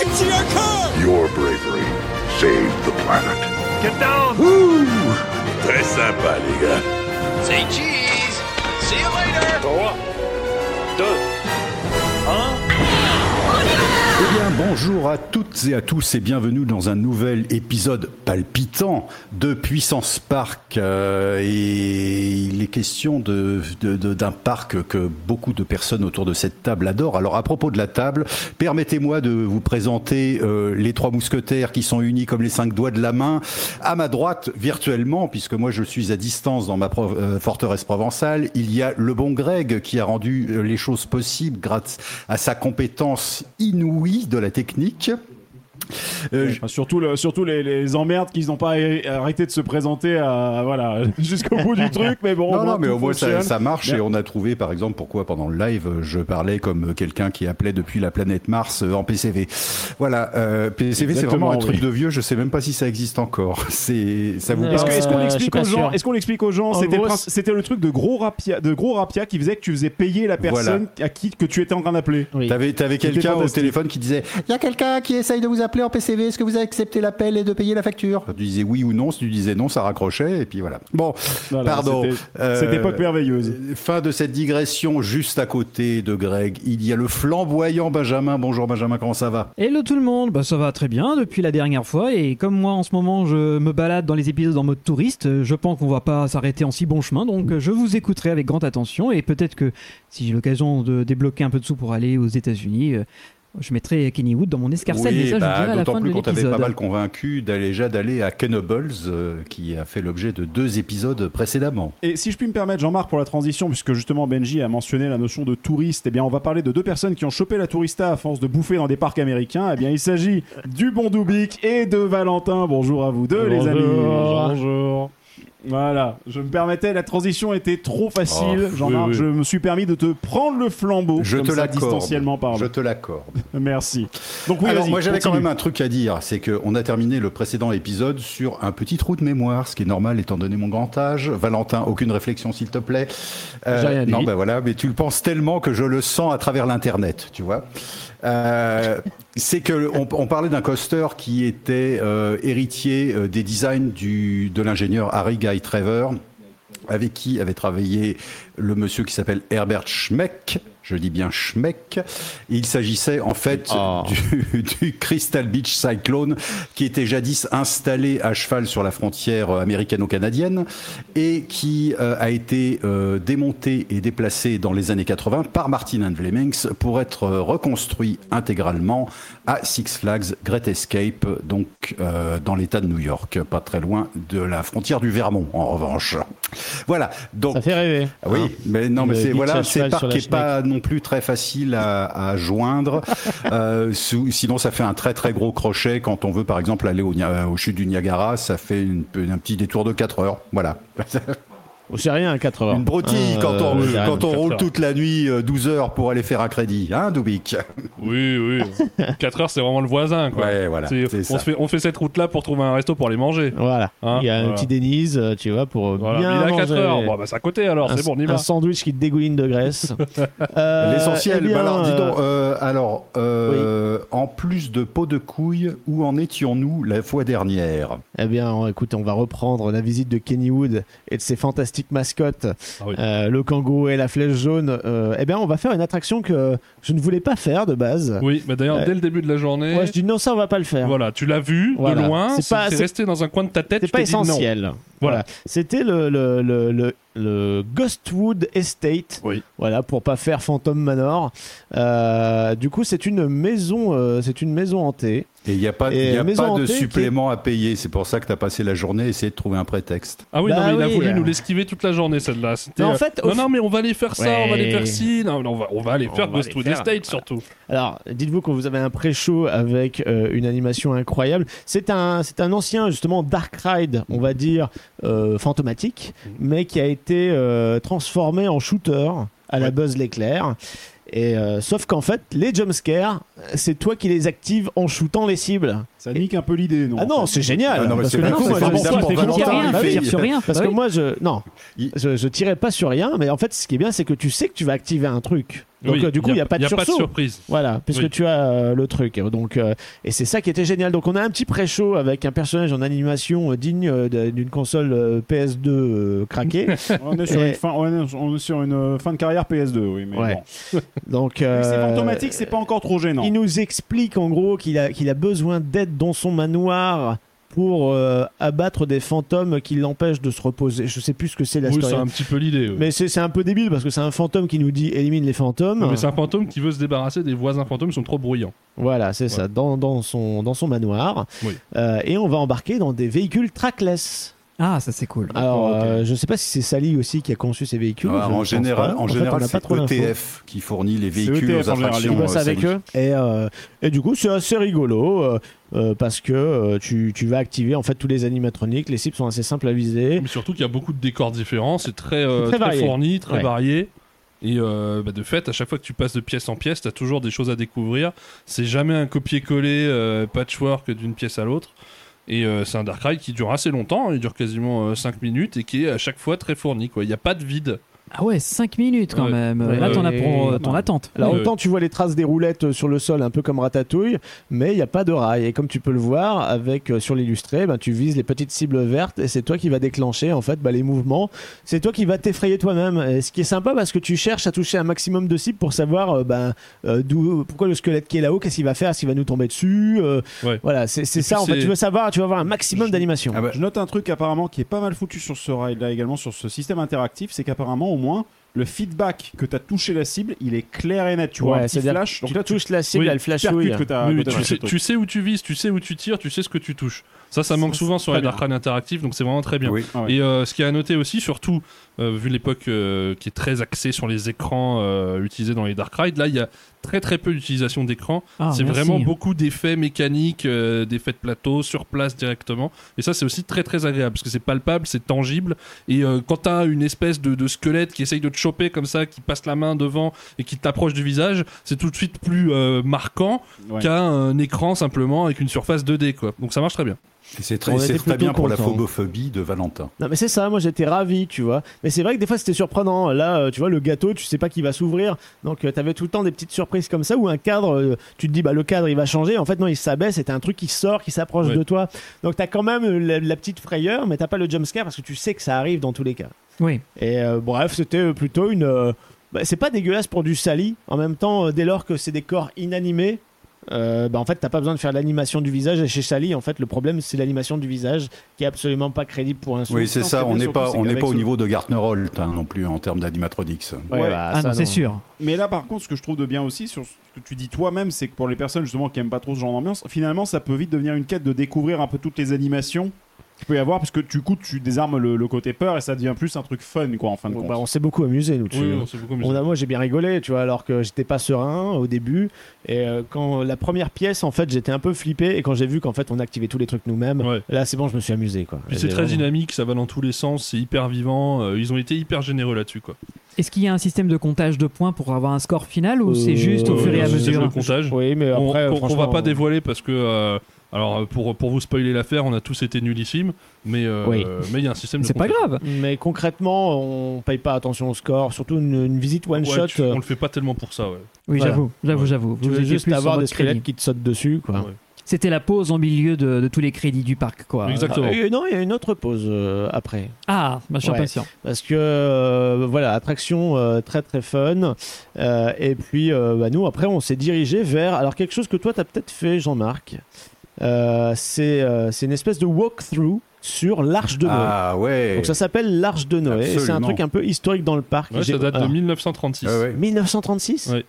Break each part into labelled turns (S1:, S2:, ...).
S1: Hey, I can see our car!
S2: Your bravery saved the planet.
S3: Get down!
S2: Woo! Très sympa, les gars.
S3: Say cheese! See you later! 3, 2, 1...
S4: Eh bonjour à toutes et à tous et bienvenue dans un nouvel épisode palpitant de Puissance Park. Euh, et il est question d'un parc que beaucoup de personnes autour de cette table adorent. Alors, à propos de la table, permettez-moi de vous présenter euh, les trois mousquetaires qui sont unis comme les cinq doigts de la main. À ma droite, virtuellement, puisque moi je suis à distance dans ma euh, forteresse provençale, il y a le bon Greg qui a rendu les choses possibles grâce à sa compétence inouïe de la technique. Euh,
S5: surtout le, surtout les, les emmerdes qu'ils n'ont pas arrêté de se présenter à, voilà, jusqu'au bout du truc, mais bon.
S4: non,
S5: au moins,
S4: non, mais au moins ça, marche
S5: Bien.
S4: et on a trouvé par exemple pourquoi pendant le live je parlais comme quelqu'un qui appelait depuis la planète Mars euh, en PCV. Voilà, euh, PCV c'est vraiment un truc
S5: oui.
S4: de vieux, je sais même pas si ça existe encore. C'est ça vous
S6: Euh,
S5: Est-ce est-ce qu'on
S6: Euh,
S5: l'explique aux gens. Est-ce qu'on l'explique aux gens
S6: En
S5: C'était le truc de gros rapia, de gros rapia qui faisait que tu faisais payer la personne à qui que tu étais en train d'appeler.
S6: Oui.
S4: T'avais, quelqu'un au téléphone qui disait Il y a quelqu'un qui essaye de vous appeler en PCV, est-ce que vous acceptez l'appel et de payer la facture Tu disais oui ou non, si tu disais non, ça raccrochait, et puis voilà. Bon,
S5: Voilà,
S4: pardon.
S5: c'était-
S4: Euh,
S5: Cette époque merveilleuse.
S4: Fin de cette digression, juste à côté de Greg, il y a le flamboyant Benjamin. Bonjour Benjamin, comment ça va?
S6: Hello tout le monde, bah ça va très bien depuis la dernière fois et comme moi en ce moment je me balade dans les épisodes en mode touriste, je pense qu'on va pas s'arrêter en si bon chemin donc euh, je vous écouterai avec grande attention et peut-être que si j'ai l'occasion de débloquer un peu de sous pour aller aux États-Unis, euh, je mettrai Kenny Wood dans mon escarcelle vous
S4: bah, d'autant plus qu'on t'avait pas mal convaincu d'aller déjà d'aller à Kennobles, euh, qui a fait l'objet de deux épisodes précédemment.
S5: Et si je puis me permettre, Jean-Marc, pour la transition, puisque justement Benji a mentionné la notion de touriste, eh bien, on va parler de deux personnes qui ont chopé la tourista à force de bouffer dans des parcs américains. Eh bien, il s'agit du bon Dubik et de Valentin. Bonjour à vous deux, les amis.
S7: Bonjour.
S5: Voilà, je me permettais, la transition était trop facile.
S4: Oh,
S5: Jean-Marc,
S7: oui, oui.
S5: je me suis permis de te prendre le flambeau.
S4: Je
S5: comme
S4: te l'accorde.
S5: distanciellement parlant.
S4: Je te l'accorde.
S5: Merci. Donc, oui,
S4: Alors moi j'avais quand même un truc à dire, c'est qu'on a terminé le précédent épisode sur un petit trou de mémoire, ce qui est normal étant donné mon grand âge. Valentin, aucune réflexion s'il te plaît. Euh,
S6: J'ai rien dit.
S4: non, ben voilà, mais tu le penses tellement que je le sens à travers l'internet, tu vois. Euh, c'est que on, parlait d'un coaster qui était euh, héritier euh, des designs de l'ingénieur Harry Guy Trevor, avec qui avait travaillé le monsieur qui s'appelle Herbert Schmeck. Je dis bien Schmeck. Il s'agissait en fait
S7: Oh.
S4: du, du Crystal Beach Cyclone qui était jadis installé à cheval sur la frontière américano-canadienne et qui euh, a été euh, démonté et déplacé dans les années 80 par Martin and Flemings pour être euh, reconstruit intégralement à Six Flags Great Escape, donc euh, dans l'État de New York, pas très loin de la frontière du Vermont en revanche. Voilà. Donc
S7: Ça fait rêver.
S4: ah oui,
S7: hein.
S4: mais non, mais c'est voilà, c'est parc qui est pas non plus très facile à, joindre. Euh, sinon, ça fait un très très gros crochet quand on veut, par exemple, aller au, au du Niagara. Ça fait un petit détour de 4 heures. Voilà.
S7: Oh, C'est rien, 4 heures.
S4: Une broutille
S7: Euh,
S4: quand on, quand on
S7: quatre
S4: roule
S7: heures.
S4: toute la nuit euh, 12 heures pour aller faire un crédit, hein, Dubik
S8: Oui, oui. 4 heures, c'est vraiment le voisin, quoi.
S4: Ouais, voilà.
S8: C'est-
S4: c'est
S8: on,
S4: ça.
S8: fait, on fait cette route-là pour trouver un resto pour aller manger.
S7: Voilà.
S8: Hein,
S7: Il y a un petit Denise, euh, tu vois, pour
S8: Voilà.
S7: bien
S8: il a 4
S7: manger.
S8: heures. Bon, bah, c'est à côté alors,
S7: un,
S8: c'est bon, on y
S7: un
S8: va.
S7: sandwich qui te dégouline de graisse. Euh,
S4: L'essentiel.
S7: eh bien,
S4: bah alors, dis donc,
S7: euh,
S4: euh, alors, euh, en plus de pot de couilles, où en étions-nous la fois dernière?
S7: Eh bien, on- écoute, on va reprendre la visite de Kenny Wood et de ses fantastiques mascottes,
S8: Ah oui.
S7: euh, le kangourou et la flèche jaune. Euh, eh bien, on va faire une attraction que je ne voulais pas faire de base.
S8: Oui, mais d'ailleurs,
S7: Euh,
S8: dès le début de la journée,
S7: Moi, je dis non, ça, on va pas le faire.
S8: voilà, tu l'as vu
S7: Voilà.
S8: de loin,
S7: C'est
S8: resté dans un coin de ta tête.
S7: C'est pas
S8: non.
S7: essentiel. Voilà. C'était le, le, le, le, le Ghostwood Estate.
S8: Oui.
S7: Voilà, pour pas faire Phantom Manor. Euh, du coup, c'est une maison, euh, c'est une maison hantée.
S4: Et il n'y a pas, y a pas de
S7: est-
S4: supplément à payer. C'est pour ça que tu as passé la journée à essayer de trouver un prétexte.
S8: Ah oui,
S7: Bah
S8: non, mais il a
S7: oui,
S8: voulu
S7: euh.
S8: nous l'esquiver toute la journée, celle-là. C'était,
S7: en
S8: euh,
S7: fait,
S8: non, non, mais on va aller faire ça, on va aller faire ci. Non, on va, on va aller
S7: On
S8: faire
S7: va
S8: Ghost to the State, surtout.
S7: Alors, dites-vous que vous avez un pré-show avec euh, une animation incroyable. C'est un, c'est un ancien, justement, Dark Ride, on va dire, euh, fantomatique, mais qui a été euh, transformé en shooter à la Buzz l'éclair. Et euh, sauf qu'en fait, les jumpscares, c'est toi qui les actives en shootant les cibles.
S5: Ça nique un peu l'idée, non
S7: Ah non, c'est génial.
S4: Ah non,
S7: parce que du coup, moi, je-
S6: tire sur rien.
S7: Parce que moi, je non, je, je tirais pas sur rien, mais en fait, ce qui est bien, c'est que tu sais que tu vas activer un truc. Donc
S8: Oui,
S7: euh, du coup, il n'y a, pas de
S8: y a pas de surprise.
S7: Voilà, puisque
S8: Oui.
S7: tu as euh, le truc. Donc, euh, et c'est ça qui était génial. Donc, on a un petit pré-show avec un personnage en animation euh, digne d'une console euh, PS2 euh, craquée.
S5: On est sur
S7: Et-
S5: une fin, on est- on est sur une fin de carrière PS2, oui. Mais
S7: Ouais.
S5: bon.
S7: Donc,
S5: C'est fantomatique, c'est pas encore trop gênant.
S7: Il nous explique en gros qu'il a, qu'il a besoin d'aide dans son manoir pour euh, abattre des fantômes qui l'empêchent de se reposer. Je sais plus ce que c'est la
S8: Oui,
S7: story.
S8: c'est un petit peu l'idée. ouais.
S7: Mais c'est un peu débile parce que c'est un fantôme qui nous dit élimine les fantômes.
S8: Ouais, mais c'est un fantôme qui veut se débarrasser des voisins fantômes qui sont trop bruyants.
S7: Voilà, c'est ça, dans, dans, son, dans son manoir.
S8: Oui.
S7: Euh, et on va embarquer dans des véhicules trackless.
S6: Ah, ça c'est cool.
S7: Alors, euh, je sais pas si c'est Sally aussi qui a conçu ces véhicules.
S4: En général, en
S7: fait,
S4: général, c'est. ETF qui fournit les véhicules
S5: ETF
S4: aux
S5: en général,
S4: attractions. Euh,
S7: avec eux. Et, euh, et du coup, c'est assez rigolo euh, parce que euh, tu, tu vas activer en fait tous les animatroniques. Les cibles sont assez simples à viser.
S8: Mais surtout qu'il y a beaucoup de décors différents, c'est très, euh,
S7: Très
S8: fourni, très
S7: Ouais.
S8: varié. Et euh, bah, de fait, à chaque fois que tu passes de pièce en pièce, tu as toujours des choses à découvrir. C'est jamais un copier-coller euh, patchwork d'une pièce à l'autre. Et euh, c'est un Dark Ride qui dure assez longtemps, il dure quasiment 5 minutes et qui est à chaque fois très fourni. quoi. Il n'y a pas de vide.
S6: Ah ouais, 5 minutes quand
S8: Ouais.
S6: même.
S7: Ouais,
S6: Là, t'en as pour euh, ton attente.
S7: Alors autant tu vois les traces des roulettes euh, sur le sol un peu comme Ratatouille, mais il n'y a pas de rail. Et comme tu peux le voir avec euh, sur l'illustré, ben, tu vises les petites cibles vertes et c'est toi qui va déclencher en fait ben, les mouvements. C'est toi qui va t'effrayer toi-même. Et ce qui est sympa parce que tu cherches à toucher un maximum de cibles pour savoir euh, ben, euh, d'où, pourquoi le squelette qui est là-haut, qu'est-ce qu'il va faire, est-ce qu'il va nous tomber dessus. euh,
S8: Ouais.
S7: Voilà, c'est, ça en fait. Tu veux savoir, tu vas avoir un maximum d'animation.
S4: Ah bah,
S5: Je note un truc apparemment qui est pas mal foutu sur ce ride-là également, sur ce système interactif, c'est qu'apparemment moins le feedback que tu as touché la cible, il est clair et net. Tu vois,
S7: Ouais,
S5: un petit
S7: c'est-à-dire
S5: flash. Donc
S7: tu
S5: là, tu
S7: touches la cible,
S8: Oui,
S7: elle
S5: t'as
S8: Oui, tu, sais, tu sais où tu vises, tu sais où tu tires, tu sais ce que tu touches. Ça, ça manque souvent sur les Dark. Ride interactifs, donc c'est vraiment très bien.
S4: oui.
S5: Ah ouais.
S8: Et euh, ce qui est à noter aussi, surtout euh, vu l'époque euh, qui est très axée sur les écrans euh, utilisés dans les Dark Ride, là il y a très très peu d'utilisation d'écran.
S6: Ah,
S8: c'est vraiment beaucoup d'effets mécaniques, d'effets de plateau sur place directement. Et ça c'est aussi très très agréable parce que c'est palpable, c'est tangible. Et quand t'as une espèce de, de squelette qui essaye de te choper comme ça, qui passe la main devant et qui t'approche du visage, c'est tout de suite plus marquant
S5: Ouais.
S8: qu'un écran simplement avec une surface 2D quoi. Donc ça marche très bien.
S4: Et c'est très, bien pour la phobophobie de Valentin.
S7: Non mais c'est ça, moi j'étais ravi, tu vois. Mais c'est vrai que des fois c'était surprenant. Là, euh, tu vois, le gâteau, tu sais pas qui va s'ouvrir. Donc tu t'avais tout le temps des petites surprises comme ça où un cadre, euh, tu te dis bah le cadre il va changer. En fait non, il s'abaisse. C'était un truc qui sort, qui s'approche
S8: Ouais.
S7: de toi. Donc t'as quand même euh, la, la petite frayeur, mais t'as pas le jumpscare parce que tu sais que ça arrive dans tous les cas.
S6: Oui.
S7: Et euh, bref, c'était plutôt une. euh, bah, c'est pas dégueulasse pour du sali. En même temps, euh, dès lors que c'est des corps inanimés. Euh, bah en fait, t'as pas besoin de faire l'animation du visage. Et chez Sally, en fait, le problème, c'est l'animation du visage qui est absolument pas crédible pour un.
S4: Oui, c'est ça. On n'est pas, on n'est pas au niveau de Gartner Holt hein, non plus en termes d'animatronics.
S7: Ouais,
S5: Ouais.
S7: bah,
S6: Ah c'est sûr.
S5: Mais là, par contre, ce que je trouve de bien aussi sur ce que tu dis toi-même, c'est que pour les personnes justement qui aiment pas trop ce genre d'ambiance, finalement, ça peut vite devenir une quête de découvrir un peu toutes les animations qu'il peut y avoir, parce que du coup, tu désarmes le, le côté peur et ça devient plus un truc fun, quoi, en fin de
S7: Bon,
S5: compte.
S7: bah, on s'est beaucoup amusé, nous.
S8: Oui, on s'est beaucoup amusé.
S7: On a, moi, j'ai bien rigolé, tu vois, alors que j'étais pas serein au début. Et euh, quand la première pièce, en fait, j'étais un peu flippé. Et quand j'ai vu qu'en fait, on activait tous les trucs nous-mêmes,
S8: Ouais.
S7: là, c'est bon, je me suis amusé, quoi.
S8: Puis c'est très
S7: vraiment-
S8: dynamique, ça va dans tous les sens, c'est hyper vivant. euh, ils ont été hyper généreux là-dessus quoi.
S6: Est-ce qu'il y a un système de comptage de points pour avoir un score final ou c'est
S7: Euh,
S6: juste au fur et à
S8: un système
S6: mesure?
S8: de comptage.
S7: Oui, mais
S8: On-
S7: après,
S8: qu'on- qu'on
S7: franchement,
S8: va pas dévoiler parce que euh, alors pour pour vous spoiler l'affaire, on a tous été nullissimes, mais euh,
S7: Oui.
S8: mais il y a un système. de
S6: C'est pas grave.
S7: Mais concrètement, on paye pas attention au score. Surtout une, une visite one
S8: Ouais,
S7: shot.
S8: tu-
S7: euh,
S8: on le fait pas tellement pour ça. Ouais.
S6: Oui,
S7: Voilà.
S6: j'avoue, j'avoue,
S8: Ouais.
S6: j'avoue.
S7: tu
S6: Vous
S7: veux juste avoir des squelettes qui te sautent dessus, quoi.
S8: Ouais.
S6: C'était la pause au milieu de, de tous les crédits du parc, quoi.
S8: Exactement.
S7: Ah, et non, il y a une autre pause euh, après.
S6: Ah, bah, je suis
S7: Ouais.
S6: impatient.
S7: Parce que euh, voilà, attraction euh, très très fun. Euh, et puis euh, bah, nous après on s'est dirigé vers alors quelque chose que toi t'as peut-être fait Jean-Marc. Euh, c'est euh, c'est une espèce de walkthrough sur l'arche de Noé.
S4: Ah ouais.
S7: Donc ça s'appelle l'arche de Noé. Et c'est un truc un peu historique dans le parc.
S8: Ouais, ça date de
S7: alors,
S8: 1936.
S4: Ouais, ouais.
S7: 1936
S8: Ouais.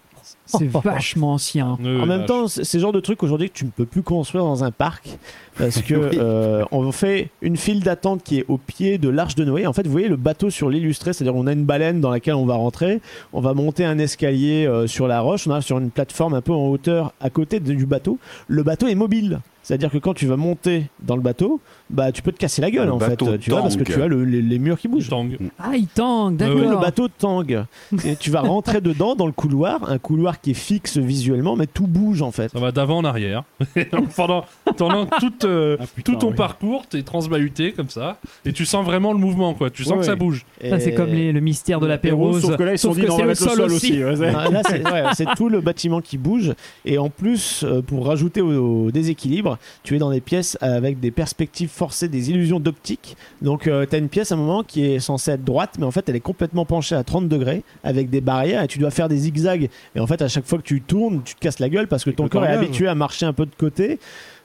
S6: C'est vachement ancien.
S7: En même temps, c'est le genre de truc aujourd'hui que tu ne peux plus construire dans un parc parce que
S4: Oui.
S7: euh, on fait une file d'attente qui est au pied de l'Arche de Noé. En fait, vous voyez le bateau sur l'illustré, c'est-à-dire on a une baleine dans laquelle on va rentrer, on va monter un escalier euh, sur la roche, on arrive sur une plateforme un peu en hauteur à côté de- du bateau. Le bateau est mobile. C'est-à-dire que quand tu vas monter dans le bateau, bah tu peux te casser la gueule
S4: Le
S7: en fait, tu vois, parce que tu as le- les, les murs qui bougent.
S8: Tang.
S6: Ah, il tangue,
S7: Oui,
S6: d'accord.
S7: le bateau tangue. Et tu vas rentrer dedans dans le couloir, un couloir qui est fixe visuellement, mais tout bouge en fait.
S8: Ça va d'avant en arrière. Pendant pendant tout, euh,
S5: Ah, putain,
S8: tout ton
S5: oui.
S8: parcours, t'es transbahuté comme ça. Et tu sens vraiment le mouvement, quoi. Tu sens
S7: Ouais,
S8: que ça bouge.
S6: C'est comme les- le mystère de la Pérose.
S5: Sauf que là, ils sont dit, va
S6: le sol aussi.
S5: aussi. ouais, c'est-
S7: Ah, là, c'est ouais, c'est tout le bâtiment qui bouge. Et en plus, euh, pour rajouter au, au déséquilibre, tu es dans des pièces avec des perspectives forcées, des illusions d'optique. Donc, tu as une pièce à un moment qui est censée être droite, mais en fait, elle est complètement penchée à 30 degrés avec des barrières et tu dois faire des zigzags. Et en fait, à chaque fois que tu tournes, tu te casses la gueule parce que ton corps est habitué à marcher un peu de côté.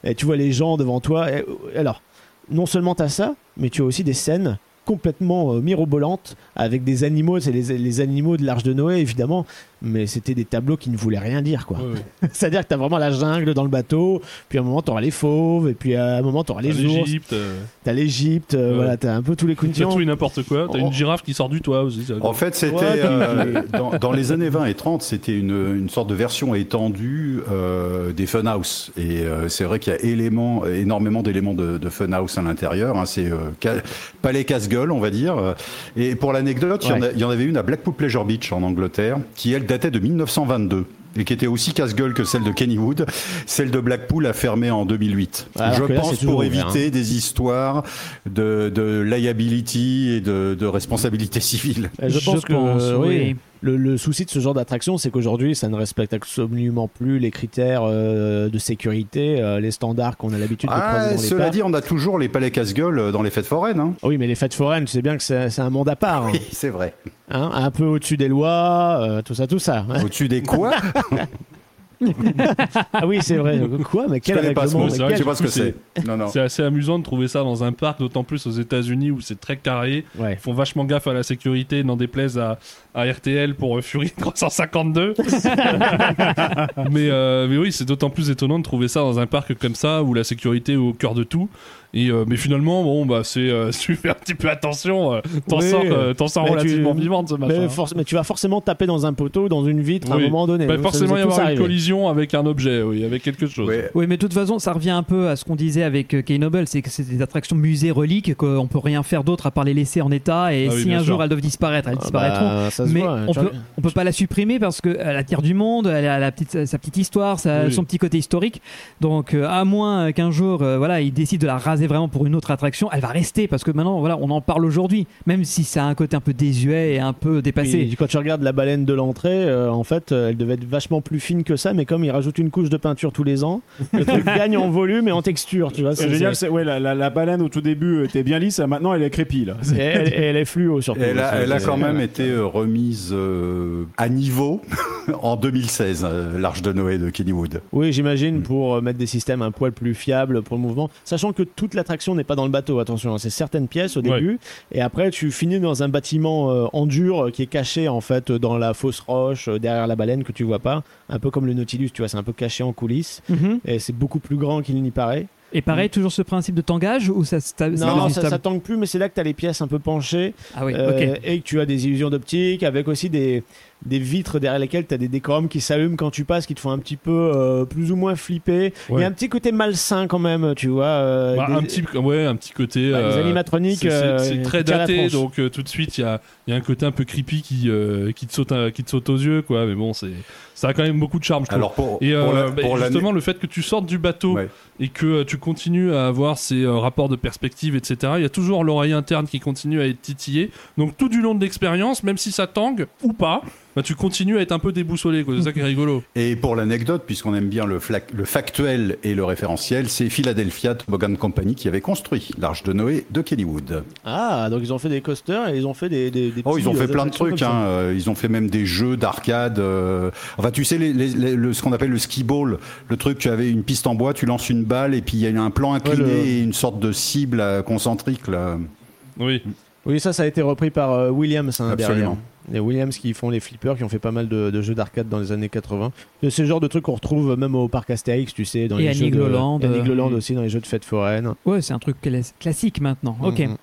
S7: Et tu vois les gens devant toi. Et- alors, non seulement tu as ça, mais tu as aussi des scènes complètement euh, mirobolantes avec des animaux, c'est les, les animaux de l'Arche de Noé évidemment, mais c'était des tableaux qui ne voulaient rien dire quoi.
S8: Ouais, ouais.
S7: C'est-à-dire que tu as vraiment la jungle dans le bateau, puis à un moment tu auras les fauves, et puis à un moment tu auras les ours,
S8: euh,
S7: tu as l'Égypte, euh,
S8: Ouais.
S7: voilà, tu as un peu tous les continents.
S8: tout et n'importe quoi. T'as
S7: Oh.
S8: une girafe qui sort du toit aussi. ça-
S4: En fait, c'était euh, dans, dans les années 20 et 30, c'était une, une sorte de version étendue euh, des Funhouse. Et euh, c'est vrai qu'il y a éléments, énormément d'éléments de, de Funhouse à l'intérieur. hein. c'est euh, ca- palais casse-gueule, on va dire. Et pour l'anecdote, y il y, en avait une à Blackpool Pleasure Beach en Angleterre, qui elle datait de 1922 et qui était aussi casse-gueule que celle de Kennywood. Celle de Blackpool a fermé en 2008.
S7: Alors
S4: Je
S7: là,
S4: pense pour
S7: ouvert,
S4: éviter des histoires de, de liability et de, de responsabilité civile.
S7: Je pense que euh, oui,
S6: oui.
S7: Le, le souci de ce genre d'attraction, c'est qu'aujourd'hui, ça ne respecte absolument plus les critères euh, de sécurité, euh, les standards qu'on a l'habitude de
S4: Ah,
S7: croiser dans les
S4: cela
S7: parcs.
S4: dit, on a toujours les palais casse-gueule euh, dans les fêtes foraines. Hein.
S7: Oui, mais les fêtes foraines, tu sais bien que c'est un monde à part. hein.
S4: Oui, c'est vrai.
S7: Hein, un peu au-dessus des lois, euh, tout ça, tout ça.
S4: Au-dessus des quoi?
S7: ah oui, c'est vrai. Quoi Mais
S4: Je
S7: quel
S4: connais pas ce mot,
S8: c'est vrai
S7: quel-
S4: je sais pas ce que c'est. Non, non.
S8: C'est assez amusant de trouver ça dans un parc, d'autant plus aux États-Unis où c'est très carré.
S7: Ouais.
S8: Ils font vachement gaffe à la sécurité, n'en déplaise à, à RTL pour euh, Fury 352. mais, euh, mais oui, c'est d'autant plus étonnant de trouver ça dans un parc comme ça où la sécurité est au cœur de tout. Et, euh, mais finalement, bon, bah, c'est, euh, si tu fais un petit peu attention, euh, t'en
S7: Oui,
S8: sors, euh, t'en sors
S7: mais
S8: relativement
S7: tu-
S8: vivante ce machin.
S7: Mais, tu vas forcément taper dans un poteau, dans une vitre à un moment donné.
S8: Bah, forcément,
S7: est
S8: y avoir une collision avec un objet, oui, avec quelque chose.
S6: Oui, mais de toute façon, ça revient un peu à ce qu'on disait avec Kay Noble, c'est que c'est des attractions musées reliques, qu'on peut rien faire d'autre à part les laisser en état, et
S8: Ah oui,
S6: si un
S8: sûr.
S6: jour elles doivent disparaître, elles
S7: Ah
S6: disparaîtront.
S7: bah, ça se
S6: mais
S7: voit,
S6: on peut, on peut pas la supprimer parce qu'elle attire du monde, elle a la petite, sa petite histoire, sa-
S8: Oui.
S6: son petit côté historique. Donc, à moins qu'un jour, euh, voilà, ils décident de la raser vraiment pour une autre attraction, elle va rester parce que maintenant, voilà, on en parle aujourd'hui, même si ça a un côté un peu désuet et un peu dépassé.
S7: Puis, quand tu regardes la baleine de l'entrée, euh, en fait, euh, elle devait être vachement plus fine que ça, mais comme ils rajoutent une couche de peinture tous les ans, le truc gagne en volume et en texture, tu vois.
S5: C'est génial, c'est ouais, la, la- la baleine au tout début était bien lisse, maintenant elle est crépie là.
S7: Et elle, et elle est fluo surtout.
S4: Elle a, elle a
S7: C'est-
S4: quand même été euh, remise euh, à niveau en 2016, euh, l'Arche de Noé de Kennywood.
S7: Oui, j'imagine pour euh, mettre des systèmes un poil plus fiables pour le mouvement, sachant que toute l'attraction n'est pas dans le bateau. Attention, hein, c'est certaines pièces au
S8: Ouais.
S7: début, et après tu finis dans un bâtiment euh, en dur euh, qui est caché en fait dans la fausse roche euh, derrière la baleine que tu vois pas, un peu comme le Nautilus, tu vois, c'est un peu caché en coulisses,
S6: Mhm.
S7: et c'est beaucoup plus grand qu'il n'y paraît.
S6: Et pareil, toujours ce principe de tangage ou ça,
S7: Non, ça, ça tangue plus, mais c'est là que tu as les pièces un peu penchées.
S6: Ah oui,
S7: euh. Et que tu as des illusions d'optique, avec aussi des, des vitres derrière lesquelles tu as des décorums qui s'allument quand tu passes, qui te font un petit peu euh, plus ou moins flipper. Il y a un petit côté malsain quand même, tu vois. euh,
S8: Bah,
S7: des-
S8: un petit, ouais, un petit côté.
S7: bah, les
S8: euh,
S7: animatroniques.
S8: c'est-
S7: euh,
S8: très daté, donc euh, tout de suite il y a, il y a un côté un peu creepy qui, euh, qui, te saute, à- qui te saute aux yeux, quoi. Mais bon, c'est, ça a quand même beaucoup de charme. je trouve.
S4: Alors pour,
S8: Et euh,
S4: pour la-
S8: bah,
S4: pour
S8: justement, le fait que tu sortes du bateau
S4: Ouais.
S8: et que euh, tu continues à avoir ces euh, rapports de perspective, etc., il y a toujours l'oreille interne qui continue à être titillée. Donc tout du long de l'expérience, même si ça tangue ou pas, bah, tu continues à être un peu déboussolé. C'est ça qui est rigolo.
S4: Et pour l'anecdote, puisqu'on aime bien le, factuel et le référentiel, c'est Philadelphia Toboggan Company qui avait construit l'Arche de Noé de Kennywood.
S7: Ah, donc ils ont fait des coasters et ils ont fait des. des, des
S4: Oh, ils ont fait
S7: euh,
S4: plein de trucs. Hein. Ils ont fait même des jeux d'arcade. euh, Enfin, tu sais, les, les- les- le, ce qu'on appelle le ski ball, le truc, tu avais une piste en bois, tu lances une balle et puis il y a un plan incliné
S7: Ouais, le-
S4: et une sorte de cible euh, concentrique. Là.
S8: Oui.
S7: Oui, ça, ça a été repris par euh, Williams hein,
S4: Absolument.
S7: derrière. Les Williams qui font les flippers, qui ont fait pas mal de, de jeux d'arcade dans les années 80. Et C'est le genre de truc qu'on retrouve même au parc Astérix, tu sais, dans
S6: Et
S7: les jeux de-
S6: Nigloland,
S7: et Nigloland
S6: euh,
S7: aussi, dans les jeux de fête foraine.
S6: Ouais, c'est un truc cla- classique maintenant. Ok.
S7: Mhm.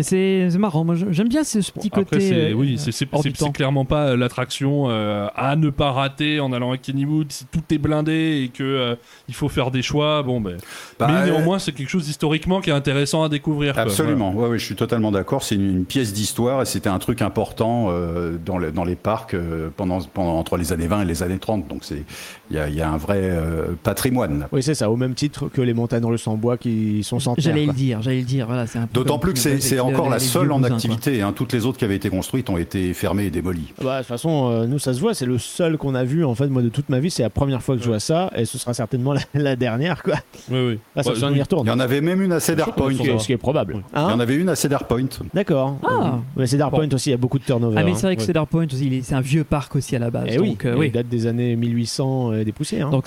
S6: Mais c'est marrant. Moi, j'aime bien ce, ce petit
S8: Après,
S6: côté.
S8: c'est
S6: euh,
S8: oui, c'est- clairement pas euh, l'attraction euh, à ne pas rater en allant à Kennywood. Si tout est blindé et que euh, il faut faire des choix, bon ben.
S4: Bah,
S8: mais
S4: euh,
S8: néanmoins, c'est quelque chose historiquement qui est intéressant à découvrir. quoi.
S4: Absolument, ouais, ouais, je suis totalement d'accord. C'est une, une pièce d'histoire et c'était un truc important euh, dans, le- dans les parcs euh, pendant, pendant, entre les années 20 et les années 30. Donc c'est il y a, il y a un vrai euh, patrimoine. là.
S7: Oui, c'est ça, au même titre que les montagnes russes en bois qui sont centenaires.
S6: J'allais le dire, j'allais le dire. Voilà,
S4: D'autant plus que c'est
S6: le-
S4: encore
S6: les
S4: la seule en activité. hein. Toutes les autres qui avaient été construites ont été fermées et démolies.
S7: Bah, de toute façon, euh, nous, ça se voit, c'est le seul qu'on a vu, en fait, moi, de toute ma vie. C'est la première fois que je vois ça, et ce sera certainement la, la dernière, quoi.
S8: Oui, oui.
S7: Ah, ça
S8: Ouais,
S7: se
S8: oui.
S7: y retourne.
S4: Il y en avait même une à Cedar Point.
S7: Ce qui est- ce qui est probable.
S4: Il y
S7: Hein
S4: en avait une à Cedar Point.
S7: D'accord.
S6: Ah.
S7: Mais Cedar
S8: Bon.
S7: Point aussi, il y a beaucoup de turnover.
S6: Ah, mais
S7: hein.
S6: c'est vrai que
S7: Ouais.
S6: Cedar Point c'est un vieux parc aussi à la base.
S7: Eh oui,
S6: donc, euh,
S7: il date des années 1800 et des poussières. hein.
S6: Donc,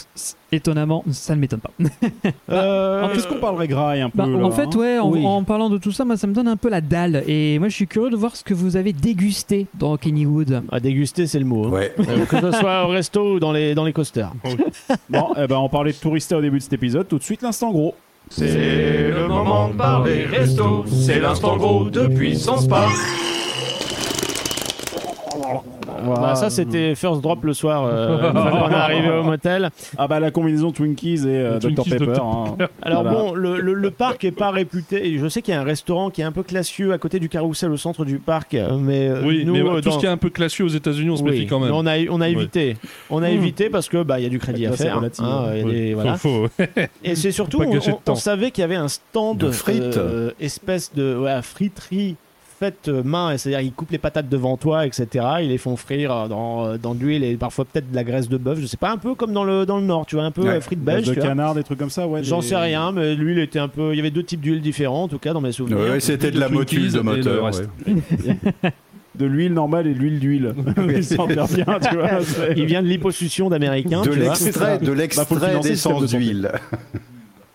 S6: étonnamment, ça ne m'étonne pas.
S7: Euh,
S5: Alors, Qu'est-ce qu'on parlerait graille un peu
S6: Bah,
S5: là,
S6: en fait,
S5: hein
S6: ouais, en,
S7: Oui.
S6: en parlant de tout ça, moi, ça me donne un peu la dalle. Et moi, je suis curieux de voir ce que vous avez dégusté dans Kennywood.
S7: À déguster, c'est le mot. hein.
S4: Ouais.
S7: Euh, que ce soit au resto ou dans les, dans les coasters.
S5: Bon, eh ben, on parlait de Tourista au début de cet épisode. Tout de suite, l'instant gros.
S1: C'est le moment de parler resto, c'est l'instant gros de Puissance Park.
S7: Bah, ça, c'était First Drop le soir, euh, une fois qu'on est arrivé au motel.
S5: Ah bah la combinaison Twinkies et euh, Dr
S8: Twinkies,
S5: Pepper.
S8: Dr.
S5: hein.
S7: Alors
S5: Voilà.
S7: bon, le, le, le parc est pas réputé. et Je sais qu'il y a un restaurant qui est un peu classieux à côté du carrousel au centre du parc, mais euh,
S8: Oui,
S7: nous,
S8: mais
S7: euh,
S8: tout
S7: dans-
S8: ce qui est un peu classieux aux États-Unis, on se
S7: Oui,
S8: méfie quand même.
S7: on a, on a
S8: Oui.
S7: évité. On a
S5: Hmm.
S7: évité parce que bah il y a du crédit à
S5: Là, c'est
S7: faire.
S5: relatif,
S7: hein, il y a
S8: Oui.
S7: des- voilà.
S8: Faut- faut-
S7: Et c'est surtout,
S8: Pas
S7: on,
S8: gâcher de
S7: on-
S8: temps.
S7: on savait qu'il y avait un stand
S4: De frites.
S7: euh, espèce de ouais, friterie faite euh, main, c'est-à-dire ils coupent les patates devant toi, etc. Ils les font frire euh, dans, euh, dans de l'huile et parfois peut-être de la graisse de bœuf. Je sais pas, un peu comme dans le, dans le nord, tu vois, un peu
S4: Ouais.
S7: frites belges.
S5: de
S7: vois.
S5: canard, des trucs comme ça, ouais.
S7: J'en
S5: des-
S7: sais rien, mais l'huile était un peu. Il y avait deux types d'huile différents, en tout cas, dans mes souvenirs.
S4: Ouais, c'était de la motule de moteur. ouais.
S5: De l'huile normale et de l'huile d'huile. Ils s'en bien, tu vois.
S7: Il vient de l'hyposuction d'américains.
S4: De l'extrait de
S5: Bah,
S4: l'extrait
S5: de
S4: d'essence d'huile.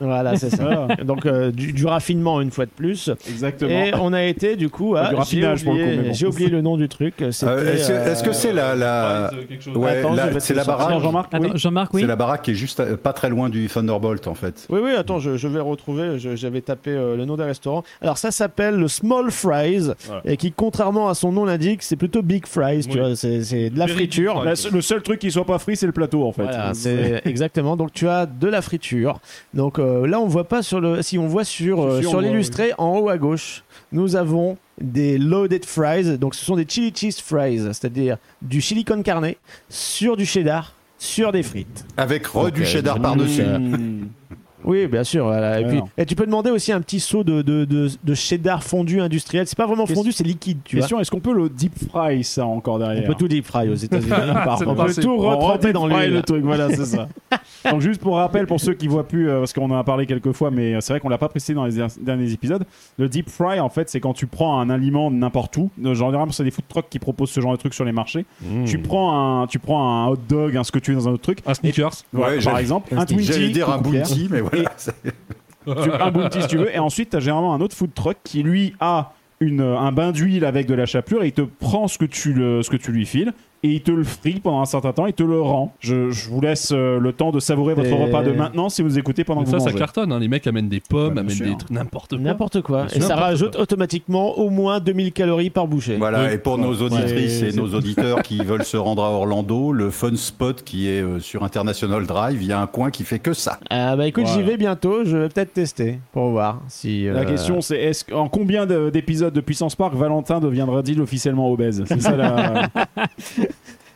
S7: Voilà, c'est ça.
S5: Voilà,
S7: Donc, euh, du, du raffinement une fois de plus.
S5: exactement.
S7: Et on a été, du coup, à.
S5: Du raffinage,
S7: j'ai
S5: pour le coup,
S7: oublié,
S5: bon.
S7: oublié le nom du truc.
S4: Euh, Est-ce
S7: euh,
S4: que c'est la. Ouais,
S7: Attends,
S4: la-
S7: je vais
S4: c'est la baraque
S5: Jean-Marc, oui.
S4: C'est la baraque qui est juste à- pas très loin du Thunderbolt en fait.
S7: Oui, oui, attends, je, je vais retrouver. J'avais tapé euh, le nom des restaurants. Alors, ça s'appelle le Small Fries.
S8: Voilà.
S7: Et qui, contrairement à son nom l'indique, c'est plutôt Big Fries. Tu vois, c'est de la friture.
S5: La- le seul truc qui soit pas frit, c'est le plateau en fait.
S7: Voilà, c'est exactement. Donc tu as de la friture. Donc euh, là, on voit pas sur le. Si on voit sur euh, sur l'illustré en haut à gauche, nous avons des loaded fries. Donc ce sont des chili cheese fries, c'est-à-dire du chili con carne sur du cheddar sur des frites.
S4: Avec re du cheddar par-dessus.
S7: Oui, bien sûr. voilà. Et, puis, tu peux demander aussi un petit seau de, de, de, de cheddar fondu industriel. C'est pas vraiment fondu, c'est liquide. Tu vois.
S5: Question est-ce qu'on peut le deep fry ça encore
S7: On
S5: derrière
S7: peut tout deep fry aux États-Unis. On peut tout
S5: On
S7: retremper dans l'huile.
S5: le truc, voilà, c'est ça. Donc juste pour rappel pour ceux qui voient plus, euh, parce qu'on en a parlé quelques fois, mais euh, c'est vrai qu'on l'a pas précisé dans les der- derniers épisodes. Le deep fry, en fait, c'est quand tu prends un aliment n'importe où. Euh, Genre, généralement, c'est des food trucks qui proposent ce genre de trucs sur les marchés.
S7: Mmh.
S5: Tu prends un, tu prends un hot dog, un ce que tu veux dans un autre truc.
S8: Un sneakers.
S4: Ouais,
S5: par exemple, un Twinkie.
S4: J'allais dire un bounty, mais voilà.
S5: Tu- un bounty si tu veux. Et ensuite, tu as généralement un autre food truck qui lui a une, un bain d'huile avec de la chapelure et il te prend ce que tu, le, ce que tu lui files et il te le frit pendant un certain temps, il te le rend. Je, je vous laisse euh, le temps de savourer votre
S7: Et-
S5: repas de maintenant si vous écoutez pendant
S8: Mais
S5: que
S8: ça,
S5: vous
S8: ça
S5: mangez.
S8: cartonne. hein. Les mecs amènent des pommes,
S5: bien
S8: amènent
S5: sûr.
S8: des trucs, n'importe quoi.
S7: N'importe quoi.
S8: C'est
S7: Et ça
S8: n'importe
S7: rajoute
S8: quoi.
S7: automatiquement au moins 2000 calories par bouchée.
S4: Voilà,
S8: Oui.
S4: et pour nos auditrices
S5: Ouais,
S4: et
S5: c'est-
S4: nos auditeurs qui veulent se rendre à Orlando, le Fun Spot qui est euh, sur International Drive, il y a un coin qui fait que ça.
S7: Ah bah écoute, j'y vais bientôt. Je vais peut-être tester pour voir si.
S5: La
S7: euh,
S5: question c'est est-ce que- en combien de- d'épisodes de Puissance Park Valentin deviendra-t-il officiellement obèse? C'est ça la.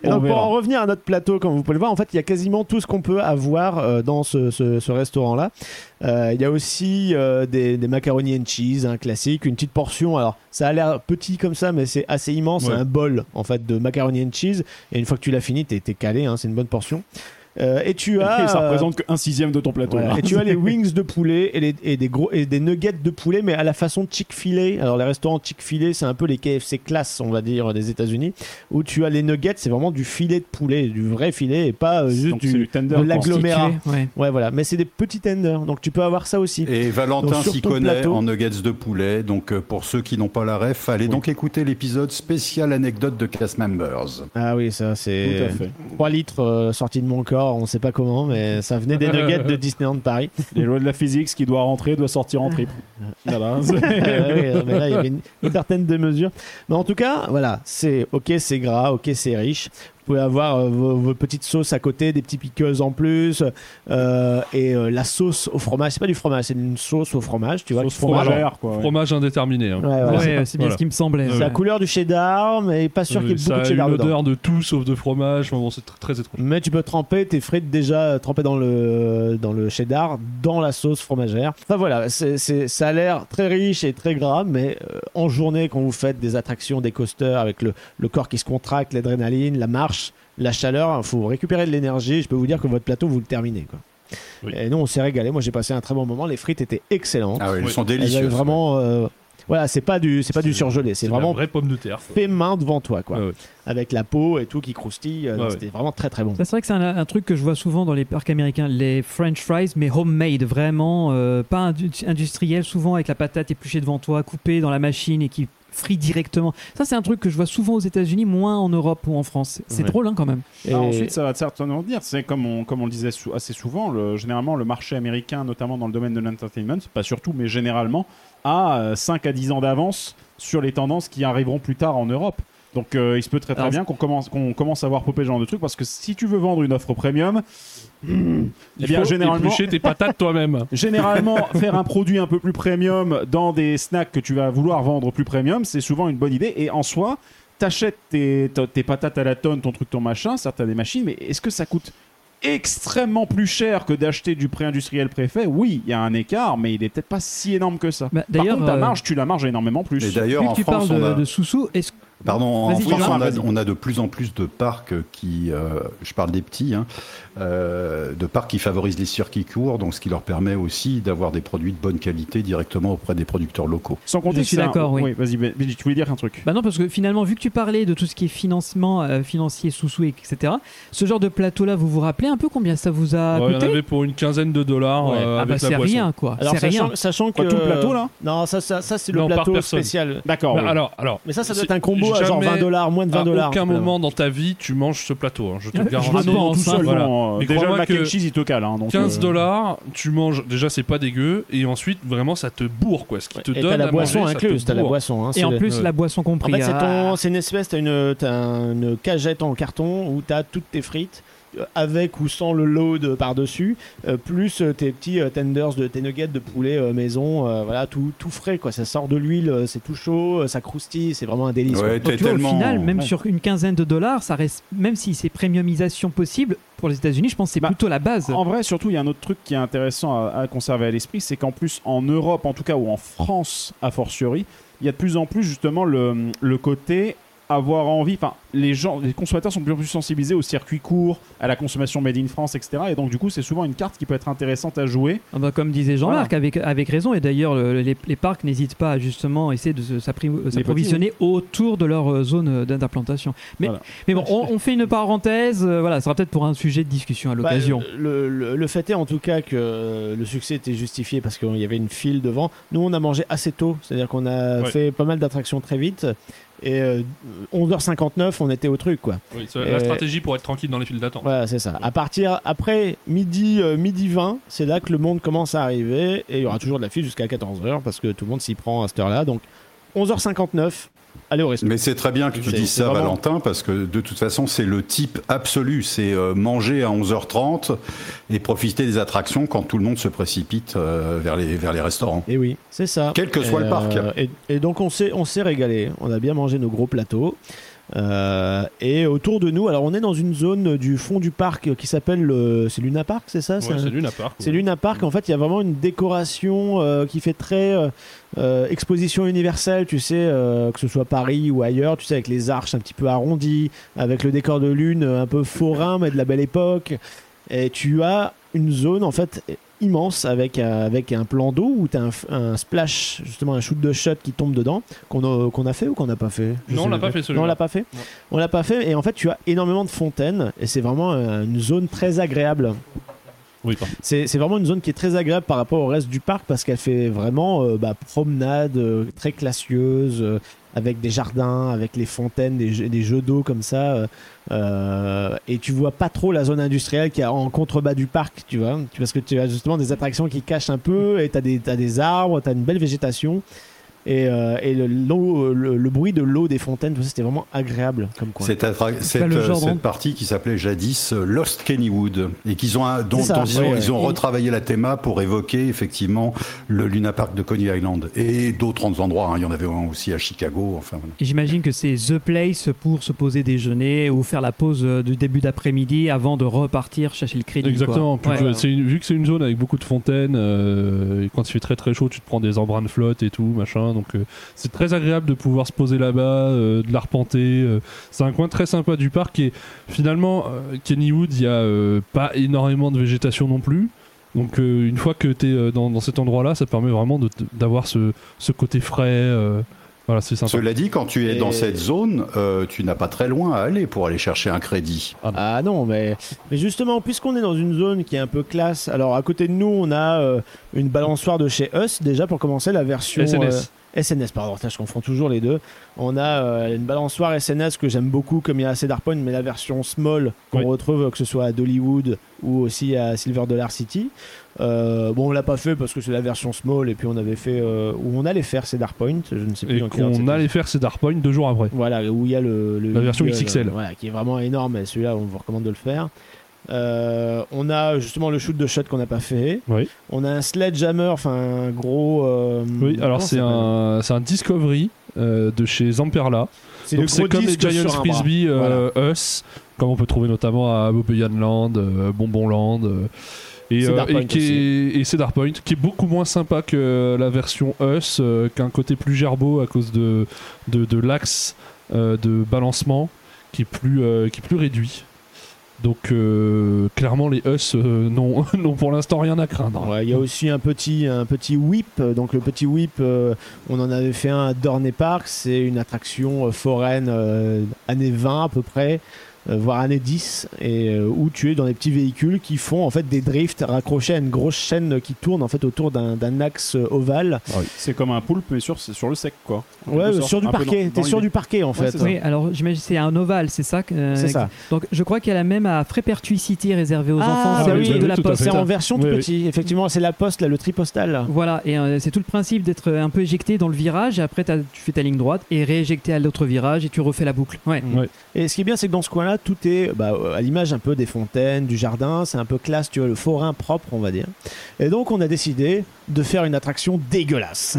S7: Et donc pour en revenir à notre plateau, comme vous pouvez le voir, en fait, il y a quasiment tout ce qu'on peut avoir euh, dans ce, ce- ce restaurant-là. Euh, Il y a aussi euh, des, des macaroni and cheese, un classique, une petite portion. Alors, ça a l'air petit comme ça, mais c'est assez immense.
S8: Ouais.
S7: C'est un bol en fait de macaroni and cheese. Et une fois que tu l'as fini, t'es t'es calé. hein, c'est une bonne portion. Euh, et tu as
S5: Et ça
S7: euh,
S5: représente qu'un sixième de ton plateau.
S7: voilà. Et tu as les wings de poulet et, les- et des gros et des nuggets de poulet, mais à la façon Chick-fil-A. Alors les restaurants Chick-fil-A, c'est un peu les KFC classe, on va dire, des États-Unis, où tu as les nuggets, c'est vraiment du filet de poulet, du vrai filet, et pas euh, juste
S5: Donc,
S7: du,
S5: du tender
S7: de l'agglomérat.
S6: Ouais.
S7: Ouais, voilà. Mais c'est des petits tenders, donc tu peux avoir ça aussi.
S4: Et Valentin s'y connaît
S7: plateau-
S4: en nuggets de poulet. Donc, euh, pour ceux qui n'ont pas la ref, allez donc écouter l'épisode spécial anecdote de cast members.
S7: Ah oui, ça c'est
S5: fait.
S7: 3 litres euh, sortis de mon corps, on sait pas comment, mais ça venait des nuggets de Disneyland Paris.
S5: Les lois de la physique, ce qui doit rentrer doit sortir en triple. Voilà.
S7: Oui, mais là, il y avait une, une certaine démesure. Mais en tout cas, voilà, c'est ok, c'est gras, ok, c'est riche. Vous pouvez avoir euh, vos, vos petites sauces à côté, des petits piqueuses en plus, euh, et euh, la sauce au fromage. C'est pas du fromage, c'est une sauce au fromage, tu vois.
S5: Sauce
S7: font-
S5: fromagère, quoi. ouais.
S8: Fromage indéterminé. hein.
S7: Ouais, c'est-
S6: Ouais, c'est bien
S8: Voilà.
S6: ce qui me semblait.
S7: C'est la couleur du cheddar, mais pas sûr qu'il y ait beaucoup de
S8: a
S7: cheddar
S8: une
S7: dedans.
S8: odeur de tout sauf de fromage. Bon, c'est tr- très étrange.
S7: Mais tu peux tremper tes frites déjà trempées dans le, dans le cheddar, dans la sauce fromagère. Enfin voilà, c'est c'est- ça a l'air très riche et très gras, mais euh, en journée, quand vous faites des attractions, des coasters avec le, le corps qui se contracte, l'adrénaline, la marche, la chaleur, il faut récupérer de l'énergie. Je peux vous dire que votre plateau, vous le terminez. Quoi.
S8: Oui.
S7: Et nous, on s'est régalé. Moi, j'ai passé un très bon moment. Les frites étaient excellentes.
S4: Ah oui, elles
S8: Oui.
S4: sont
S7: Elles
S4: délicieuses.
S7: vraiment. euh, voilà, c'est pas du, c'est pas du surgelé, c'est vraiment
S8: vraie pomme de terre.
S7: fait main devant toi, quoi.
S8: Ouais.
S7: Avec la peau et tout qui croustille. euh,
S8: Ouais,
S7: C'était vraiment très très bon.
S6: Ça, c'est vrai que c'est un, un truc que je vois souvent dans les parcs américains, les French fries, mais homemade, vraiment, euh, pas indu- industriel, souvent avec la patate épluchée devant toi, coupée dans la machine et qui frit directement. Ça, c'est un truc que je vois souvent aux États-Unis, moins en Europe ou en France. C'est
S7: Ouais.
S6: drôle hein, quand même.
S7: Et-
S5: Ah, ensuite, ça va certainement dire, c'est comme on, comme on le disait assez souvent, le, généralement le marché américain, notamment dans le domaine de l'entertainment, pas surtout, mais généralement, a euh, 5 à 10 ans d'avance sur les tendances qui arriveront plus tard en Europe. Donc euh, il se peut très très
S6: Alors,
S5: bien qu'on commence, qu'on commence à voir popper ce genre de truc parce que si tu veux vendre une offre premium, eh
S8: Il
S5: bien
S8: faut
S5: généralement,
S8: éplucher tes patates toi-même.
S5: Généralement, faire un produit un peu plus premium dans des snacks que tu vas vouloir vendre plus premium, c'est souvent une bonne idée. Et en soi, t'achètes tes, tes patates à la tonne, ton truc, ton machin, certes, t'as des machines, mais est-ce que ça coûte extrêmement plus cher que d'acheter du pré-industriel préfet? Oui, il y a un écart, mais il est peut-être pas si énorme que ça.
S6: Bah,
S5: Par
S6: d'ailleurs,
S5: contre, ta
S6: euh,
S5: marge, tu la marges énormément plus.
S4: Et d'ailleurs,
S6: Vu
S4: en
S6: que tu
S4: France,
S6: parles de,
S4: on a...
S6: de Soussou, est-ce
S4: Pardon, en France, a, on a de plus en plus de parcs qui, euh, je parle des petits, hein, euh, de parcs qui favorisent les circuits courts, donc ce qui leur permet aussi d'avoir des produits de bonne qualité directement auprès des producteurs locaux.
S5: Sans compter
S6: Je suis d'accord, oui.
S5: vas-y, Benji, tu voulais dire un truc
S6: Bah non, parce que finalement, vu que tu parlais de tout ce qui est financement, euh, financier, sous-sous, etc., ce genre de plateau-là, vous vous rappelez un peu combien ça vous a
S8: Ouais,
S6: coûté
S8: avait pour une quinzaine de dollars
S7: Ouais.
S8: euh,
S6: Ah bah c'est rien, quoi.
S7: Alors
S6: C'est rien.
S7: sachant, sachant que
S5: Quoi, tout le plateau, là?
S7: Non, ça, ça, ça, c'est le
S8: Non,
S7: plateau spécial.
S5: D'accord.
S8: Bah,
S5: oui.
S8: alors, alors,
S7: Mais ça, ça doit être un combo à genre
S8: jamais-
S7: 20 dollars, moins de 20
S8: à
S7: dollars.
S8: aucun moment dans ta vie, tu manges ce plateau. hein, je te le garantis.
S6: Hein,
S5: euh,
S8: Mais
S5: Déjà, le mac and cheese, il te cale. hein, donc,
S8: 15
S5: euh,
S8: dollars, tu manges. Déjà, c'est pas dégueu. Et ensuite, vraiment, ça te bourre, quoi. Ce qui te
S7: Et
S8: donne
S7: t'as la
S8: à
S7: boisson
S8: manger, ça te
S7: incluse, t'as la boisson. hein,
S6: Et en plus,
S8: ouais.
S6: la boisson
S7: En
S6: comprise.
S7: fait, c'est
S6: Ah.
S7: une espèce, t'as une, t'as une cagette en carton où t'as toutes tes frites avec ou sans le load par-dessus, euh, plus euh, tes petits euh, tenders de tes nuggets de poulet euh, maison, euh, voilà, tout, tout frais quoi. Ça sort de l'huile, euh, c'est tout chaud, euh, ça croustille, c'est vraiment un délice.
S4: Ouais,
S6: Donc,
S4: t'es
S6: tu vois,
S4: tellement...
S6: au final, même
S5: Ouais.
S6: sur une quinzaine de dollars, ça reste, même si c'est premiumisation possible pour les États-Unis, je pense que c'est
S5: Bah,
S6: plutôt la base.
S5: En vrai, surtout, il y a un autre truc qui est intéressant à, à conserver à l'esprit, c'est qu'en plus, en Europe, en tout cas, ou en France, a fortiori, il y a de plus en plus justement le, le côté avoir envie, enfin, les gens, les consommateurs sont de plus en plus sensibilisés au circuit court, à la consommation made in France, etc. Et donc, du coup, c'est souvent une carte qui peut être intéressante à jouer.
S6: Ah bah, comme disait Jean-Marc, avec, avec raison, et d'ailleurs le- les, les parcs n'hésitent pas à justement essayer de euh, s'approvisionner autour de leur euh, zone euh, d'implantation. Mais,
S5: Voilà.
S6: mais bon, on, on fait une parenthèse, voilà, ça sera peut-être pour un sujet de discussion à
S7: Bah,
S6: l'occasion.
S7: le, le- le fait est en tout cas que le succès était justifié parce qu'il y avait une file devant. Nous, on a mangé assez tôt, c'est-à-dire qu'on a
S8: Ouais.
S7: fait pas mal d'attractions très vite. Et euh, 11h59, on était au truc quoi.
S8: Oui, c'est
S7: Et-
S8: la stratégie pour être tranquille dans les files d'attente.
S7: Voilà, c'est ça. À partir après midi, euh, midi 20, c'est là que le monde commence à arriver et il y aura toujours de la file jusqu'à 14h parce que tout le monde s'y prend à cette heure-là. Donc 11h59, au resto.
S4: Mais c'est très bien que tu dises ça,
S7: vraiment-
S4: Valentin, parce que de toute façon, c'est le type absolu. C'est euh, manger à 11h30 et profiter des attractions quand tout le monde se précipite euh, vers, les, vers les restaurants.
S7: Et oui, c'est ça.
S4: Quel que soit
S7: Et,
S4: le parc.
S7: euh, et, et donc on s'est on s'est régalé. On a bien mangé nos gros plateaux. Euh, et autour de nous, alors on est dans une zone du fond du parc qui s'appelle le- c'est Luna Park, c'est ça
S8: Ouais,
S7: c'est un-
S8: c'est Luna Park.
S7: C'est
S8: ouais.
S7: Luna Park. En fait, il y a vraiment une décoration euh, qui fait très euh, exposition universelle, tu sais, que ce soit Paris ou ailleurs, tu sais, avec les arches un petit peu arrondies, avec le décor de lune un peu forain, mais de la belle époque. et tu as une zone en fait immense avec, euh, avec un plan d'eau où tu as un, splash, justement un shoot de shot qui tombe dedans, qu'on a, qu'on a fait ou qu'on n'a pas fait? Je
S8: Non, on l'a pas fait, celui-là.
S7: Non, on l'a pas fait? On l'a pas fait et en fait tu as énormément de fontaines et c'est vraiment euh, une zone très agréable.
S8: Oui.
S7: C'est vraiment une zone qui est très agréable par rapport au reste du parc parce qu'elle fait vraiment euh, bah, promenade euh, très classieuse euh, avec des jardins, avec les fontaines, des jeux, des jeux d'eau comme ça. euh, euh, et tu vois pas trop la zone industrielle qui est en contrebas du parc, tu vois, parce que tu as justement des attractions qui cachent un peu et tu as, as des arbres, tu as une belle végétation. Et, euh, et le, l'eau- le, le bruit de l'eau des fontaines, tout ça, c'était vraiment agréable comme coin.
S4: Cette, euh,
S7: genre
S4: cette partie qui s'appelait jadis euh, Lost Kennywood et qu'ils ont un- dont,
S7: C'est ça,
S4: dont ils, ont,
S7: ouais.
S4: ils ont
S7: Et-
S4: retravaillé la théma pour évoquer effectivement le Luna Park de Coney Island et d'autres endroits. hein. Il y en avait un aussi à Chicago. Enfin, voilà.
S6: J'imagine que c'est The Place pour se poser déjeuner ou faire la pause du début d'après-midi avant de repartir chercher le crédit.
S8: Exactement.
S6: quoi. Ouais.
S8: une- vu que c'est une zone avec beaucoup de fontaines, euh, et quand il fait très très chaud, tu te prends des embruns de flotte et tout, machin. Donc euh, c'est très agréable de pouvoir se poser là-bas, euh, de l'arpenter. euh. c'est un coin très sympa du parc et finalement, euh, Kennywood, il y a euh, pas énormément de végétation non plus. Donc euh, une fois que tu es dans, dans cet endroit-là, ça permet vraiment d'avoir ce, ce côté frais. euh, voilà, c'est sympa.
S4: Cela dit, quand tu es
S7: Et-
S4: dans cette zone, euh, tu n'as pas très loin à aller pour aller chercher un crédit.
S7: Ah non, mais, mais justement, puisqu'on est dans une zone qui est un peu classe, alors à côté de nous, on a euh, une balançoire de chez Us, déjà pour commencer, la version.
S8: SNS.
S7: SNS, pardon, je confonds toujours les deux. On a euh, une balançoire SNS que j'aime beaucoup, comme il y a à Cedar Point, mais la version small qu'on
S8: Oui.
S7: retrouve, que ce soit à Dollywood ou aussi à Silver Dollar City. Euh, bon, on l'a pas fait parce que c'est la version small, et puis on avait fait. euh, où on allait faire Cedar Point, je ne sais plus
S8: Et
S7: dans quel c'était.
S8: allait faire Cedar Point deux jours après.
S7: Voilà, où il y a le, le
S8: La version XXL.
S7: euh, voilà, qui est vraiment énorme. Et celui-là, on vous recommande de le faire. Euh, on a justement le shoot de shot qu'on n'a pas fait.
S8: Oui.
S7: On a un sledgehammer, enfin un gros. euh,
S8: Oui, alors c'est un, c'est un Discovery euh, de chez Zamperla.
S7: C'est
S8: Donc
S7: le
S8: c'est
S7: gros
S8: comme les
S7: disque
S8: Giant
S7: sur un bras.
S8: Frisbee euh, Us, comme on peut trouver notamment à Boboyan Land, euh, Bonbon Land. euh, et,
S7: Cedar
S8: euh,
S7: Point
S8: et, qui est, et Cedar Point, qui est beaucoup moins sympa que la version Us, euh, qu'un côté plus gerbeau à cause de, de, de l'axe euh, de balancement qui est plus, euh, qui est plus réduit. Donc euh, clairement les Us euh, n'ont pour l'instant rien à craindre.
S7: Il y a aussi un petit, un petit whip. Donc le petit whip, euh, on en avait fait un à Dorney Park. C'est une attraction euh, foraine années 20 à peu près. Euh, voire années 10 et euh, où tu es dans des petits véhicules qui font en fait des drifts raccrochés à une grosse chaîne qui tourne en fait autour d'un d'un axe euh, ovale
S5: C'est comme un poulpe, mais sur, c'est sur le sec, quoi.
S7: Ouais sur du parquet t'es sur du parquet en fait
S5: c'est.
S6: Oui, alors j'imagine que c'est un ovale, c'est ça euh,
S7: C'est ça.
S6: Donc je crois qu'il y a la même à Frépertuis City réservée aux enfants
S7: ah oui,
S6: truc de la poste.
S7: c'est en version tout
S8: Oui, oui.
S7: petit effectivement c'est la poste là, le tri postal
S6: Voilà, et euh, c'est tout le principe d'être un peu éjecté dans le virage, et après tu fais ta ligne droite et rééjecté à l'autre virage et tu refais la boucle. Ouais.
S8: Ouais.
S7: Et ce qui est bien, c'est que dans ce coin-là, tout est bah, euh, à l'image un peu des fontaines, du jardin. C'est un peu classe, tu vois, le forain propre, on va dire. Et donc, on a décidé de faire une attraction dégueulasse.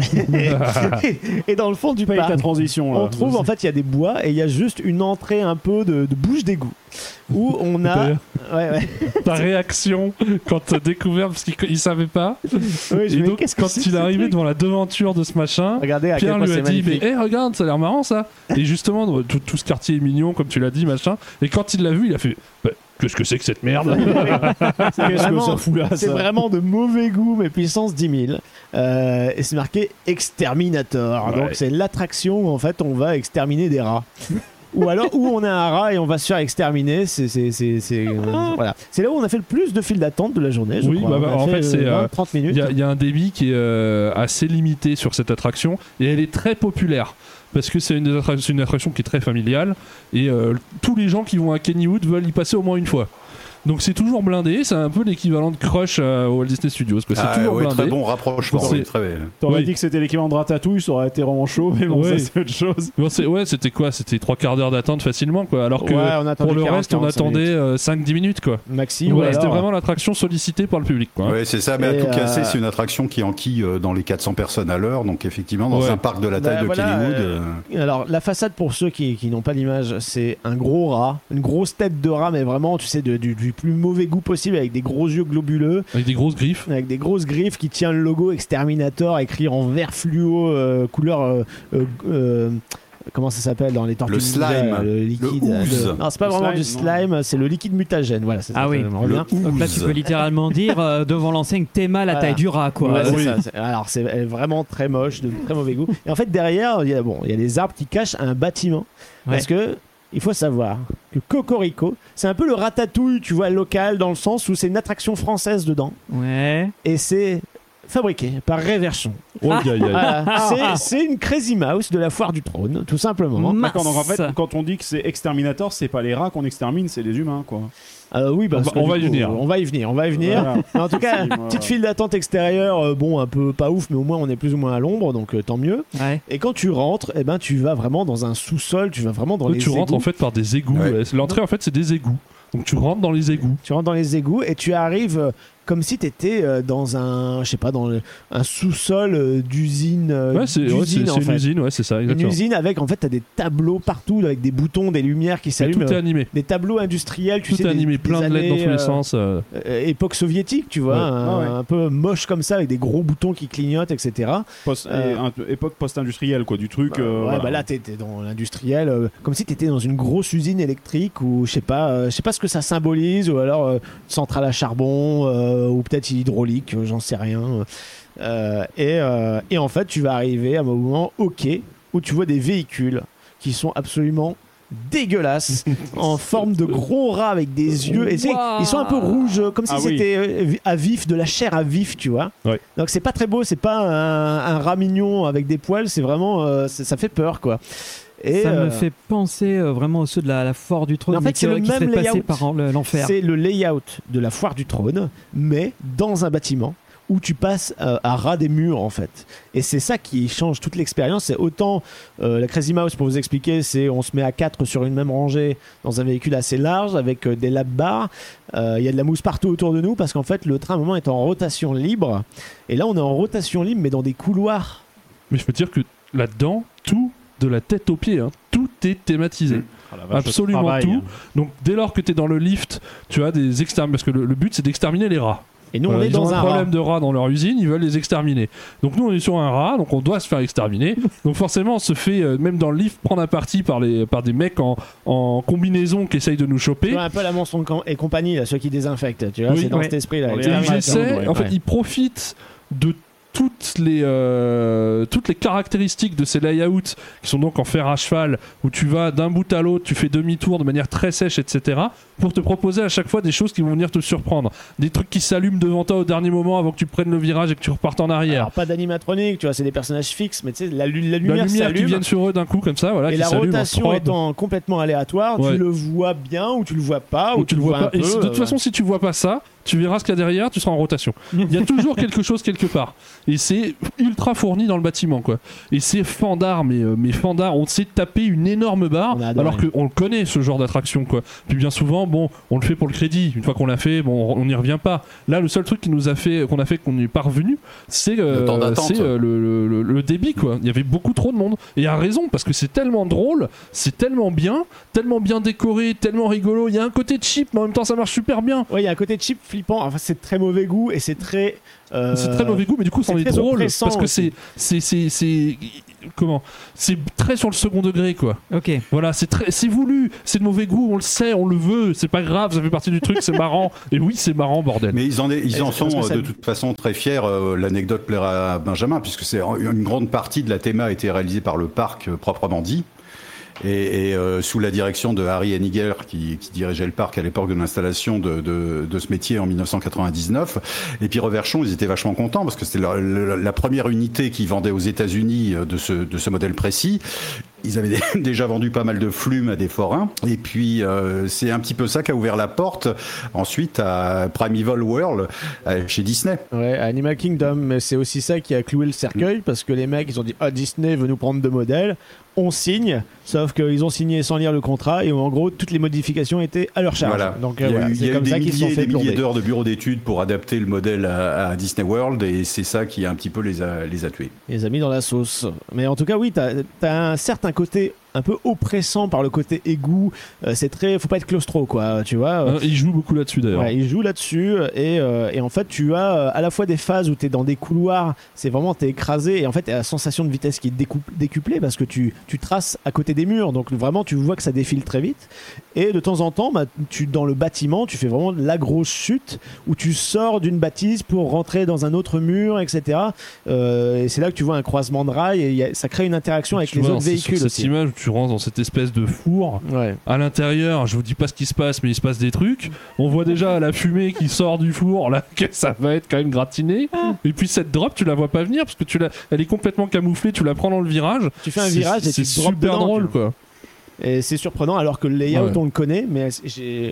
S7: et, dans le fond du parc,
S5: transition, là.
S7: on trouve en fait, il y a des bois et il y a juste une entrée un peu de, de bouche d'égout où on a.
S8: D'ailleurs,
S7: Ouais, ouais.
S8: Ta réaction quand t'as découvert parce qu'il il savait pas.
S7: Oui,
S8: Et donc, quand
S7: que
S8: il est arrivé devant la devanture de ce machin,
S7: Regardez à
S8: Pierre lui a dit Mais
S7: magnifique.
S8: hé, regarde, ça a l'air marrant ça. Et justement, tout, tout ce quartier est mignon, comme tu l'as dit, machin. Et quand il l'a vu, il a fait Bah, Qu'est-ce que c'est que cette merde
S7: C'est
S5: Qu'est-ce que
S7: vraiment-
S5: ça fout là,
S7: C'est
S5: ça
S7: vraiment de mauvais goût, mais puissance 10 000. Euh, et c'est marqué Exterminator.
S8: Ouais.
S7: Donc c'est l'attraction où en fait on va exterminer des rats. Ou alors où on a un rat et on va se faire exterminer. C'est c'est- c'est- c'est- euh, voilà. C'est là où on a fait le plus de files d'attente de la journée. Je
S8: Oui,
S7: crois.
S8: bah, bah,
S7: On a
S8: en fait, c'est,
S7: euh,
S8: euh,
S7: 30
S8: Il y, a- il y a un débit qui est euh, assez limité sur cette attraction et elle est très populaire parce que c'est une, attraction qui est très familiale et euh, tous les gens qui vont à Kennywood veulent y passer au moins une fois. Donc c'est toujours blindé, c'est un peu l'équivalent de Crush euh, au Walt Disney Studios. quoi. C'est
S4: Ah,
S8: toujours
S4: ouais,
S8: blindé.
S4: très bon rapprochement.
S8: C'est-
S4: très.
S5: T'aurais
S8: Oui.
S5: dit que c'était l'équivalent de Ratatouille, ça aurait été vraiment chaud, mais bon,
S8: Ouais.
S5: ça c'est autre chose.
S8: Bon, c'est- ouais, c'était quoi? C'était trois quarts d'heure d'attente facilement, quoi. Alors que
S7: Ouais,
S8: pour le
S7: 40,
S8: reste, on
S7: 45
S8: attendait
S7: minutes.
S8: euh, 5-10 minutes, quoi.
S7: Maxi,
S8: Donc c'était vraiment l'attraction sollicitée par le public, quoi.
S4: Ouais, c'est ça, mais
S7: Et,
S4: à tout casser,
S7: euh,
S4: c'est une attraction qui enquille euh, dans les 400 personnes à l'heure. Donc, effectivement, dans
S8: Ouais.
S4: un parc de la taille
S7: Bah,
S4: de
S7: voilà,
S4: Kennywood.
S7: euh, Alors, la façade, pour ceux qui, qui n'ont pas l'image, c'est un gros rat, une grosse tête de rat, mais vraiment, tu sais, du plus mauvais goût possible, avec des gros yeux globuleux,
S8: Avec des grosses griffes.
S7: avec des grosses griffes qui tient le logo Exterminator écrit en vert fluo, euh, couleur euh, euh, euh, comment ça s'appelle dans les tortues
S4: Le slime.
S7: le liquide.
S4: Le
S7: non, c'est pas
S5: Le
S7: vraiment
S5: slime,
S7: du slime, c'est le liquide mutagène. Voilà, c'est ça,
S6: Ah oui.
S7: ça revient.
S6: Donc là, tu peux littéralement dire euh, devant l'enseigne Théma la
S7: Voilà.
S6: taille du rat, quoi.
S7: Ouais, c'est
S5: oui.
S7: ça, c'est- alors c'est vraiment très moche, de très mauvais goût. Et en fait derrière, il y a bon, il y a des arbres qui cachent un bâtiment
S6: Ouais.
S7: parce que il faut savoir que Cocorico, c'est un peu le ratatouille, tu vois, local dans le sens où c'est une attraction française dedans
S6: Ouais.
S7: et c'est fabriqué par Réverchon.
S8: Oh, aïe, aïe.
S7: Voilà. C'est- une Crazy Mouse de la foire du trône, tout simplement.
S5: D'accord, donc en fait, quand on dit que c'est exterminator, c'est pas les rats qu'on extermine, c'est les humains, quoi.
S7: Euh, oui, parce
S8: On on va y
S7: coup,
S8: venir.
S7: On va y venir, on va y venir.
S5: Voilà.
S7: Mais en tout cas, petite file d'attente extérieure, euh, bon, un peu pas ouf, mais au moins on est plus ou moins à l'ombre, donc euh, tant mieux.
S6: Ouais.
S7: Et quand tu rentres, eh ben, tu vas vraiment dans un sous-sol, tu vas vraiment dans
S8: Ouais,
S7: les
S8: tu rentres en fait par des égouts.
S4: Ouais.
S8: L'entrée en fait c'est des égouts. Donc tu rentres dans les égouts.
S7: Tu rentres dans les égouts et tu arrives euh, comme si tu étais dans un, je sais pas, dans le- un sous-sol euh, d'usine. euh,
S8: Ouais, c'est ouais, une usine, ouais, c'est ça,
S7: Une usine avec, en fait, tu as des tableaux partout avec des boutons, des lumières qui s'allument.
S8: tout est
S7: euh,
S8: animé.
S7: Des tableaux industriels, tu
S8: Tout
S7: sais,
S8: animé,
S7: des
S8: plein de lettres dans tous les
S7: euh,
S8: sens. euh.
S7: euh, époque soviétique, tu vois,
S5: Ouais.
S7: un,
S5: Ah ouais.
S7: un peu moche comme ça, avec des gros boutons qui clignotent, etc.
S5: Post-
S7: Euh,
S5: un époque post-industrielle, quoi, du truc. euh,
S7: ouais,
S5: voilà.
S7: bah là, t'es t'es dans l'industriel, euh, comme si t'étais dans une grosse usine électrique ou je sais pas, euh, je sais pas ce que ça symbolise, ou alors euh, centrale à charbon, euh, ou peut-être hydraulique, euh, j'en sais rien. Euh, et, euh, et en fait, tu vas arriver à un moment au quai où tu vois des véhicules qui sont absolument dégueulasses en forme de gros rats avec des yeux et ils sont un peu rouges euh, comme si
S5: Ah oui.
S7: c'était euh, à vif de la chair à vif tu vois
S8: Ouais.
S7: donc c'est pas très beau c'est pas un, un rat mignon avec des poils c'est vraiment euh, ça fait peur quoi et
S6: ça
S7: euh,
S6: me fait penser euh, vraiment aux ceux de la, la foire du trône
S7: Mais en fait, c'est le
S6: qui
S7: même layout.
S6: l'enfer.
S7: c'est le layout de la foire du trône mais dans un bâtiment où tu passes euh, à ras des murs en fait. Et c'est ça qui change toute l'expérience. C'est autant euh, la Crazy Mouse pour vous expliquer c'est on se met à quatre sur une même rangée dans un véhicule assez large avec euh, des lap bars Euh, il y a de la mousse partout autour de nous parce qu'en fait le train à un moment est en rotation libre. Et là on est en rotation libre mais dans des couloirs.
S8: Mais je peux te dire que là-dedans, tout de la tête aux pieds, hein, tout est thématisé.
S5: Ah, vache, le
S8: Absolument
S5: travail.
S8: tout. Donc dès lors que tu es dans le lift, tu as des exterminations. Parce que le, le but c'est d'exterminer les rats.
S7: et nous on
S8: Voilà,
S7: est
S8: ils ont
S7: dans
S8: un
S7: un
S8: problème
S7: rat.
S8: de rats dans leur usine, ils veulent les exterminer. Donc nous on est sur un rat, donc on doit se faire exterminer. donc forcément on se fait, euh, même dans le lift, prendre un parti par, les, par des mecs en, en combinaison qui essayent de nous
S7: Tu
S8: choper.
S7: vois, un peu la monstre et compagnie là, ceux qui désinfectent tu vois
S8: Oui,
S7: c'est dans
S6: ouais.
S7: cet esprit là
S5: Dans les
S8: Et
S5: Ah,
S8: ils essaient,
S5: ouais,
S8: en fait,
S7: ouais.
S8: ils profitent de toutes les, euh, toutes les caractéristiques de ces layouts qui sont donc en fer à cheval, où tu vas d'un bout à l'autre, tu fais demi-tour de manière très sèche, etc., pour te proposer à chaque fois des choses qui vont venir te surprendre. Des trucs qui s'allument devant toi au dernier moment avant que tu prennes le virage et que tu repartes en arrière.
S7: Alors pas d'animatronique, tu vois, c'est des personnages fixes, mais tu sais, la, la
S8: La
S7: lumière,
S8: lumière qui vient sur eux d'un coup comme ça, voilà,
S7: et
S8: qui
S7: la
S8: en
S7: rotation étant complètement aléatoire,
S8: Ouais.
S7: tu le vois bien ou tu le vois pas,
S8: ou tu le vois pas. Et si- de toute
S7: euh,
S8: façon, si tu vois pas ça, tu verras ce qu'il y a derrière, tu seras en rotation. Il y a toujours quelque chose quelque part. Et c'est ultra fourni dans le bâtiment, quoi. Et c'est fandard, mais, euh, mais fandard. On s'est tapé une énorme barre, alors qu'on le connaît, ce genre d'attraction, quoi. Puis bien souvent, bon, on le fait pour le crédit. Une fois qu'on l'a fait, bon, on n'y revient pas. Là, le seul truc qui nous a fait, qu'on a fait, qu'on n'y est pas revenu, c'est euh, euh, le, le- le- le débit, quoi. Il y avait beaucoup trop de monde. Et à raison, parce que c'est tellement drôle, c'est tellement bien, tellement bien décoré, tellement rigolo. Il y a un côté cheap, mais en même temps, ça marche super bien.
S7: Ouais, il y a un côté cheap flippant. Enfin, c'est de très mauvais goût et c'est très. euh,
S8: C'est très mauvais goût, mais du coup, c'en
S7: c'est
S8: est
S7: très
S8: drôle parce que
S7: aussi.
S8: c'est, c'est, c'est, c'est, comment? C'est très sur le second degré, quoi.
S6: Ok.
S8: Voilà, c'est très, c'est voulu, c'est de mauvais goût, on le sait, on le veut, c'est pas grave, ça fait partie du truc, c'est marrant. Et oui, c'est marrant, bordel.
S4: Mais ils en, est- ils en
S7: Parce
S4: sont euh, de toute façon très fiers. euh, L'anecdote plaira à Benjamin, puisque c'est une grande partie de la théma a été réalisée par le parc proprement dit. Et, et, euh, sous la direction de Harry Henniger, qui, qui dirigeait le parc à l'époque de l'installation de, de, de ce métier en 1999. Et puis Reverchon, ils étaient vachement contents parce que c'était la, première unité qui vendait aux États-Unis euh, de ce, de ce modèle précis. Ils avaient déjà vendu pas mal de flumes à des forains. Et puis, euh, c'est un petit peu ça qui a ouvert la porte ensuite à Primeval World chez Disney.
S7: Ouais, Animal Kingdom, mais c'est aussi ça qui a cloué le cercueil parce que les mecs ils ont dit Ah, Disney veut nous prendre deux modèles, on signe, sauf qu'ils ont signé sans lire le contrat et en gros toutes les modifications étaient à leur charge.
S4: Voilà.
S7: Donc
S4: il
S7: euh,
S4: y a,
S7: voilà,
S4: eu- il y
S7: c'est
S4: a
S7: comme
S4: des
S7: ça qu'ils sont
S4: milliers,
S7: fait
S4: des milliers d'heures de bureau d'études pour adapter le modèle à, à Disney World et c'est ça qui a un petit peu les a, les a tués.
S7: Les amis dans la sauce. Mais en tout cas, oui, t'as as un certain côté un peu oppressant par le côté égout. Euh, c'est très, faut pas être claustro quoi, tu vois.
S8: Hein, il joue beaucoup là-dessus d'ailleurs.
S7: Ouais, il joue là-dessus et, euh, et en fait tu as euh, à la fois des phases où tu es dans des couloirs, c'est vraiment t'es écrasé et en fait t'as la sensation de vitesse qui est décuplée parce que tu, tu traces à côté des murs donc vraiment tu vois que ça défile très vite et de temps en temps bah, tu dans le bâtiment tu fais vraiment la grosse chute où tu sors d'une bâtisse pour rentrer dans un autre mur etc Euh, et c'est là que tu vois un croisement de rails et il y a- ça crée une interaction avec
S8: Tu
S7: les
S8: vois,
S7: autres véhicules
S8: cette
S7: aussi.
S8: image tu rentres dans cette espèce de four.
S7: Ouais.
S8: À l'intérieur, je vous dis pas ce qui se passe, mais il se passe des trucs. On voit déjà la fumée qui sort du four, là, que ça va être quand même gratiné. Et puis cette drop, tu la vois pas venir parce que tu la, elle est complètement camouflée. Tu la prends dans le virage.
S7: Tu fais un virage et
S8: c'est super drôle, quoi.
S7: Et c'est surprenant alors que le layout
S8: Ouais.
S7: on le connaît, mais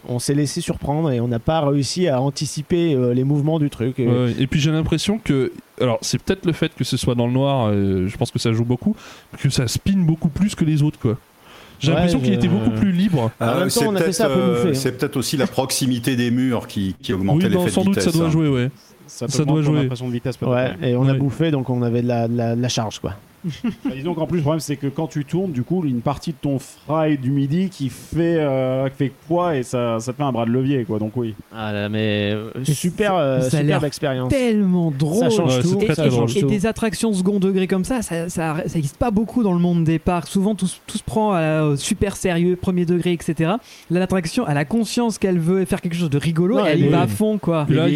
S7: on s'est laissé surprendre et on n'a pas réussi à anticiper euh, les mouvements du truc. Et-
S8: Ouais, et puis j'ai l'impression que. Alors, c'est peut-être le fait que ce soit dans le noir, euh, je pense que ça joue beaucoup, que ça spin beaucoup plus que les autres, quoi. J'ai
S7: Ouais,
S8: l'impression qu'il était beaucoup plus libre.
S7: En même temps,
S4: c'est
S7: on a fait
S4: peut-être,
S7: ça un peu
S4: euh,
S7: hein.
S4: C'est peut-être aussi la proximité des murs qui, qui augmentait
S8: Oui,
S4: l'effet
S8: sans
S4: de
S8: doute,
S4: vitesse.
S8: ça doit
S4: hein.
S8: jouer, ouais.
S5: Ça,
S8: Ça
S5: doit
S8: jouer.
S5: de vitesse.
S7: Ouais, et on a bouffé donc on avait de la, de la, de la charge quoi.
S5: Bah, disons qu'en plus, le problème, c'est que quand tu tournes, du coup, une partie de ton fry du midi qui fait, euh, qui fait poids et ça, ça te fait un bras de levier, quoi. Donc, oui.
S7: Ah là, mais euh, super, euh,
S6: Ça a l'air
S7: superbe expérience.
S6: tellement drôle.
S7: Ça change
S8: Ouais,
S7: tout.
S8: très,
S6: Et,
S8: très
S6: et-
S8: drôle.
S6: et des attractions second degré comme ça, ça, ça, ça existe pas beaucoup dans le monde des parcs. Souvent, tout, se- tout se prend au super sérieux, premier degré, etc. Là, l'attraction, elle a conscience qu'elle veut faire quelque chose de rigolo
S7: Ouais,
S6: et elle y va à fond, quoi.
S8: Là,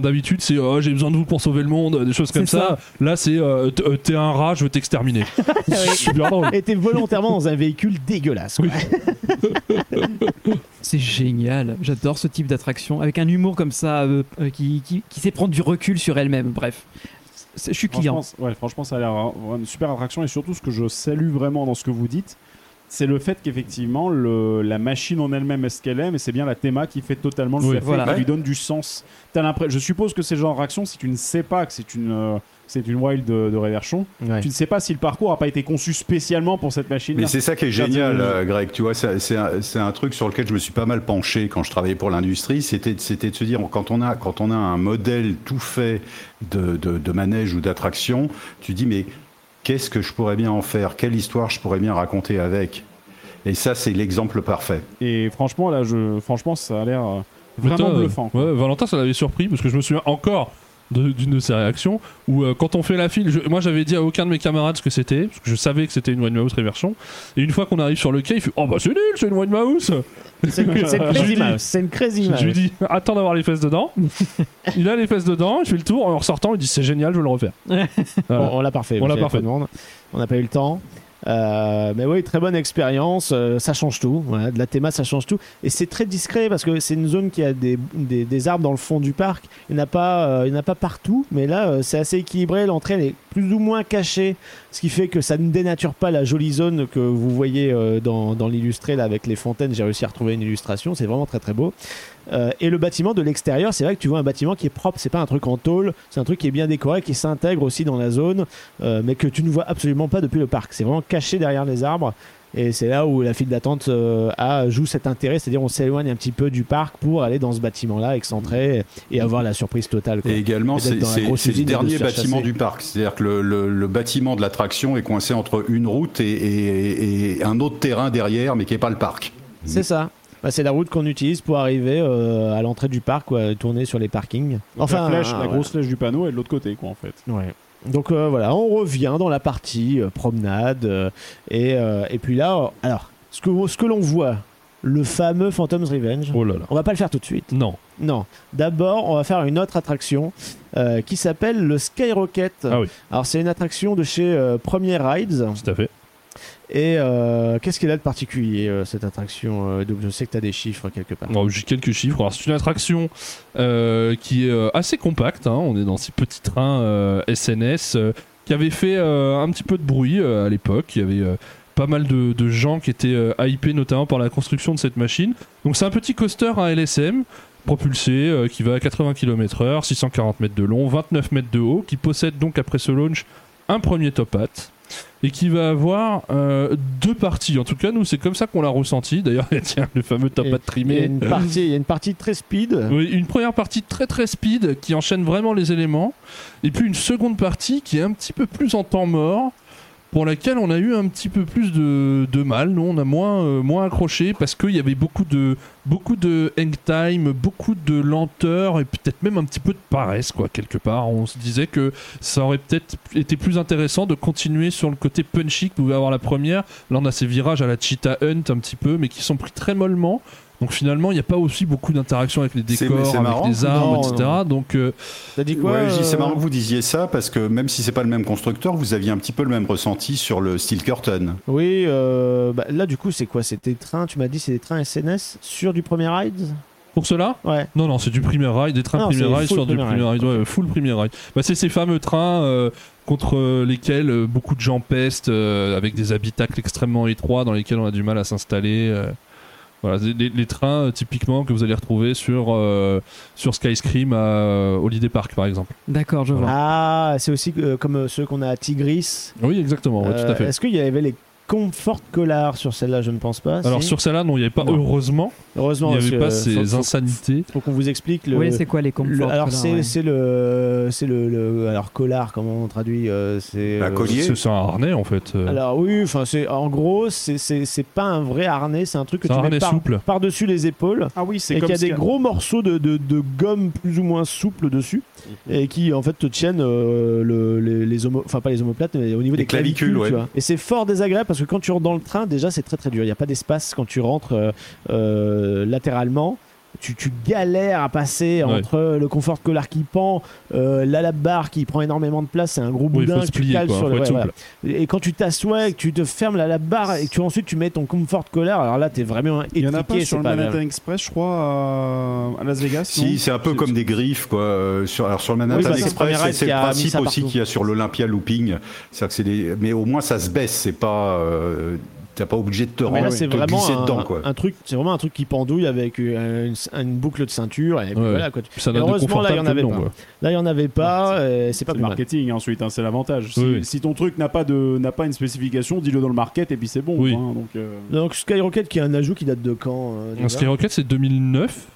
S8: d'habitude, c'est oh, j'ai besoin de vous pour sauver le monde, des choses comme
S6: C'est
S8: ça. Là, c'est euh, euh, t'es un rat, je veux t'exterminer. Super drôle.
S7: Et t'es volontairement dans un véhicule dégueulasse. quoi.
S6: C'est génial. J'adore ce type d'attraction avec un humour comme ça euh, euh, qui, qui, qui sait prendre du recul sur elle-même. Bref, C'est- je suis client.
S5: Franchement, ouais, franchement, ça a l'air une super attraction et surtout, ce que je salue vraiment dans ce que vous dites, c'est le fait qu'effectivement, le- la machine en elle-même est ce qu'elle est, mais c'est bien la théma qui fait totalement le
S8: Oui.
S5: fait,
S6: Voilà.
S5: qui lui donne du sens. Je suppose que c'est le genre d'action, si tu ne sais pas que c'est une, euh, c'est une wild de, de Réverchon,
S7: Ouais.
S5: tu ne sais pas si le parcours n'a pas été conçu spécialement pour cette machine.
S4: Mais c'est ça qui est génial, euh, Greg. Tu vois, c'est un, truc sur lequel je me suis pas mal penché quand je travaillais pour l'industrie. C'était c'était de se dire quand on a quand on a un modèle tout fait de, de, de manège ou d'attraction, tu dis mais qu'est-ce que je pourrais bien en faire? Quelle histoire je pourrais bien raconter avec? Et ça, c'est l'exemple parfait.
S5: Et franchement, là, je, franchement, ça a l'air euh, vraiment bluffant.
S8: ouais, Valentin, ça l'avait surpris parce que je me souviens encore d'une de, ses réactions où euh, quand on fait la file, je- moi j'avais dit à aucun de mes camarades ce que c'était parce que je savais que c'était une Wine Mouse Reversion. Et une fois qu'on arrive sur le quai, il fait Oh bah c'est nul, c'est une Wine Mouse
S7: C'est une,
S8: Je
S7: crazy
S8: dis-
S7: mouse. C'est une crazy
S8: Je lui dis Attends d'avoir les fesses dedans. il a les fesses dedans, il fait le tour, en ressortant, il dit C'est génial, je veux le refaire. Voilà.
S7: On, on l'a parfait.
S8: On l'a parfait.
S7: On n'a pas eu le temps. Euh, mais oui, très bonne expérience. euh, ça change tout. Voilà, de la théma, ça change tout. Et c'est très discret parce que c'est une zone qui a des, des, des arbres dans le fond du parc. Il n'y en euh, en a pas partout, mais là, euh, c'est assez équilibré. L'entrée est plus ou moins cachée, ce qui fait que ça ne dénature pas la jolie zone que vous voyez euh, dans, dans l'illustré là avec les fontaines. J'ai réussi à retrouver une illustration. C'est vraiment très très beau. Euh, et le bâtiment de l'extérieur, c'est vrai que tu vois un bâtiment qui est propre. C'est pas un truc en tôle. C'est un truc qui est bien décoré, qui s'intègre aussi dans la zone euh, mais que tu ne vois absolument pas depuis le parc. C'est vraiment caché derrière les arbres. Et c'est là où la file d'attente euh, a, joue cet intérêt, c'est-à-dire on s'éloigne un petit peu du parc pour aller dans ce bâtiment-là, excentré, et avoir la surprise totale. quoi.
S4: Et également, c'est le
S7: de
S4: dernier bâtiment
S7: chasser.
S4: du parc. C'est-à-dire que le, le- le bâtiment de l'attraction est coincé entre une route et, et- et un autre terrain derrière, mais qui n'est pas le parc.
S7: C'est ça. Bah, c'est la route qu'on utilise pour arriver euh, à l'entrée du parc, quoi, tourner sur les parkings.
S5: la, flèche, la grosse flèche du panneau est de l'autre côté, quoi, en fait.
S7: Ouais. Donc euh, voilà, on revient dans la partie euh, promenade. euh, et, euh, et puis là, euh, alors, ce que, ce que l'on voit, le fameux Phantom's Revenge,
S8: Oh là là.
S7: on va pas le faire tout de suite.
S8: Non.
S7: Non. D'abord, on va faire une autre attraction euh, qui s'appelle le Skyrocket.
S8: Ah oui.
S7: Alors, c'est une attraction de chez euh, Premier Rides.
S8: Tout à fait.
S7: Et euh, qu'est-ce qu'elle a de particulier, euh, cette attraction euh, je sais que tu as des chiffres quelque part.
S8: J'ai quelques chiffres. C'est une attraction qui est assez compacte. hein. On est dans ces petits trains SNS qui avaient fait un petit peu de bruit à l'époque. Il y avait pas mal de, gens qui étaient hypés notamment par la construction de cette machine. Donc c'est un petit coaster à LSM propulsé qui va à 80 km/h, 640 mètres de long, 29 mètres de haut, qui possède donc après ce launch un premier top hat et qui va avoir euh, deux parties. En tout cas, nous, c'est comme ça qu'on l'a ressenti. D'ailleurs, tiens, le fameux top
S7: Et-
S8: hat
S7: Il y, a
S8: trimé.
S7: une partie, il y a une partie très speed.
S8: Oui, une première partie très très speed qui enchaîne vraiment les éléments, et puis une seconde partie qui est un petit peu plus en temps mort, pour laquelle on a eu un petit peu plus de, de mal. Nous, on a moins, euh, moins accroché parce qu'il y avait beaucoup de, beaucoup de hang time, beaucoup de lenteur et peut-être même un petit peu de paresse, quoi, quelque part. On se disait que ça aurait peut-être été plus intéressant de continuer sur le côté punchy que pouvait avoir la première. Là, on a ces virages à la Cheetah Hunt un petit peu, mais qui sont pris très mollement. Donc finalement, il n'y a pas aussi beaucoup d'interaction avec les décors, avec
S4: marrant.
S8: les armes,
S7: Non,
S8: etc.
S7: non.
S8: Donc euh,
S7: T'as dit quoi
S4: Ouais, c'est
S7: euh,
S4: marrant que vous disiez ça parce que même si c'est pas le même constructeur, vous aviez un petit peu le même ressenti sur le Steel Curtain.
S7: Oui, euh, bah, là du coup c'est quoi? C'était trains, tu m'as dit c'est des trains SNS sur du premier ride?
S8: Pour cela,
S7: Ouais.
S8: Non, non, c'est du premier ride, des trains
S7: Non,
S8: premier ride sur du
S7: premier ride.
S8: ride, ouais, full premier ride. Bah, c'est ces fameux trains euh, contre lesquels beaucoup de gens pestent, euh, avec des habitacles extrêmement étroits dans lesquels on a du mal à s'installer. euh. Voilà, les, trains euh, typiquement que vous allez retrouver sur, euh, sur Skyscream à euh, Holiday Park par exemple.
S6: D'accord, je vois.
S7: Ah, c'est aussi euh, comme ceux qu'on a à Tigris.
S8: Oui, exactement, ouais, tout à fait.
S7: Est-ce qu'il y avait les Comfort Collars sur celle-là Je ne pense pas.
S8: Alors sur celle-là, non, il n'y avait pas,
S7: Non.
S8: heureusement,
S7: Heureusement,
S8: il n'y avait pas ces
S7: faut- faut-
S8: insanités.
S7: Faut qu'on vous explique le.
S6: Oui, c'est quoi les
S7: le-
S6: comforts
S7: alors c'est
S6: ouais.
S7: le c'est le, le- alors collar comment on traduit euh, c'est
S4: La
S7: euh,
S4: collier.
S8: C'est c'est un harnais en fait. euh.
S7: alors oui enfin c'est en gros c'est pas un vrai harnais c'est un truc que tu
S8: un
S7: mets
S8: harnais
S7: par,
S8: souple.
S7: par dessus les épaules
S5: Ah oui, c'est
S7: et qu'il y a des gros morceaux de, de, de gomme plus ou moins souples dessus et qui en fait te tiennent euh, le- les, les enfin pas les omoplates mais au niveau des clavicules,
S4: clavicules,
S7: tu
S4: ouais.
S7: vois. et c'est fort désagréable parce que quand tu rentres dans le train déjà c'est très très dur. Il n'y a pas d'espace quand tu rentres euh, euh, latéralement tu, tu galères à passer
S8: Ouais.
S7: entre le confort collar qui pend, euh, la lap bar qui prend énormément de place, c'est un gros
S8: Oui,
S7: boudin
S8: se
S7: que tu cales
S8: quoi,
S7: sur le. ouais, voilà. Et quand tu t'assois et que tu te fermes la lap bar et que tu ensuite tu mets ton comfort collar, alors là t'es vraiment
S5: Il y en a
S7: étriqué,
S5: pas sur le
S7: pas
S5: Manhattan. Express, je crois, à, à Las Vegas.
S4: Si, c'est un peu comme des griffes, quoi. euh, sur, alors sur le Manhattan
S7: Oui, bah,
S4: Express, c'est le principe aussi qu'il y a sur l'Olympia Looping. Que c'est des- mais au moins ça se baisse, c'est pas. T'es pas obligé de te, rendre-
S7: c'est
S4: te
S7: vraiment
S4: glisser
S7: un,
S4: dedans, quoi.
S7: un truc, c'est vraiment un truc qui pendouille avec euh, une, une boucle de ceinture et puis
S8: Ouais.
S7: voilà quoi.
S8: Ça
S7: Et heureusement là il y
S8: confortable
S7: en avait pas. Là il y en avait pas, c'est pas plus mal.
S5: marketing ensuite, hein, c'est l'avantage. Si,
S8: Oui, oui.
S5: si ton truc n'a pas de n'a pas une spécification, dis-le dans le market et puis c'est bon.
S8: Oui.
S5: quoi, hein, donc, euh,
S7: Donc Skyrocket qui est un ajout qui date de quand euh,
S8: Skyrocket c'est 2009,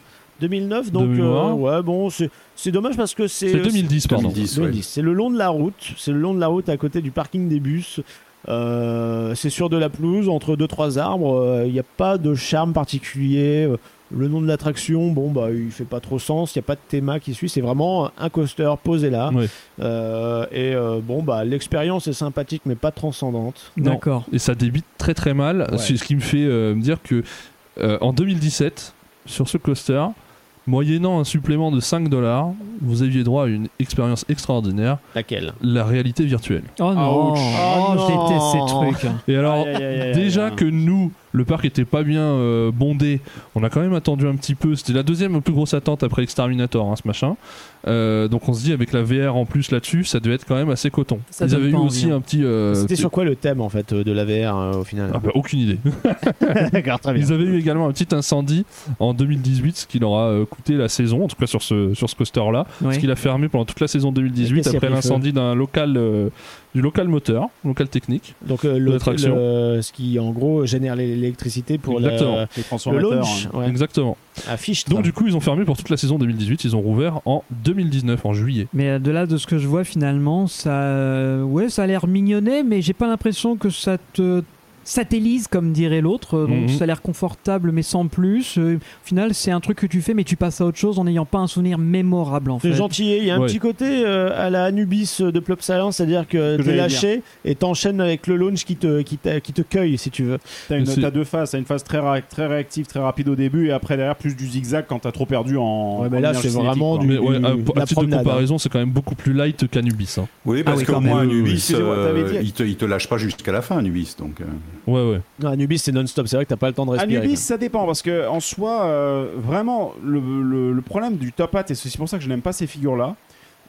S7: 2009 donc euh, ouais bon c'est c'est dommage parce que c'est
S8: c'est 2010 pardon.
S4: 2010, ouais.
S7: 2010. C'est le long de la route, c'est le long de la route à côté du parking des bus. Euh, c'est sur de la pelouse entre deux trois arbres. Il n'y a pas de charme particulier. Euh, Le nom de l'attraction, bon bah il fait pas trop sens. Il n'y a pas de théma qui suit. C'est vraiment un coaster posé là.
S8: Ouais.
S7: Euh, et euh, bon bah l'expérience est sympathique mais pas transcendante.
S8: Non.
S6: D'accord.
S8: Et ça débite très très mal.
S7: Ouais.
S8: C'est ce qui me fait euh, me dire que euh, en 2017, sur ce coaster, moyennant un supplément de 5 dollars, vous aviez droit à une expérience extraordinaire,
S7: Laquelle?
S8: La réalité virtuelle.
S6: Oh non, oh,
S7: Oh
S6: déteste ces
S7: non.
S6: trucs.
S8: Et alors,
S7: Aïe, aïe, aïe, aïe,
S8: déjà
S7: aïe.
S8: que nous, le parc était pas bien euh, bondé, on a quand même attendu un petit peu. C'était la deuxième plus grosse attente après Exterminator, hein, ce machin. Euh, donc on se dit avec la VR en plus là-dessus, ça devait être quand même assez coton.
S6: Ça
S8: Ils avaient eu aussi
S6: hein.
S8: un petit. euh,
S7: C'était
S8: petit-
S7: sur quoi le thème en fait de la VR euh, au final
S8: Ah bah, aucune idée.
S7: D'accord, très bien.
S8: Ils avaient eu également un petit incendie en 2018, ce qui leur a euh, coûté la saison, en tout cas sur ce, sur ce coaster-là,
S6: Oui.
S8: ce qu'il a fermé pendant toute la saison
S7: Et
S8: 2018
S7: qu'est-ce qui a
S8: après l'incendie d'un local, euh, du local moteur, local technique.
S7: Donc euh, le, ce qui en gros génère l'électricité pour la-
S5: les
S7: le
S5: transformateurs.
S7: launch.
S5: hein.
S7: Ouais.
S8: Exactement.
S7: Affiche.
S8: Donc du coup, ils ont fermé pour toute la saison 2018, ils ont rouvert en 2019, en juillet.
S6: Mais euh, de là, de ce que je vois finalement, ça, euh, ouais, ça a l'air mignonnet, mais j'ai pas l'impression que ça te satellise, comme dirait l'autre. Euh, Donc
S8: Mhm.
S6: ça a l'air confortable, mais sans plus. Euh, au final, c'est un truc que tu fais, mais tu passes à autre chose en n'ayant pas un souvenir mémorable en
S7: C'est
S6: fait.
S7: gentil. Il y a un
S8: Ouais.
S7: petit côté euh, à la Anubis de Plop Silence, c'est-à-dire que
S5: que
S7: t'es lâché et t'enchaînes avec le launch qui te, qui, qui te cueille si tu veux.
S5: T'as, une,
S8: C'est-
S5: t'as deux phases. T'as une phase très, très réactive, très rapide au début, et après derrière plus du zigzag quand t'as trop perdu en.
S7: Ouais, mais
S5: en
S7: là, c'est vraiment du-.
S8: Mais ouais, à,
S7: la
S8: à titre de
S7: promenade,
S8: comparaison, c'est quand même beaucoup plus light qu'Anubis. Hein.
S4: Oui, parce
S6: oui,
S4: qu'au moins. Anubis, euh, il, te, il te lâche pas jusqu'à la fin, Anubis. Donc, euh.
S8: Ouais, ouais.
S7: Non, Anubis c'est non-stop. C'est vrai que t'as pas le temps de respirer.
S5: Anubis, ça dépend parce que en soi, euh, vraiment, le, le- le problème du top hat, et c'est pour ça que je n'aime pas ces figures-là,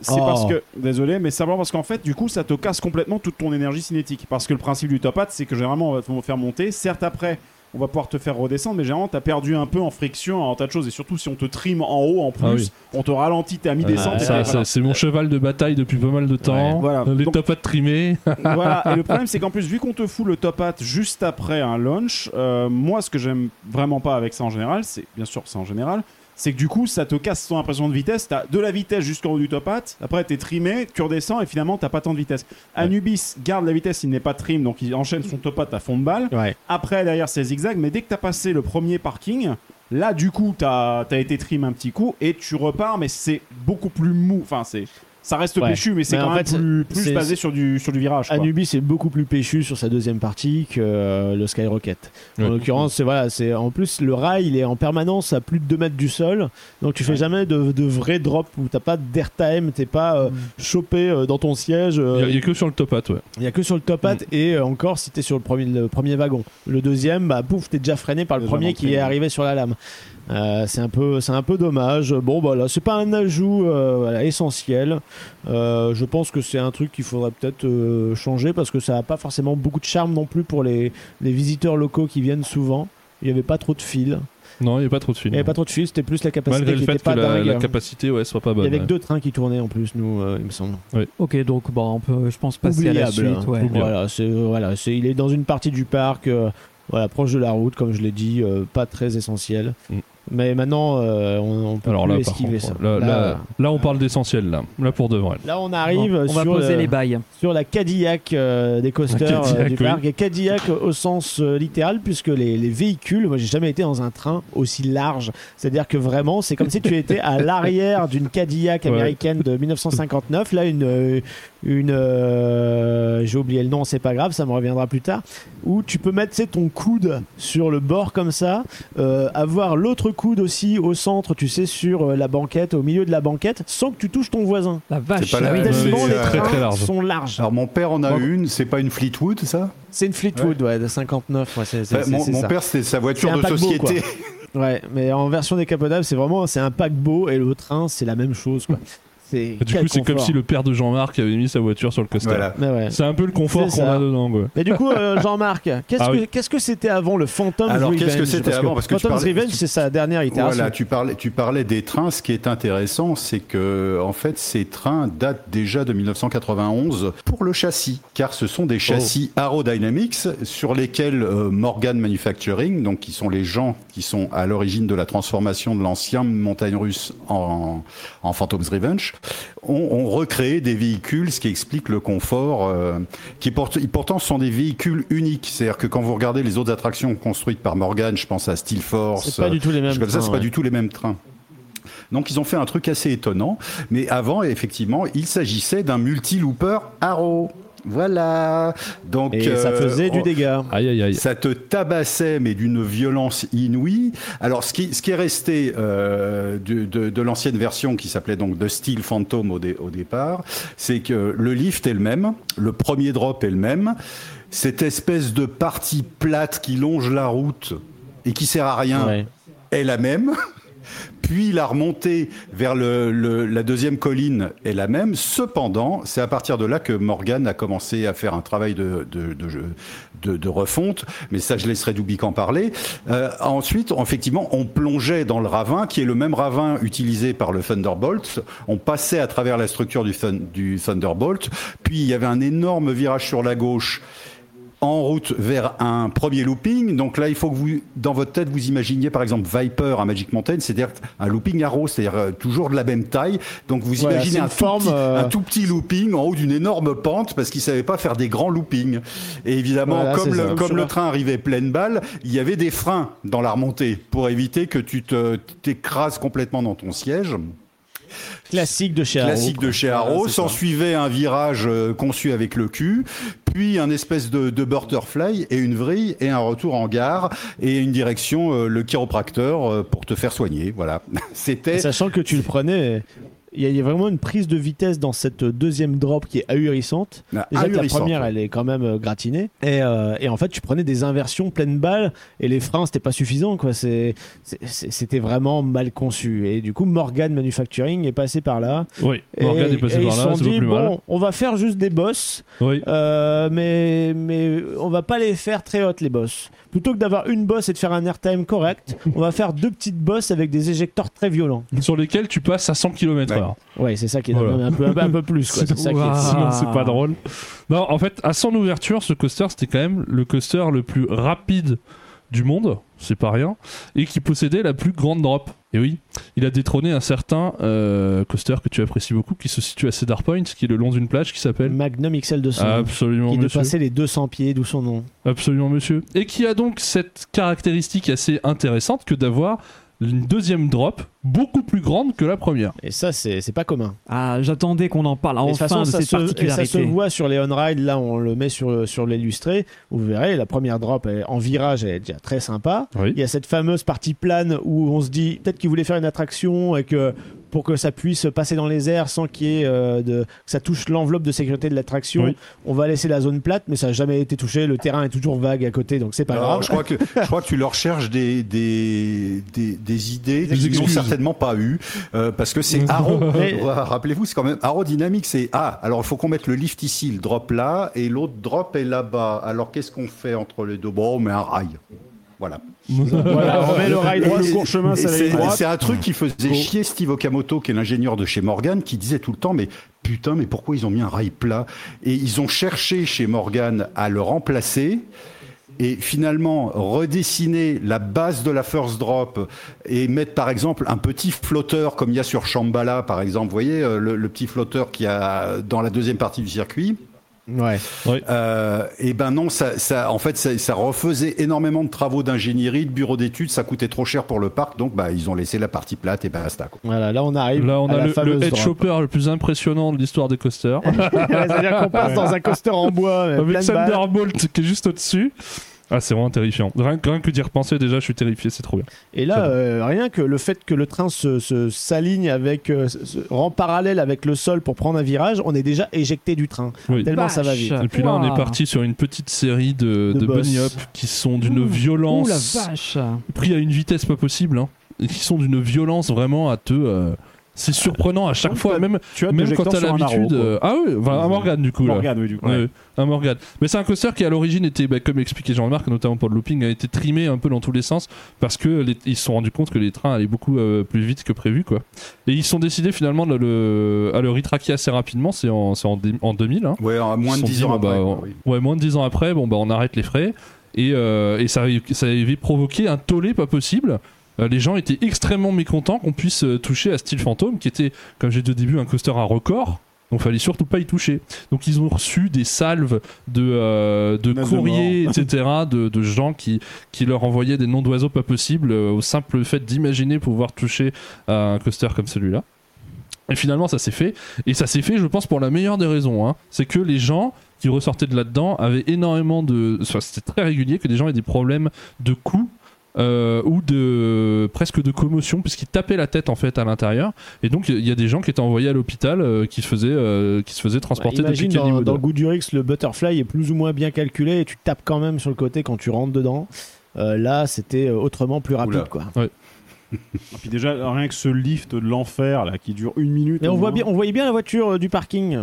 S5: c'est
S7: Oh.
S5: parce que, désolé, mais simplement parce qu'en fait, du coup, ça te casse complètement toute ton énergie cinétique. Parce que le principe du top hat, c'est que généralement, on va te faire monter. Certes, après, on va pouvoir te faire redescendre, mais généralement, t'as perdu un peu en friction, en tas de choses. Et surtout, si on te trime en haut, en plus,
S8: Ah oui.
S5: on te ralentit, t'es à mi-descente.
S7: Ouais,
S5: voilà.
S8: ça, c'est mon cheval de bataille depuis pas mal de temps.
S5: Voilà.
S8: Les
S5: Donc-
S8: top hats trimés.
S5: voilà. Et le problème, c'est qu'en plus, vu qu'on te fout le top hat juste après un launch, euh, moi, ce que j'aime vraiment pas avec ça en général, c'est bien sûr, c'est en général, c'est que du coup, ça te casse ton impression de vitesse. T'as de la vitesse jusqu'en haut du top hat. Après, t'es trimé, tu redescends et finalement, t'as pas tant de vitesse. Anubis garde la vitesse, il n'est pas trim, donc il enchaîne son top hat à fond de balle.
S7: Ouais.
S5: Après, derrière, c'est zigzag, mais dès que t'as passé le premier parking, là, du coup, t'as as été trim un petit coup et tu repars, mais c'est beaucoup plus mou. Enfin, c'est. Ça reste
S7: Ouais.
S5: péchu, mais c'est quand
S7: en
S5: même
S7: fait,
S5: plus, plus
S7: c'est-
S5: basé sur du, sur du virage. quoi.
S7: Anubis est beaucoup plus péchu sur sa deuxième partie que euh, le Skyrocket. En
S8: Ouais.
S7: l'occurrence, c'est voilà, c'est en plus le rail, il est en permanence à plus de 2 mètres du sol, donc tu fais jamais de, de vrai drop où t'as pas d'airtime, t'es pas euh, chopé euh, dans ton siège. euh,
S8: Il y a- il y a que sur le top hat, ouais.
S7: il y a que sur le top hat et euh, encore si t'es sur le premier, le premier wagon. Le deuxième, bah pouf, t'es déjà freiné par le premier qui est arrivé sur la lame. Euh, c'est un peu, c'est un peu dommage. Bon, bah là, c'est pas un ajout euh, voilà, essentiel. Euh, je pense que c'est un truc qu'il faudrait peut-être euh, changer parce que ça a pas forcément beaucoup de charme non plus pour les, les visiteurs locaux qui viennent souvent. Il y avait pas trop de fils.
S8: Non, il n'y a pas trop de
S7: Il
S8: films.
S7: y avait pas trop de fils. C'était plus la capacité
S8: Malgré
S7: qui
S8: le fait
S7: était
S8: que
S7: pas
S8: la,
S7: dingue.
S8: la capacité ouais, soit pas
S7: Il
S8: bonne.
S7: y avait
S8: ouais.
S7: que deux trains qui tournaient en plus, nous, euh, il me semble.
S6: Ok, donc bon, on peut, je pense, passer à la
S7: Oubliable.
S6: suite. ouais.
S7: Voilà, c'est voilà, c'est il est dans une partie du parc, euh, voilà, proche de la route, comme je l'ai dit, euh, pas très essentiel.
S8: Mm.
S7: Mais maintenant, euh, on, on peut
S8: Alors
S7: plus
S8: là, par
S7: esquiver
S8: contre,
S7: ça.
S8: là,
S7: Là,
S8: là- là, on parle d'essentiel, là. Là, pour de vrai.
S7: là, on arrive
S6: on va
S7: sur,
S6: poser
S7: le-
S6: les bails.
S7: sur la Cadillac euh, des coasters
S8: La Cadillac,
S7: euh, du
S8: oui.
S7: parc. Et Cadillac au sens euh, littéral, puisque les, les véhicules, moi j'ai jamais été dans un train aussi large. C'est-à-dire que vraiment, c'est comme si tu étais à l'arrière d'une Cadillac
S8: Ouais.
S7: américaine de 1959. Là, une. Une euh, j'ai oublié le nom, c'est pas grave, ça me reviendra plus tard. Où tu peux mettre ton coude sur le bord comme ça, euh, avoir l'autre coude aussi au centre, tu sais, sur euh, la banquette, au milieu de la banquette, sans que tu touches ton voisin.
S6: La vache.
S4: pas la
S6: ah oui.
S4: même
S7: Tellement
S4: c'est,
S7: les trains
S8: très, très large.
S7: sont larges.
S4: Alors mon père en a
S7: Bon.
S4: une, c'est pas une Fleetwood ça?
S7: C'est une Fleetwood, ouais, de 59. Ouais, c'est, c'est- c'est-
S4: Mon,
S7: c'est
S4: mon
S7: ça.
S4: père c'était sa voiture
S7: C'est
S4: de société.
S7: Ouais, mais en version décapotable, c'est vraiment c'est un paquebot et le train, c'est la même chose. Quoi.
S8: Du coup, c'est comme si le père de Jean-Marc avait mis sa voiture sur le coaster.
S4: Voilà.
S7: Ouais.
S8: C'est un peu le confort qu'on
S7: ça.
S8: a dedans, quoi.
S7: Mais du coup, euh, Jean-Marc, qu'est-ce
S8: Ah
S7: que
S8: oui.
S7: qu'est-ce que c'était avant le Phantom
S4: Alors,
S7: Revenge
S4: qu'est-ce que c'était avant? Parce que tu
S7: Phantom's
S4: parlais-
S7: Revenge, c'est sa dernière itération.
S4: Voilà, tu parlais, tu parlais des trains. Ce qui est intéressant, c'est que en fait, ces trains datent déjà de 1991 pour le châssis, car ce sont des châssis aerodynamics sur lesquels euh, Morgan Manufacturing, donc qui sont les gens qui sont à l'origine de la transformation de l'ancien montagne russe en, en Phantom's Revenge, ont, ont recréé des véhicules, ce qui explique le confort, euh, qui pourtant sont des véhicules uniques. C'est-à-dire que quand vous regardez les autres attractions construites par Morgan, je pense à Steel Force,
S7: C'est pas du tout les mêmes
S4: comme ça, pas du tout les mêmes trains. Donc ils ont fait un truc assez étonnant, mais avant effectivement il s'agissait d'un multi-looper Arrow. Voilà. Donc
S7: Et ça
S4: euh,
S7: faisait du
S4: on-
S7: dégât.
S8: Aïe, aïe, aïe.
S4: ça te tabassait, mais d'une violence inouïe. Alors, ce qui, ce qui est resté euh, de, de- de l'ancienne version, qui s'appelait donc The Steel Phantom au, dé- au départ, c'est que le lift est le même, le premier drop est le même, cette espèce de partie plate qui longe la route et qui sert à rien
S7: Ouais.
S4: est la même. Puis la remontée vers le- le- la deuxième colline est la même. Cependant, c'est à partir de là que Morgan a commencé à faire un travail de, de, de, de- refonte. Mais ça, je laisserai Doubic en parler. Euh, ensuite, effectivement, on plongeait dans le ravin, qui est le même ravin utilisé par le Thunderbolt. On passait à travers la structure du Thunderbolt. Puis il y avait un énorme virage sur la gauche en route vers un premier looping. Donc là, il faut que vous, dans votre tête, vous imaginiez par exemple Viper à Magic Mountain, c'est-à-dire un looping arrow, c'est-à-dire euh, toujours de la même taille. Donc vous
S7: Voilà,
S4: imaginez un tout, petit,
S7: euh,
S4: un tout petit looping en haut d'une énorme pente parce qu'ils savaient pas faire des grands loopings. Et évidemment,
S7: Voilà,
S4: comme, le, comme le train arrivait pleine balle, il y avait des freins dans la remontée pour éviter que tu te t'écrases complètement dans ton siège.
S7: Classique de chez Arrow.
S4: Classique de chez
S7: ça.
S4: S'en suivait un virage euh, conçu avec le cul, puis un espèce de, de butterfly et une vrille et un retour en gare et une direction, euh, le chiropracteur euh, pour te faire soigner. Voilà. C'était.
S7: Sachant que tu le prenais, il y a- il y a vraiment une prise de vitesse dans cette deuxième drop qui est ahurissante.
S4: Ah,
S7: Déjà la première, elle est quand même euh, gratinée. Et, euh, et en fait, tu prenais des inversions pleine balle et les freins, c'était pas suffisant. quoi. C'est- c'est- c'est- C'était vraiment mal conçu. Et du coup, Morgan Manufacturing est passé par là.
S8: Oui,
S7: Et,
S8: Morgan est passé
S7: et
S8: par
S7: ils
S8: là,
S7: se sont dit,
S8: plus mal.
S7: bon, on va faire juste des boss,
S8: Oui.
S7: euh, mais, mais on va pas les faire très hautes, les boss. Plutôt que d'avoir une boss et de faire un airtime correct, on va faire deux petites bosses avec des éjecteurs très violents.
S8: Sur lesquels tu passes à 100 km/h.
S7: Ouais, c'est ça qui est
S8: Voilà.
S7: un, peu, un, peu, un peu plus. quoi. C'est ça qui est-
S6: Ouah.
S8: Sinon, c'est pas drôle. Non, en fait, à son ouverture, ce coaster, c'était quand même le coaster le plus rapide du monde, c'est pas rien, et qui possédait la plus grande drop. Et oui, il a détrôné un certain euh, coaster que tu apprécies beaucoup, qui se situe à Cedar Point, qui est le long d'une plage qui s'appelle
S7: Magnum XL200.
S8: Absolument,
S7: qui
S8: monsieur.
S7: dépassait les 200 pieds, d'où son nom.
S8: Absolument, monsieur. Et qui a donc cette caractéristique assez intéressante que d'avoir une deuxième drop beaucoup plus grande que la première.
S7: Et ça, c'est c'est pas commun.
S6: Ah, j'attendais qu'on en parle
S7: Et de
S6: enfin
S7: façon,
S6: de
S7: ça
S6: cette
S7: se, et ça se
S6: particularité.
S7: voit sur les on-ride, là on le met sur, sur l'illustré, vous verrez, la première drop elle- en virage elle est déjà très sympa.
S8: Oui.
S7: Il y a cette fameuse partie plane où on se dit peut-être qu'ils voulaient faire une attraction et que pour que ça puisse passer dans les airs sans qu'il y ait euh, de, que ça touche l'enveloppe de sécurité de l'attraction,
S8: Oui.
S7: on va laisser la zone plate, mais ça n'a jamais été touché, le terrain est toujours vague à côté, donc c'est pas grave.
S4: je crois que je crois que tu leur cherches des des des, des idées
S8: Des
S4: qu'ils n'ont certainement pas eu euh, parce que c'est Arrow. Rappelez-vous, c'est quand même aérodynamique. C'est ah alors il faut qu'on mette le lift ici, le drop là et l'autre drop est là-bas. Alors qu'est-ce qu'on fait entre les deux? Bon, on met un rail. Voilà.
S5: Voilà, on met le rail droit, le court chemin, c'est
S4: un truc qui faisait chier Steve Okamoto, qui est l'ingénieur de chez Morgan, qui disait tout le temps, mais putain, mais pourquoi ils ont mis un rail plat? Et ils ont cherché chez Morgan à le remplacer. Et finalement, redessiner la base de la first drop et mettre par exemple un petit flotteur comme il y a sur Shambhala, par exemple, vous voyez, euh, le, le petit flotteur qu'il y a dans la deuxième partie du circuit?
S7: Ouais.
S4: Euh, et ben non, ça, ça, en fait, ça, ça refaisait énormément de travaux d'ingénierie, de bureaux d'études, ça coûtait trop cher pour le parc, donc bah ils ont laissé la partie plate et basta. Quoi.
S7: Voilà, là on arrive
S8: Là, on
S7: à
S8: a
S7: la
S8: le, head chopper le plus impressionnant de l'histoire des coasters.
S7: C'est-à-dire qu'on passe dans un coaster en bois, plein
S8: Avec. Thunderbolt qui est juste au-dessus. Ah, c'est vraiment terrifiant. Rien, que- rien que d'y repenser, déjà, je suis terrifié, c'est trop bien.
S7: Et là, euh, rien que le fait que le train se, se- s'aligne avec, euh, se- rend parallèle avec le sol pour prendre un virage, on est déjà éjecté du train.
S8: Oui.
S7: Tellement ça va vite.
S8: Et puis là, on est parti sur une petite série de,
S7: De
S8: bunny up qui sont d'une violence.
S6: Ouh la vache
S8: pris à une vitesse pas possible, hein, et qui sont d'une violence vraiment à te. euh, c'est surprenant à chaque fois, même,
S5: tu as
S8: même quand t'as l'habitude. euh, ah oui, enfin, un Morgan du coup. là.
S5: Morgane, oui, du coup.
S8: Ouais,
S5: ouais.
S8: ouais, un Morgan. Mais c'est un coaster qui à l'origine était, bah, comme expliqué Jean-Marc, notamment pour le looping, a été trimé un peu dans tous les sens parce que les- ils se sont rendus compte que les trains allaient beaucoup euh, plus vite que prévu, quoi. Et ils sont décidés finalement de le, à le retraquer assez rapidement. C'est en, c'est en, dé- en 2000. Hein.
S4: Ouais, à moins de
S8: se sont
S4: 10
S8: dit,
S4: ans après.
S8: bah,
S4: quoi,
S8: on-
S4: oui.
S8: Ouais, moins de 10 ans après, bon, bah, on arrête les frais. Et, euh, et ça, ça avait provoqué un tollé pas possible. Euh, les gens étaient extrêmement mécontents qu'on puisse euh, toucher à Steel Phantom, qui était, comme j'ai dit au début, un coaster à record. Donc fallait surtout pas y toucher. Donc ils ont reçu des salves de, euh, de courriers, etc., de, de gens qui, qui leur envoyaient des noms d'oiseaux pas possibles au simple fait d'imaginer pouvoir toucher à un coaster comme celui-là. Et finalement, ça s'est fait. Et ça s'est fait, je pense, pour la meilleure des raisons. hein. C'est que les gens qui ressortaient de là-dedans avaient énormément de. Enfin, c'était très régulier que les gens aient des problèmes de coups. Euh, ou de presque de commotion puisqu'ils tapaient la tête en fait à l'intérieur et donc il y a des gens qui étaient envoyés à l'hôpital euh, qui se faisaient euh, qui se faisaient transporter
S7: Bah, imagine
S8: depuis
S7: dans, dans le Goodurix, le butterfly est plus ou moins bien calculé et tu tapes quand même sur le côté quand tu rentres dedans. Euh, là, c'était autrement plus rapide.
S4: Oula.
S7: Quoi.
S5: Et puis déjà, rien que ce lift de l'enfer là qui dure une minute.
S7: Mais
S5: au
S7: on, voit bien, on voyait bien la voiture euh, du parking.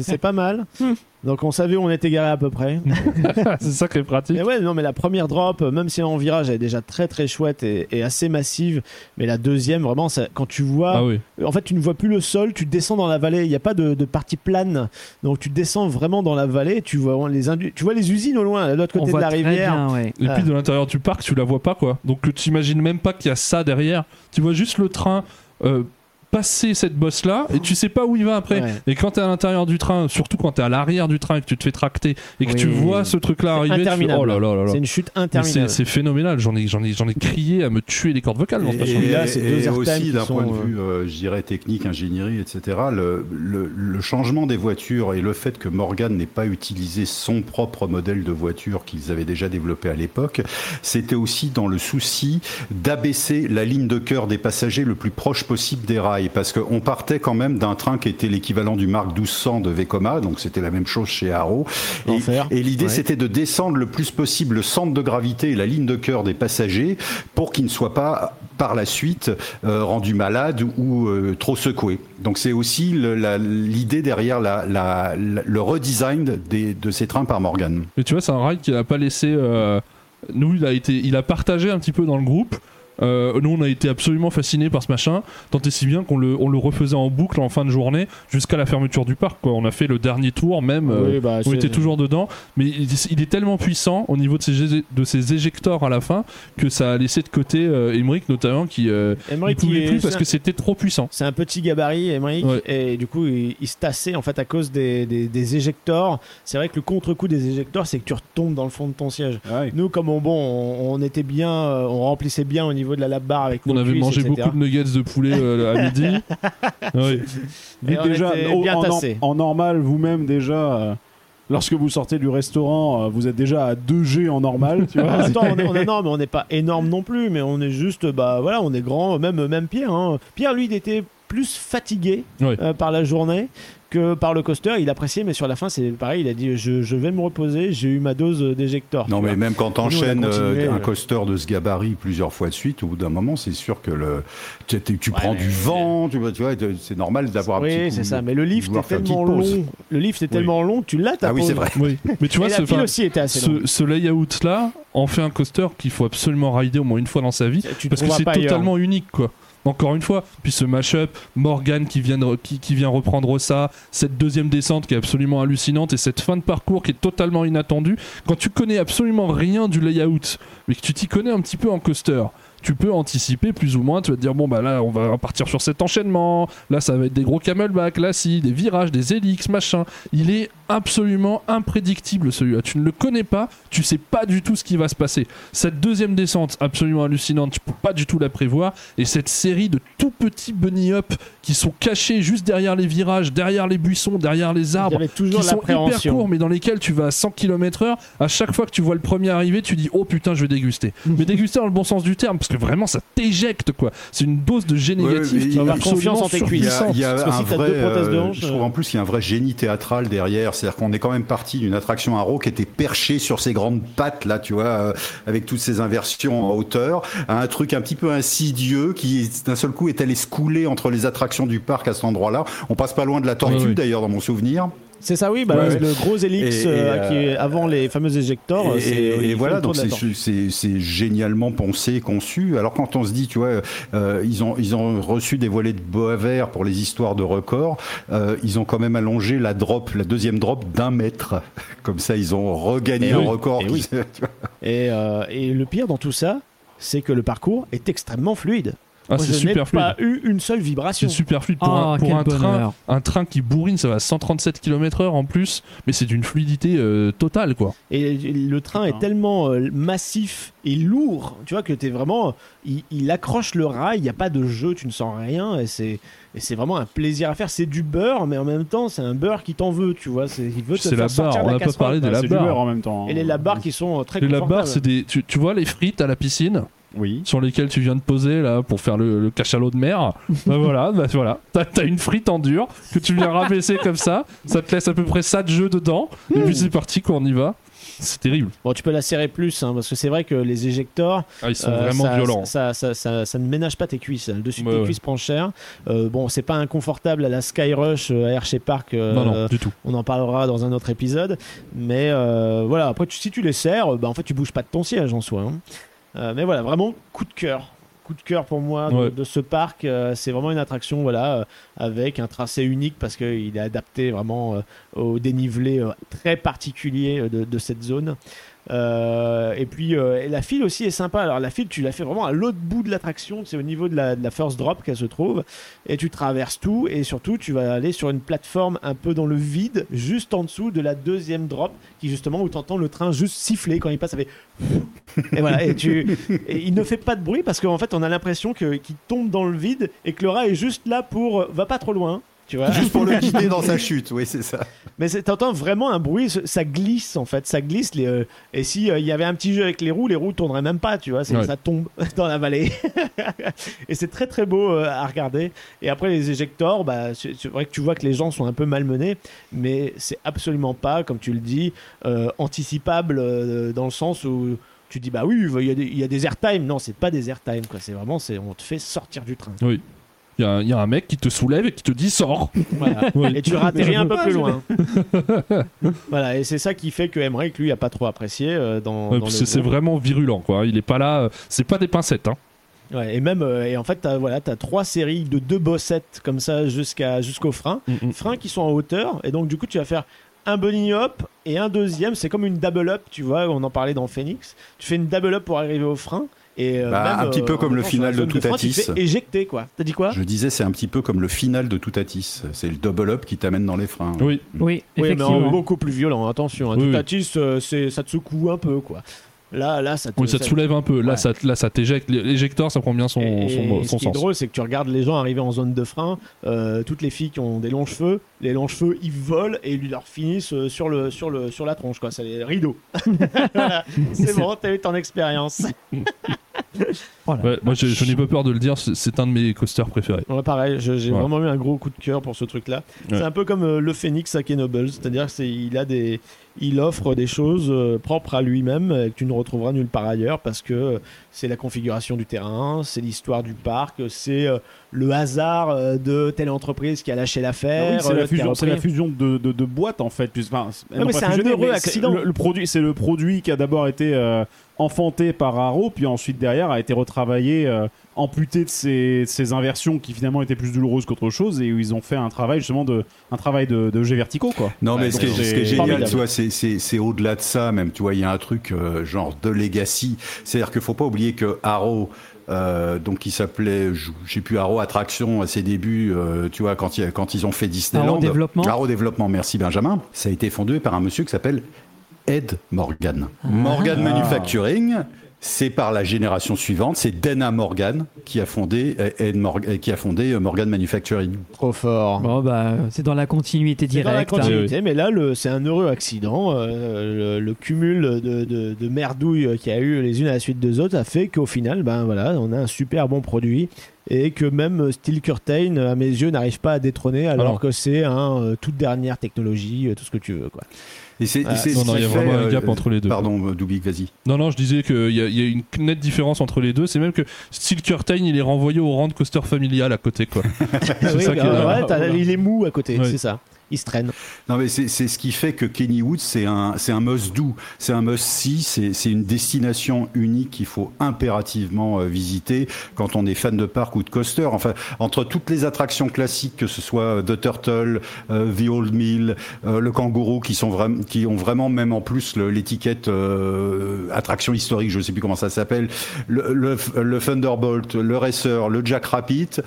S7: C'est pas mal. Donc on savait où on était garé à peu près.
S8: c'est ça qui est pratique
S7: Mais ouais, non, mais la première drop, euh, même si en virage, elle est déjà très très chouette et, et assez massive. Mais la deuxième, vraiment, ça- quand tu vois.
S8: ah oui
S7: En fait, tu ne vois plus le sol, tu descends dans la vallée. Il n'y a pas de, de partie plane. Donc tu descends vraiment dans la vallée. Tu vois les, indu- tu vois les usines au loin, de l'autre
S6: On
S7: côté de
S6: voit
S7: la
S6: très
S7: rivière.
S6: bien, ouais.
S8: Et
S7: Ah.
S8: puis de l'intérieur du parc, tu la vois pas quoi. Donc tu t'imagines même pas qu'il y a ça derrière. Tu vois juste le train euh, passer cette bosse là et tu sais pas où il va après.
S7: Ouais.
S8: Et quand t'es à l'intérieur du train, surtout quand t'es à l'arrière du train et que tu te fais tracter et que
S7: Oui.
S8: tu vois ce truc là
S7: C'est
S8: arriver, tu fais,
S7: interminable.
S8: oh là là là là.
S7: C'est une chute interminable.
S8: c'est phénoménal. J'en ai, j'en ai, j'en ai crié à me tuer les cordes vocales.
S4: Et,
S7: là, c'est deux
S4: et
S7: airtime
S4: aussi d'un point de
S7: euh,
S4: vue, euh, je dirais technique, ingénierie, etc. Le, le- le changement des voitures et le fait que Morgan n'ait pas utilisé son propre modèle de voiture qu'ils avaient déjà développé à l'époque, c'était aussi dans le souci d'abaisser la ligne de cœur des passagers le plus proche possible des rails, parce qu'on partait quand même d'un train qui était l'équivalent du Mark 1200 de Vekoma, donc c'était la même chose chez Arrow. Et, l'idée,
S7: Ouais.
S4: c'était de descendre le plus possible le centre de gravité et la ligne de cœur des passagers pour qu'ils ne soient pas par la suite euh, rendus malades ou euh, trop secoués. Donc c'est aussi l'idée derrière la- la- la- le redesign des- de ces trains par Morgan.
S8: Mais tu vois, c'est un ride qui n'a pas laissé. euh, nous, il a été, il a partagé un petit peu dans le groupe. Euh, nous, on a été absolument fascinés par ce machin, tant et si bien qu'on le, on le refaisait en boucle en fin de journée jusqu'à la fermeture du parc. Quoi. On a fait le dernier tour, même. euh,
S7: bah,
S8: on était toujours dedans, mais il, il est tellement puissant au niveau de ses, de ses éjecteurs à la fin que ça a laissé de côté euh, Emmerich, notamment, qui euh,
S7: Emmerich,
S8: il pouvait
S7: est-
S8: plus parce que c'était trop puissant.
S7: C'est un petit gabarit, Emmerich,
S8: Ouais.
S7: et du coup, il, il se tassait en fait à cause des, des, des éjecteurs. C'est vrai que le contre-coup des éjecteurs, c'est que tu retombes dans le fond de ton siège.
S5: Ouais.
S7: Nous, comme on, bon, on, on était bien, on remplissait bien au niveau de la lap bar avec
S8: On avait
S7: cuisses,
S8: mangé
S7: etc.
S8: beaucoup de nuggets de poulet euh, à midi.
S7: Et on
S5: déjà,
S7: était
S5: au-
S7: bien
S5: en, normal, vous-même déjà, euh, lorsque vous sortez du restaurant, euh, vous êtes déjà à 2G en normal, tu vois.
S7: Attends, on est, on est mais on n'est pas énorme non plus, mais on est juste, bah voilà, on est grand, même, même Pierre. hein. Pierre, lui, il était plus fatigué euh, par la journée que par le coaster. Il appréciait, mais sur la fin, c'est pareil. Il a dit je, je vais me reposer, j'ai eu ma dose d'éjecteur.
S4: Non, mais
S7: vois.
S4: même quand t'enchaînes euh, un
S7: euh.
S4: coaster de ce gabarit plusieurs fois de suite, au bout d'un moment, c'est sûr que le, tu, tu- tu
S7: Ouais,
S4: prends du vent, tu, vois, tu vois, c'est normal d'avoir un petit
S7: Oui, c'est ça. Mais le lift est tellement
S4: pause.
S7: long. Le lift est
S4: Oui.
S7: tellement long tu l'as ta
S4: Ah oui, c'est vrai.
S8: Oui. Mais tu vois,
S7: Et
S8: ce,
S7: aussi était assez
S8: ce, ce layout-là en fait un coaster qu'il faut absolument rider au moins une fois dans sa vie. Parce que c'est totalement unique quoi. Encore une fois, puis ce mashup, Morgan qui vient, de- qui, qui vient reprendre ça, cette deuxième descente qui est absolument hallucinante et cette fin de parcours qui est totalement inattendue. Quand tu connais absolument rien du layout, mais que tu t'y connais un petit peu en coaster, tu peux anticiper plus ou moins. Tu vas te dire, bon, bah là, on va partir sur cet enchaînement. Là, ça va être des gros camelback. Là, si, des virages, des hélix, machin. Il est absolument imprédictible celui-là. Tu ne le connais pas, tu sais pas du tout ce qui va se passer. Cette deuxième descente, absolument hallucinante, tu peux pas du tout la prévoir. Et cette série de tout petits bunny up qui sont cachés juste derrière les virages, derrière les buissons, derrière les arbres qui sont hyper courts mais dans lesquels tu vas à 100 km/h à chaque fois que tu vois le premier arriver tu dis oh putain je vais déguster mais déguster dans le bon sens du terme parce que vraiment ça t'éjecte quoi c'est une dose de G
S4: Ouais,
S8: négatif
S4: mais
S8: qui absolument
S7: confiance en tes cuisses.
S4: Il y a, il a un vrai,
S7: deux prothèses de
S4: euh,
S7: hanche,
S4: je trouve
S7: euh,
S4: en plus qu'il y a un vrai génie théâtral derrière. C'est-à-dire qu'on est quand même parti d'une attraction à qui était perchée sur ses grandes pattes, là, tu vois, euh, avec toutes ces inversions en hauteur, à un truc un petit peu insidieux qui, d'un seul coup, est allé se couler entre les attractions du parc à cet endroit-là. On passe pas loin de la tortue,
S8: Ouais, ouais.
S4: d'ailleurs, dans mon souvenir.
S7: C'est ça, oui. Bah,
S4: Ouais.
S7: Le gros hélix
S4: Et-
S7: euh, qui est avant les fameux éjecteurs.
S4: Et, voilà, donc c'est- génialement pensé, conçu. Alors quand on se dit, tu vois, euh, ils ont ils ont reçu des volets de bois vert pour les histoires de records, euh, ils ont quand même allongé la drop, la deuxième drop d'un mètre. Comme ça, ils ont regagné un
S7: oui,
S4: record.
S7: oui. euh, et le pire dans tout ça, c'est que le parcours est extrêmement fluide.
S8: Ah
S7: Moi,
S8: c'est
S7: je
S8: super
S7: n'ai
S8: fluide
S7: pas eu une seule vibration.
S8: c'est super fluide pour,
S6: Ah,
S8: un, pour un train un train qui bourrine ça va à 137 km/h en plus mais c'est d'une fluidité euh, totale quoi
S7: Et le train est
S5: Ah.
S7: tellement euh, massif et lourd, tu vois, que t'es vraiment. Il, il accroche le rail, il n'y a pas de jeu, tu ne sens rien, et c'est. Et c'est vraiment un plaisir à faire. C'est du beurre, mais en même temps, c'est un beurre qui t'en veut, tu vois. c'est- Il veut te
S8: C'est
S7: faire
S8: la
S7: sortir
S8: barre,
S7: de
S8: on n'a pas parlé de la
S5: c'est du
S8: barre.
S5: beurre en même temps. hein.
S7: Et les labarres qui sont euh, très
S8: Et la barre, c'est des. Tu, tu vois les frites à la piscine?
S5: Oui.
S8: sur lesquelles tu viens de poser là pour faire le, le cachalot de mer. bah voilà, bah voilà. T'as, t'as une frite en dur que tu viens rabaisser comme ça. Ça te laisse à peu près ça de jeu dedans. Et puis c'est parti quoi, on y va. C'est terrible.
S7: Bon, tu peux la serrer plus, hein, parce que c'est vrai que les éjecteurs,
S8: Ah, ils sont
S7: Euh,
S8: vraiment
S7: ça,
S8: violents.
S7: Ça, ça, ça- ça ne ménage pas tes cuisses. Le dessus de tes
S8: ouais.
S7: cuisses prend cher. Euh, bon, c'est pas inconfortable à la Skyrush euh, à Hershey Park. euh,
S8: non, non, du tout.
S7: On en parlera dans un autre épisode. Mais euh, voilà, après, tu- si tu les serres, bah, en fait, tu bouges pas de ton siège en soi. hein. Euh, mais voilà, vraiment, coup de cœur. Coup de cœur pour moi de,
S8: Ouais.
S7: de ce parc. Euh, c'est vraiment une attraction voilà, euh, avec un tracé unique parce qu'il est adapté vraiment euh, au dénivelé très particulier de, de cette zone. Euh, et puis euh, la file aussi est sympa. Alors la file, tu la fais vraiment à l'autre bout de l'attraction, c'est au niveau de la, first drop qu'elle se trouve, et tu traverses tout. Et surtout, tu vas aller sur une plateforme un peu dans le vide, juste en dessous de la deuxième drop, qui justement où tu entends le train juste siffler quand il passe. Ça fait et voilà. Et tu il ne fait pas de bruit parce qu'en fait, on a l'impression qu'il tombe dans le vide et que le rat est juste là pour euh, va pas trop loin. Tu vois
S4: Juste pour le guider dans sa chute, oui, c'est ça.
S7: mais c'est- t'entends vraiment un bruit, ça glisse en fait, ça glisse. Les, euh, et si euh, il y avait un petit jeu avec les roues, les roues tourneraient même pas, tu vois,
S8: Ouais.
S7: ça tombe dans la vallée. et c'est très très beau euh, à regarder. Et après les éjecteurs, bah, c'est vrai que tu vois que les gens sont un peu malmenés, mais c'est absolument pas, comme tu le dis, euh, anticipable euh, dans le sens où tu dis bah oui, il y, a des- il y a des airtime. Non, c'est pas des airtime quoi. C'est vraiment, c'est on te fait sortir du train.
S8: Oui. Il y, a un- il y a un mec qui te soulève et qui te dit sors.
S7: Voilà. Et tu ratterris un peu plus loin. voilà, et c'est ça qui fait que Emmerich, lui, a pas trop apprécié euh, dans,
S8: Ouais,
S7: dans
S8: parce
S7: le
S8: que c'est vraiment virulent quoi. Il est pas là. euh, C'est pas des pincettes. Hein.
S7: Ouais, et même, euh, et en fait, t'as voilà, as trois séries de deux bossettes comme ça jusqu'à jusqu'au frein,
S8: Mm,
S7: freins qui sont en hauteur, et donc du coup, tu vas faire un bunny hop et un deuxième. C'est comme une double up, tu vois. On en parlait dans Phoenix. Tu fais une double up pour arriver au frein. Et euh,
S4: Bah,
S7: même,
S4: un petit peu
S7: euh,
S4: comme le final de Toutatis.
S7: Éjecter, quoi. T'as dit quoi
S4: Je disais, c'est un petit peu comme le final de Toutatis. C'est le double up qui t'amène dans les freins.
S8: Oui.
S6: Oui,
S7: Oui, mais
S6: effectivement.
S7: en beaucoup plus violent. Attention, hein.
S8: Oui, oui.
S7: Toutatis, euh, c'est ça te secoue un peu, quoi. Là, là, ça te,
S8: Oui, ça te soulève un peu. Là,
S7: Ouais.
S8: ça, là, ça t'éjecte. L'éjecteur, ça prend bien son,
S7: Et
S8: son,
S7: ce
S8: son
S7: qui est
S8: sens.
S7: drôle, c'est que tu regardes les gens arriver en zone de frein, euh, toutes les filles qui ont des longs cheveux, les longs cheveux, ils volent et ils leur finissent euh, sur, le, sur, le, sur la tronche, quoi. C'est les rideaux. Voilà. C'est bon, t'as eu ton expérience.
S8: Ouais, moi, je, je n'ai pas peur de le dire, c'est- un de mes coasters préférés.
S7: Ouais, pareil, j'ai
S8: Ouais.
S7: vraiment eu un gros coup de cœur pour ce truc-là.
S8: Ouais.
S7: C'est un peu comme euh, le Phoenix à Kenobles, c'est-à-dire qu'il a des, il offre des choses euh, propres à lui-même que tu ne retrouveras nulle part ailleurs parce que euh, c'est la configuration du terrain, c'est l'histoire du parc, c'est euh, le hasard de telle entreprise qui a lâché
S5: Ah
S7: l'affaire.
S5: oui, c'est la fusion, la de, de, de boîtes en fait. Enfin,
S7: Non, mais c'est un heureux accident.
S5: Le, le produit, c'est le produit qui a d'abord été euh, enfanté par Arrow, puis ensuite derrière a été retravaillé, euh, amputé de ses, de ses inversions qui finalement étaient plus douloureuses qu'autre chose, et où ils ont fait un travail justement de un travail de, de jets verticaux quoi.
S4: Non, mais
S5: Ouais,
S4: ce, qui est,
S5: donc
S4: ce qui est
S5: c'est
S4: génial, tu vois, c'est- c'est c'est au-delà de ça même. Tu vois, il y a un truc euh, genre de legacy. C'est-à-dire qu'il faut pas oublier que Arrow, euh, donc qui s'appelait, sais plus, Arrow Attraction à ses débuts, euh, tu vois, quand, il- quand ils ont fait Disneyland.
S6: Arrow Développement.
S4: Arrow Développement, merci Benjamin. Ça a été fondé par un monsieur qui s'appelle Ed Morgan. Morgan
S5: Ah.
S4: Manufacturing. C'est par la génération suivante, c'est Dana Morgan qui a fondé euh, Ed Morgan, euh, qui a fondé euh, Morgan Manufacturing.
S7: Trop fort.
S6: Bon, bah, c'est dans la continuité
S7: C'est dans la
S6: directe. hein.
S7: continuité, mais là, c'est un heureux accident. euh, le, le cumul de, de, de merdouilles qu'il y a eu les unes à la suite des autres a fait qu'au final, ben voilà, on a un super bon produit et que même Steel Curtain, à mes yeux, n'arrive pas à détrôner alors
S8: Alors.
S7: que c'est un euh, toute dernière technologie, tout ce que tu veux, quoi.
S4: Et c'est,
S7: Ah,
S8: non, non, il y a vraiment un
S4: euh,
S8: gap entre les deux.
S4: Pardon, euh, Dubik, vas-y.
S8: Non, non, je disais qu'il y, a- il y a une nette différence entre les deux. C'est même que Steel Curtain, il est renvoyé au rang de coaster familial à côté, quoi.
S7: Oui,
S8: ça est
S7: bah, ouais, il est mou à côté,
S8: Ouais.
S7: c'est ça.
S4: Non, mais c'est, ce qui fait que Kenny Woods, c'est un, un must-do, c'est un must-see, c'est, c'est une destination unique qu'il faut impérativement euh, visiter quand on est fan de parc ou de coaster. Enfin, entre toutes les attractions classiques, que ce soit euh, The Turtle, euh, The Old Mill, le Kangourou, qui sont qui ont vraiment même en plus l'étiquette attraction historique, je ne sais plus comment ça s'appelle, le, le, le Thunderbolt, le Racer, le Jack Rabbit.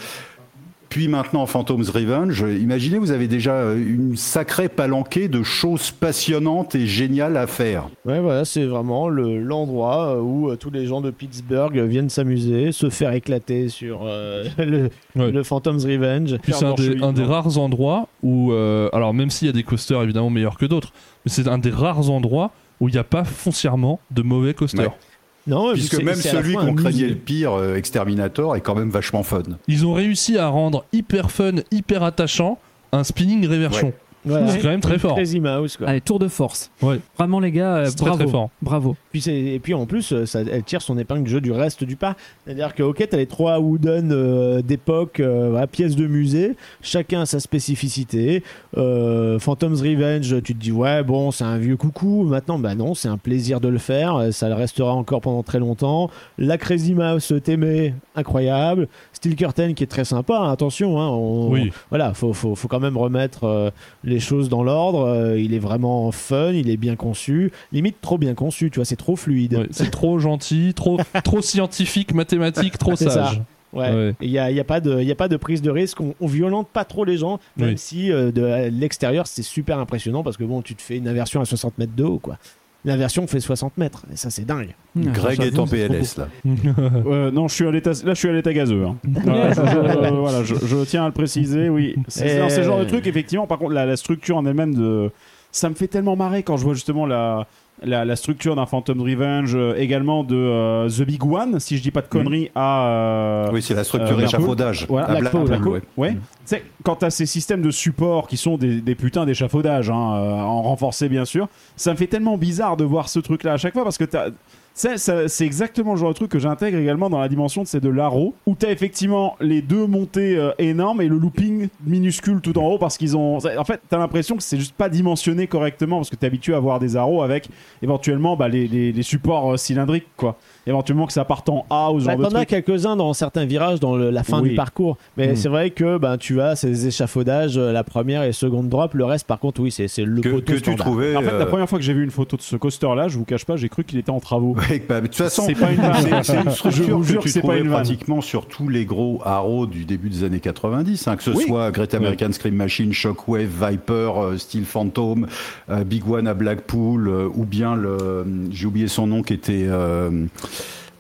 S4: Puis maintenant Phantom's Revenge, imaginez vous avez déjà euh, une sacrée palanquée de choses passionnantes et géniales à faire.
S7: Ouais, voilà, c'est vraiment le- l'endroit euh, où euh, tous les gens de Pittsburgh viennent s'amuser, se faire éclater sur euh, le,
S8: Ouais.
S7: le Phantom's Revenge.
S8: Puis c'est un, des, un des rares endroits où, euh, alors même s'il y a des coasters évidemment meilleurs que d'autres, mais c'est un des rares endroits où il n'y a pas foncièrement de mauvais coasters.
S4: Ouais.
S7: Non,
S4: Puisque même celui qu'on craignait le pire, euh, Exterminator, est quand même vachement fun.
S8: Ils ont réussi à rendre hyper fun, hyper attachant un spinning réversion. C'est quand même très fort.
S7: Crazy Mouse, quoi.
S6: Allez, tour de force.
S8: Ouais.
S6: Vraiment, les gars, euh,
S8: C'est très,
S6: bravo.
S8: très fort.
S6: Bravo.
S7: Puis c'est- et puis en plus, euh, ça, elle tire son épingle du jeu du reste du parc. C'est-à-dire que, ok, t'as les trois wooden euh, d'époque, euh, voilà, pièces de musée, chacun a sa spécificité. Euh, Phantom's Revenge, tu te dis, ouais, bon, c'est un vieux coucou. Maintenant, bah non, c'est un plaisir de le faire. euh, Ça le restera encore pendant très longtemps. La Crazy Mouse, t'aimais, incroyable. Steel Curtain, qui est très sympa, hein, attention. Hein, on-
S8: Oui.
S7: Voilà, faut, faut, faut quand même remettre euh, les choses dans l'ordre. Euh, il est vraiment fun, il est bien conçu. Limite trop bien conçu, tu vois, c'est trop fluide.
S8: Ouais, c'est trop gentil, trop, trop scientifique, mathématique, trop
S7: C'est ça.
S8: sage.
S7: Ouais.
S8: Ouais.
S7: Il n'y a, y a, pas de- il y a pas de prise de risque, on, on violente pas trop les gens, même
S8: Oui.
S7: si euh, de l'extérieur c'est super impressionnant parce que bon, tu te fais une inversion à 60 mètres de haut, quoi. L'inversion fait 60 mètres, et ça c'est dingue.
S4: Greg est en PLS là.
S5: Euh, non, je suis à l'état. Là, je suis à l'état gazeux. hein. Voilà, je, je- voilà, je, je tiens à le préciser. Oui, c'est non, c'est le genre de truc. Effectivement, par contre, la, la structure en elle-même de, ça me fait tellement marrer quand je vois justement la. La, la structure d'un Phantom Revenge, euh, également de euh, The Big One, si je dis pas de conneries, à. euh,
S4: Oui, c'est la structure
S5: euh,
S4: échafaudage.
S5: Voilà,
S4: À
S5: Blackpool,
S4: Blackpool,
S5: Blackpool,
S4: ouais.
S5: ouais.
S4: Mm.
S5: Tu sais, quand t'as ces systèmes de support qui sont des, des putains d'échafaudage, hein, euh, en renforcé bien sûr, ça me fait tellement bizarre de voir ce truc-là à chaque fois parce que c'est exactement le genre de truc que j'intègre également dans la dimension de c'est de l'aro où t'as effectivement les deux montées euh, énormes et le looping minuscule tout en haut parce qu'ils ont en fait t'as l'impression que c'est juste pas dimensionné correctement parce que t'es habitué à voir des aros avec éventuellement bah, les supports euh, cylindriques quoi éventuellement que ça parte en A ou
S7: Bah,
S5: genre de
S7: T'en as
S5: truc
S7: quelques-uns dans certains virages dans le- la fin
S5: Oui.
S7: du parcours, mais
S5: Mm.
S7: c'est vrai que ben, tu as ces échafaudages, euh, la première et seconde drop, le reste par contre oui c'est c'est le
S4: Que,
S7: poteau
S4: que tu trouvais.
S5: en fait la
S4: euh,
S5: première fois que j'ai vu une photo de ce coaster là je vous cache pas j'ai cru qu'il était en travaux
S4: ouais, bah, de toute façon,
S5: C'est pas une vanne.
S4: c'est- c'est une
S5: Je vous
S4: que
S5: jure
S4: tu
S5: que c'est pas
S4: trouvais
S5: une
S4: pratiquement sur tous les gros haros du début des années 90, hein, que ce
S5: Oui.
S4: soit Great American Scream Machine, Shockwave, Viper, euh, Steel Phantom, euh, Big One à Blackpool, euh, ou bien le, j'ai oublié son nom qui était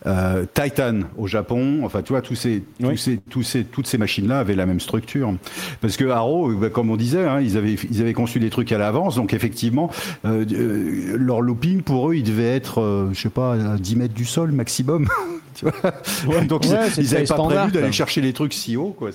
S4: euh, Titan au Japon. Enfin, tu vois, tous ces, tous ces, tous ces, toutes ces machines-là avaient la même structure. Parce que Haro, euh, bah, comme on disait, hein, ils, avaient, ils avaient conçu des trucs à l'avance. Donc, effectivement, euh, euh, leur looping, pour eux, il devait être, euh, je sais pas, à 10 mètres du sol maximum. tu vois donc,
S7: Ouais,
S4: ils- n'avaient pas
S7: standard,
S4: prévu d'aller chercher les trucs si haut. Quoi.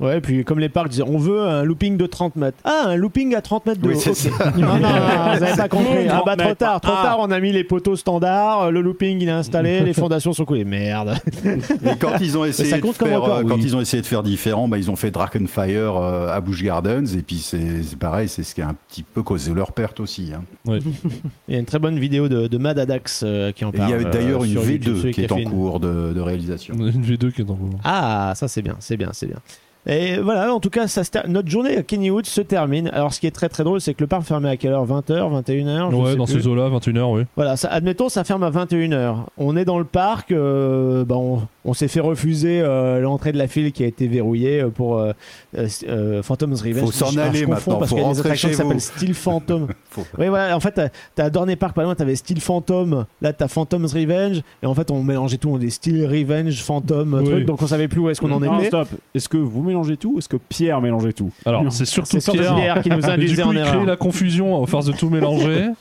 S7: Ouais, puis comme les parcs disaient, on veut un looping de 30 mètres. Ah, un looping à 30 mètres de
S4: Oui,
S7: haut.
S4: c'est
S7: Ok.
S4: ça.
S7: Non, non, non, vous avez pas compris. Ah
S5: 30
S7: bah trop tard, trop
S5: Ah.
S7: tard, on a mis les poteaux standards, le looping il est installé, les fondations sont coulées. Merde.
S4: Et quand ils ont essayé
S7: ça
S4: de
S7: compte comme
S4: faire,
S7: record,
S4: euh, quand
S7: oui.
S4: ils ont essayé de faire différent, bah, ils ont fait Drakenfire euh, à Busch Gardens et puis c'est pareil, c'est ce qui a un petit peu causé leur perte aussi. hein.
S7: Il y a une très bonne vidéo de, de Mad Adax euh, qui en
S4: Et il y
S7: parle.
S4: a d'ailleurs
S7: euh,
S4: une
S7: sur YouTube,
S4: V2
S7: celui
S4: qui est en
S7: fait
S4: de, de réalisation.
S8: Une V2 qui est en cours.
S7: Ah, ça c'est bien, c'est bien, c'est bien. Et voilà, en tout cas, ça se ter- notre journée à Kennywood se termine. Alors, ce qui est très très drôle, c'est que le parc fermait à quelle heure? 20h, 21h je
S8: Ouais,
S7: sais
S8: dans
S7: plus.
S8: ces eaux-là, 21h, oui.
S7: Voilà, ça, admettons, ça ferme à 21h. On est dans le parc, euh, bah, on, on s'est fait refuser euh, l'entrée de la file qui a été verrouillée euh, pour euh, euh, euh, Phantom's Revenge.
S4: Faut s'en aller maintenant,
S7: parce qu'il y a des attractions qui s'appellent Steel Phantom.
S4: Faut-
S7: Oui, voilà, en fait, t'as- Dorney Park pas loin, t'avais Steel Phantom, là t'as Phantom's Revenge, et en fait, on mélangeait tout, on des Steel Revenge, Phantom,
S8: Oui.
S7: truc, donc on savait plus où est-ce qu'on en
S5: Non,
S7: était.
S5: stop. Est-ce que vous mélangez tout ou est-ce que Pierre mélangeait tout?
S8: Alors, c'est surtout Pierre.
S7: Pierre qui nous induisait
S8: coup,
S7: en
S8: il
S7: erreur.
S8: la confusion à force de tout mélanger.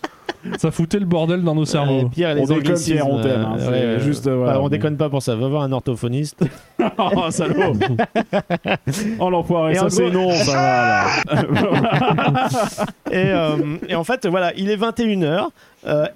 S8: Ça foutait le bordel dans nos
S7: Ouais,
S8: cerveaux.
S7: Pierre les
S5: On déconne, Pierre, on t'aime, hein,
S7: euh,
S5: c'est
S7: ouais, ouais.
S5: juste, euh, voilà.
S7: On déconne pas pour ça, va voir un orthophoniste.
S5: oh salaud oh l'enfoiré
S7: Et
S5: ça
S7: en
S5: c'est
S7: gros-
S5: non ça va là
S7: et, euh, et en fait, voilà, il est 21h.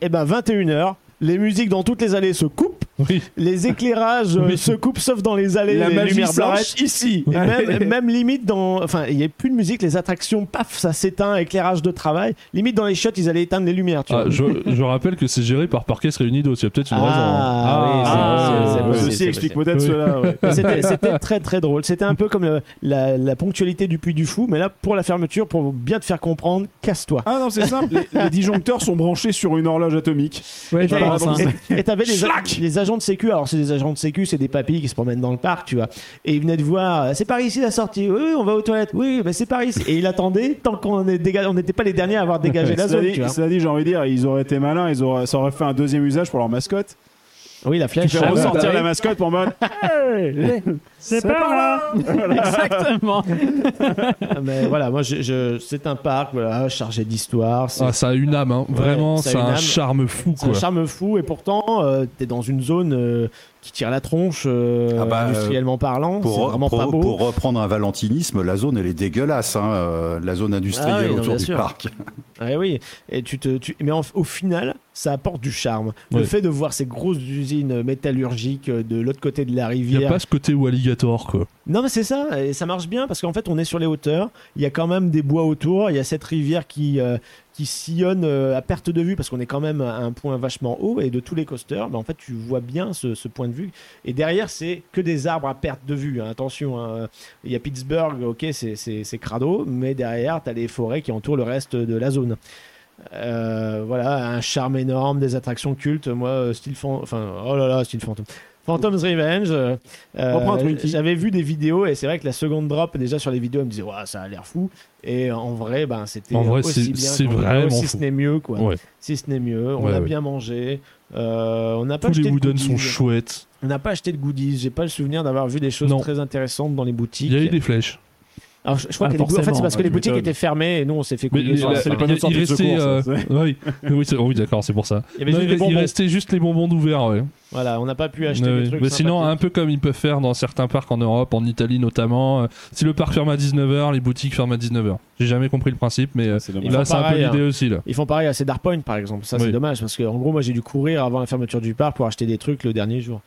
S7: et ben 21h, les musiques dans toutes les allées se coupent.
S8: Oui.
S7: Les éclairages euh, se coupent sauf dans les allées,
S5: la
S7: les
S5: magie
S7: lumières blanches.
S5: s'arrête ici
S7: Et même, même limite dans. Enfin, il n'y a plus de musique, les attractions, paf, ça s'éteint, éclairage de travail. Limite dans les shots, ils allaient éteindre les lumières, tu
S8: Ah,
S7: vois.
S8: je, je rappelle que c'est géré par Parquet Réunidos, il y a peut-être une raison. hein.
S7: Ah, oui, c'est-
S5: Ah,
S7: c'est- c'est possible,
S5: ceci
S7: c'est
S5: explique peut-être cela ouais.
S7: C'était très très drôle. C'était un peu comme le- la, la ponctualité du Puy du Fou, mais là pour la fermeture, pour bien te faire comprendre, casse-toi.
S5: ah non c'est simple les, les disjoncteurs sont branchés sur une horloge atomique
S6: Ouais,
S7: Et
S6: hein.
S7: t'avais les, les agents de sécu, alors c'est des agents de sécu, c'est des papilles qui se promènent dans le parc, tu vois. Et ils venaient de voir, euh, c'est par ici la sortie, oui, oui, on va aux toilettes, oui, bah, c'est par ici. Et il attendait tant qu'on n'était pas les derniers à avoir dégagé la zone,
S5: dit,
S7: tu vois.
S5: cela dit, j'ai envie de dire, ils auraient été malins, ils auraient, ça aurait fait un deuxième usage pour leur mascotte.
S7: Oui, la
S5: Tu
S7: flèche.
S5: fais
S7: Ah,
S5: ressortir
S7: bah,
S5: la mascotte pour mode. Hey, c'est par là.
S6: Exactement.
S7: Mais voilà, moi, je, je- c'est un parc voilà, chargé d'histoire. c'est-
S8: Ah, ça a une âme, hein. vraiment,
S7: ça a
S8: un
S7: âme.
S8: charme fou,
S7: C'est un charme fou et pourtant euh, t'es dans une zone euh, qui tire la tronche euh,
S4: Ah bah,
S7: industriellement parlant. C'est
S4: Pour,
S7: vraiment
S4: pour-
S7: pas beau.
S4: pour reprendre un valentinisme, la zone elle est dégueulasse, hein, euh, la zone industrielle
S7: Ah oui, non,
S4: autour du
S7: sûr.
S4: parc.
S7: Ah oui, et tu te, tu- mais en- au final, ça apporte du charme. Le
S8: Ouais.
S7: fait de voir ces grosses usines métallurgiques euh, de l'autre côté de la
S8: Il n'y a
S7: rivière.
S8: pas ce côté ou alligator, quoi.
S7: Non, mais c'est ça, et ça marche bien parce qu'en fait, on est sur les hauteurs. Il y a quand même des bois autour. Il y a cette rivière qui euh, qui sillonne euh, à perte de vue parce qu'on est quand même à un point vachement haut et de tous les coasters, bah, en fait, tu vois bien ce, point de vue. Et derrière, c'est que des arbres à perte de vue. hein. Attention, hein. il y a Pittsburgh, ok, c'est- crado, mais derrière, tu as les forêts qui entourent le reste de la zone. Euh, voilà, un charme énorme, des attractions cultes. Moi, euh, Phan- enfin, oh là là, Steel Phantom. Phantom's Revenge. euh, euh. J'avais vu des vidéos et c'est vrai que la seconde drop, déjà sur les vidéos, elle me disait, ouais, ça a l'air fou. Et en vrai, ben, c'était
S8: En vrai,
S7: aussi
S8: c'est-
S7: bien
S8: c'est vraiment
S7: si
S8: fou.
S7: ce n'est mieux, quoi.
S8: Ouais.
S7: Si ce n'est mieux, on
S8: Ouais,
S7: a
S8: ouais.
S7: bien mangé. Euh, on n'a pas
S8: Tous les
S7: acheté de
S8: Wooden sont
S7: goodies.
S8: chouettes.
S7: On n'a pas acheté de goodies. J'ai pas le souvenir d'avoir vu des choses
S8: Non.
S7: très intéressantes dans les boutiques.
S8: Il y a eu des flèches.
S7: Alors, je, je crois
S6: Ah,
S7: que les en fait, c'est parce que
S5: bah,
S7: les boutiques étaient fermées et nous, on s'est fait
S5: de
S8: il restait, euh,
S5: ça,
S8: oui, oui, d'accord, c'est pour ça.
S7: Il
S8: restait juste les bonbons d'ouvert, ouais.
S7: Voilà, on n'a pas pu acheter des trucs.
S8: Mais sinon, un peu comme ils peuvent faire dans certains parcs en Europe, en Italie notamment. euh, si le parc ferme à 19h, les boutiques ferment à 19h. J'ai jamais compris le principe, mais euh, là, c'est un peu
S7: pareil,
S8: l'idée
S7: hein.
S8: aussi. Là.
S7: Ils font pareil à Cedar Point, par exemple. Ça, c'est dommage parce que, en gros, moi, j'ai dû courir avant la fermeture du parc pour acheter des trucs le dernier jour.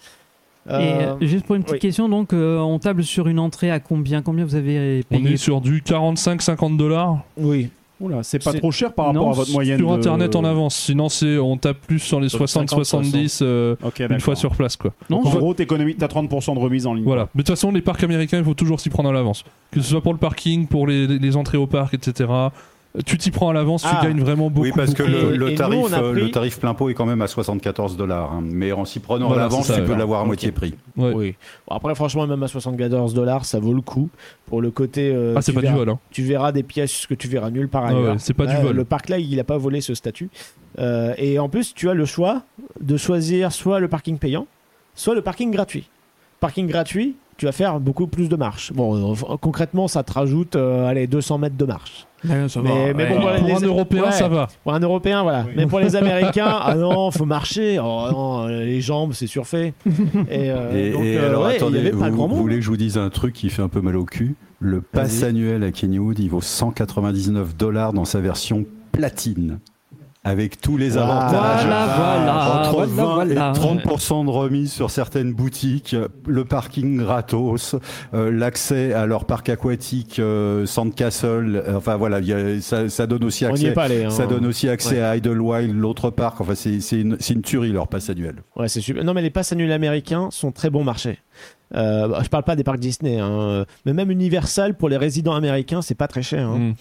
S6: Et
S7: Euh,
S6: euh, juste pour une petite
S7: oui.
S6: question, donc euh, on table sur une entrée à combien? Combien vous avez
S8: On
S6: payé?
S8: est sur du 45-50 dollars
S7: oui.
S5: Oula, c'est pas trop cher par rapport
S6: Non,
S5: à votre moyenne.
S8: sur
S5: de-
S8: internet en avance. Sinon, c'est on tape plus sur les
S5: Sur
S8: 60-70 euh,
S5: Ok,
S8: une fois sur place. quoi.
S6: Non,
S5: en
S6: je-
S5: gros, t'économies, t'as 30% de remise en ligne.
S8: Voilà. Mais de toute façon, les parcs américains, il faut toujours s'y prendre à l'avance. Que ce soit pour le parking, pour les, les entrées au parc, etc. Tu t'y prends à l'avance,
S7: Ah.
S8: tu gagnes vraiment beaucoup.
S4: Oui, parce que le,
S7: nous,
S4: euh,
S7: pris-
S4: le tarif plein pot est quand même à 74 dollars. hein. Mais en s'y prenant
S8: Voilà,
S4: à l'avance, tu peux l'avoir à moitié prix.
S8: Ouais.
S7: Oui. Bon, après, franchement, même à 74 dollars, ça vaut le coup. Pour le côté. euh,
S8: Ah, c'est
S7: tu
S8: pas du
S7: verras-
S8: vol. Hein.
S7: Tu verras des pièces que tu verras nulle part
S8: Ah
S7: ailleurs.
S8: ouais, c'est pas du vol.
S7: Le parc là, il n'a pas volé ce statut. Euh, et en plus, tu as le choix de choisir soit le parking payant, soit le parking gratuit. Parking gratuit, tu vas faire beaucoup plus de marches. Bon, euh, concrètement, ça te rajoute euh, allez, 200 mètres de marche.
S6: Ouais, ça va.
S7: Mais, mais bon,
S6: Ouais.
S7: voilà,
S8: Pour
S7: les-
S8: un Européen,
S7: ouais,
S8: ça va.
S7: Pour un Européen, voilà. Mais pour les Américains, ah non, faut marcher. Oh non, les jambes, c'est surfait. Et, euh,
S4: Et,
S7: donc,
S4: et
S7: euh,
S4: alors,
S7: il
S4: attendez,
S7: avait
S4: vous,
S7: pas grand
S4: vous voulez que je vous dise un truc qui fait un peu mal au cul? Le pass annuel à Kennywood, il vaut 199 dollars dans sa version platine. Avec tous les avantages.
S6: Voilà, voilà,
S4: Entre
S6: voilà,
S4: 20
S6: voilà.
S4: et 30% de remise sur certaines boutiques, le parking gratos, euh, l'accès à leur parc aquatique euh, Sandcastle, euh, enfin voilà, y a- ça, ça donne aussi accès.
S7: est pas allé. hein.
S4: Ça donne aussi accès
S7: Ouais.
S4: à Idlewild, l'autre parc. Enfin, c'est c'est une, c'est une tuerie leur pass annuel.
S7: Ouais, c'est super. Non, mais les passes annuelles américains sont très bon marché. Euh, bah, je parle pas des parcs Disney, hein. mais même Universal pour les résidents américains, c'est pas très cher. hein.
S8: Mm.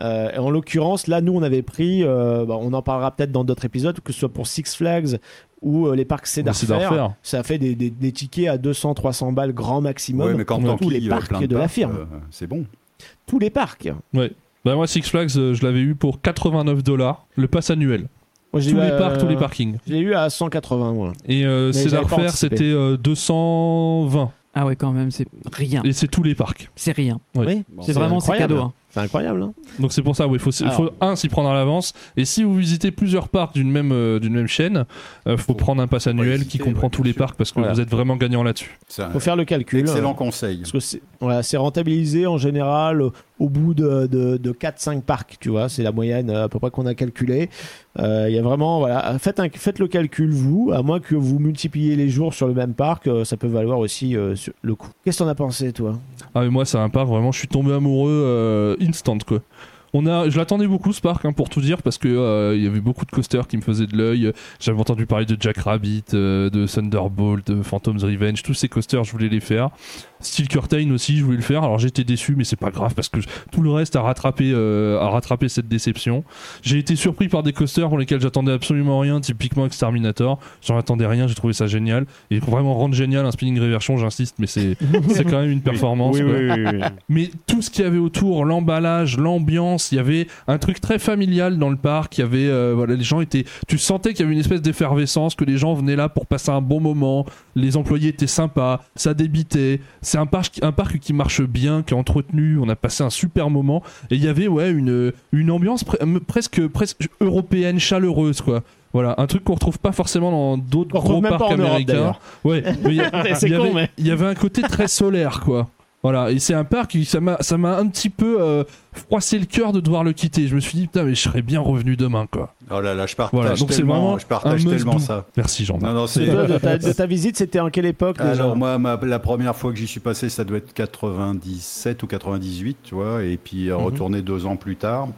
S7: Euh, et en l'occurrence, là, nous, on avait pris, euh, bah, on en parlera peut-être dans d'autres épisodes, que ce soit pour Six Flags ou euh, les parcs Cedar
S8: Cedar
S7: Fair, ça fait des, des- des tickets à 200-300 balles grand maximum.
S4: Ouais, mais quand
S7: pour tous les parcs de, la firme.
S4: euh, c'est bon.
S7: Tous les parcs.
S8: Bah, moi, Six Flags, euh, je l'avais eu pour 89 dollars, le pass annuel.
S7: Moi, j'ai
S8: Tous
S7: eu,
S8: les
S7: euh,
S8: parcs, tous les parkings.
S7: Je l'ai eu à 180, moi.
S8: Et euh, Cedar Fair, c'était euh, 220.
S6: Ah ouais, quand même, c'est rien.
S8: Et c'est tous les parcs.
S6: C'est rien.
S8: Ouais.
S7: Oui,
S6: c'est vraiment c'est cadeau. hein.
S7: C'est incroyable. hein.
S8: Donc c'est pour ça, il faut, il un s'y prendre à l'avance. Et si vous visitez plusieurs parcs d'une même, euh, d'une même chaîne, il faut prendre un pass annuel qui comprend
S4: ouais,
S8: tous les parcs parce que
S7: Voilà.
S8: vous êtes vraiment gagnant là-dessus.
S4: C'est un
S7: faut faire le calcul.
S4: excellent
S7: hein.
S4: conseil.
S7: Parce que c'est rentabilisé en général euh, au bout de, de, de 4-5 parcs, tu vois, c'est la moyenne euh, à peu près qu'on a calculé. Euh, Il y a vraiment, voilà, faites, le calcul vous, à moins que vous multipliez les jours sur le même parc, euh, ça peut valoir aussi le coup. Qu'est-ce que t'en as pensé, toi?
S8: Ah mais moi c'est un parc vraiment, je suis tombé amoureux instant quoi. On a, je l'attendais beaucoup ce parc hein, pour tout dire parce que euh, il y avait beaucoup de coasters qui me faisaient de l'œil. J'avais entendu parler de Jack Rabbit, de Thunderbolt, de Phantom's Revenge, tous ces coasters je voulais les faire. Steel Curtain aussi je voulais le faire. Alors j'étais déçu mais c'est pas grave parce que tout le reste a rattrapé, euh, a rattrapé cette déception. J'ai été surpris par des coasters pour lesquels j'attendais absolument rien, typiquement Exterminator. J'en attendais rien, j'ai trouvé ça génial et vraiment rendre génial un spinning reversion, j'insiste, mais c'est c'est quand même une performance.
S5: Oui,
S8: quoi.
S5: oui, oui.
S8: Mais tout ce qu'il y avait autour, l'emballage, l'ambiance, il y avait un truc très familial dans le parc. Il y avait, euh, voilà, les gens étaient, tu sentais qu'il y avait une espèce d'effervescence, que les gens venaient là pour passer un bon moment. Les employés étaient sympas, ça débitait. C'est un parc, un parc qui marche bien, qui est entretenu. On a passé un super moment. Et il y avait, ouais, une, une ambiance pre- presque, presque européenne, chaleureuse, quoi. Voilà, un truc qu'on retrouve pas forcément dans d'autres gros parcs
S7: Europe,
S8: américains. ouais, il y avait-
S7: mais-
S8: y avait un côté très solaire, quoi. Voilà, et c'est un parc qui ça m'a ça m'a un petit peu euh, froissé le cœur de devoir le quitter. Je me suis dit putain mais je serais bien revenu demain quoi.
S4: Oh là là, je partage
S8: Voilà, donc
S4: tellement,
S8: vraiment
S4: je partage tellement ça.
S8: Merci Jean.
S4: Non, c'est.
S7: de, ta, de ta visite, c'était en quelle époque déjà
S4: Alors moi, ma- la première fois que j'y suis passé, ça doit être 97 ou 98, tu vois, et puis euh,
S7: Mhm.
S4: retourné deux ans plus tard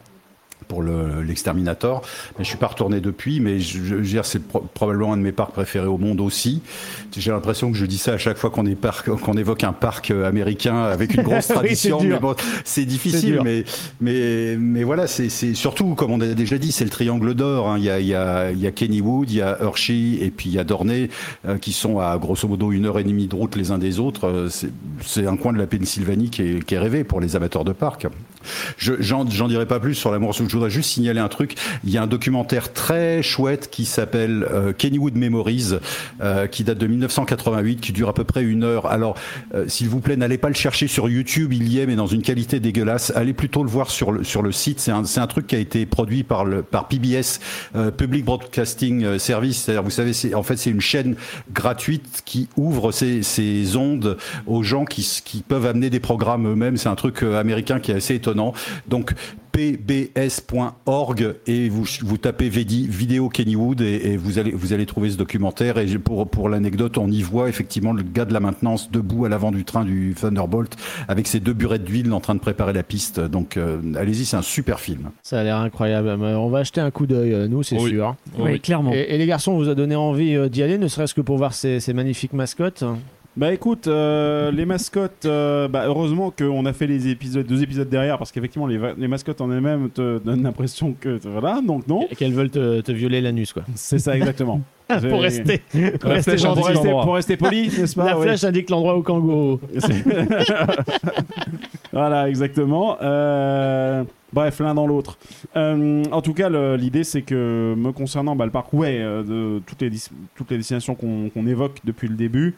S4: pour le- l'exterminator. mais je suis pas retourné depuis, mais je, je dire, c'est pro- probablement un de mes parcs préférés au monde aussi. J'ai l'impression que je dis ça à chaque fois qu'on évoque un parc euh, américain avec une grosse tradition.
S7: c'est dur.
S4: mais bon, c'est
S7: C'est
S4: difficile, mais mais mais voilà, c'est surtout comme on a déjà dit, c'est le triangle d'or. hein. Il y a il il y a Kennywood, il y a Hershey et puis il y a Dorney euh, qui sont à grosso modo une heure et demie de route les uns des autres. Euh, c'est- C'est un coin de la Pennsylvanie qui est, qui est rêvé pour les amateurs de parcs. Je- J'en j'en dirai pas plus sur l'amour. Je voudrais juste signaler un truc. Il y a un documentaire très chouette qui s'appelle euh, Kennywood Memories, euh, qui date de 1988, qui dure à peu près une heure. Alors, euh, s'il vous plaît, n'allez pas le chercher sur YouTube. Il y est, mais dans une qualité dégueulasse. Allez plutôt le voir sur le sur le site. C'est un un truc qui a été produit par le par PBS, Public Broadcasting Service. C'est-à-dire, vous savez, en fait c'est une chaîne gratuite qui ouvre ses, ses ondes aux gens qui, qui peuvent amener des programmes eux-mêmes. C'est un truc américain qui est assez étonnant. Donc pbs.org et vous, vous tapez vidéo Kennywood et, et vous allez vous allez trouver ce documentaire et pour pour l'anecdote on y voit effectivement le gars de la maintenance debout à l'avant du train du Thunderbolt avec ses deux burettes d'huile en train de préparer la piste donc euh, allez-y c'est un super film
S7: Ça a l'air incroyable. Mais On va acheter un coup d'œil, euh, nous, c'est
S8: Oui.
S7: sûr.
S6: Oui, clairement.
S7: Et, et les garçons, vous a donné envie euh, d'y aller, ne serait-ce que pour voir ces, ces magnifiques mascottes?
S5: Bah écoute, euh, les mascottes, euh, bah, heureusement qu'on a fait les épisodes, deux épisodes derrière, parce qu'effectivement les, les mascottes en elles-mêmes te donnent l'impression que voilà, donc non.
S7: Et qu'elles veulent te, te violer l'anus, quoi.
S5: C'est ça exactement.
S7: Pour rester, pour rester
S5: pour rester,
S8: l'endroit.
S5: pour rester poli, n'est-ce pas?
S7: La
S5: Oui.
S7: flèche indique l'endroit au kangourou.
S5: Voilà, exactement. Euh, bref, l'un dans l'autre. Euh, en tout cas, l'idée, c'est que me concernant, bah, le parc, ouais, de toutes les, toutes les destinations qu'on qu'on évoque depuis le début,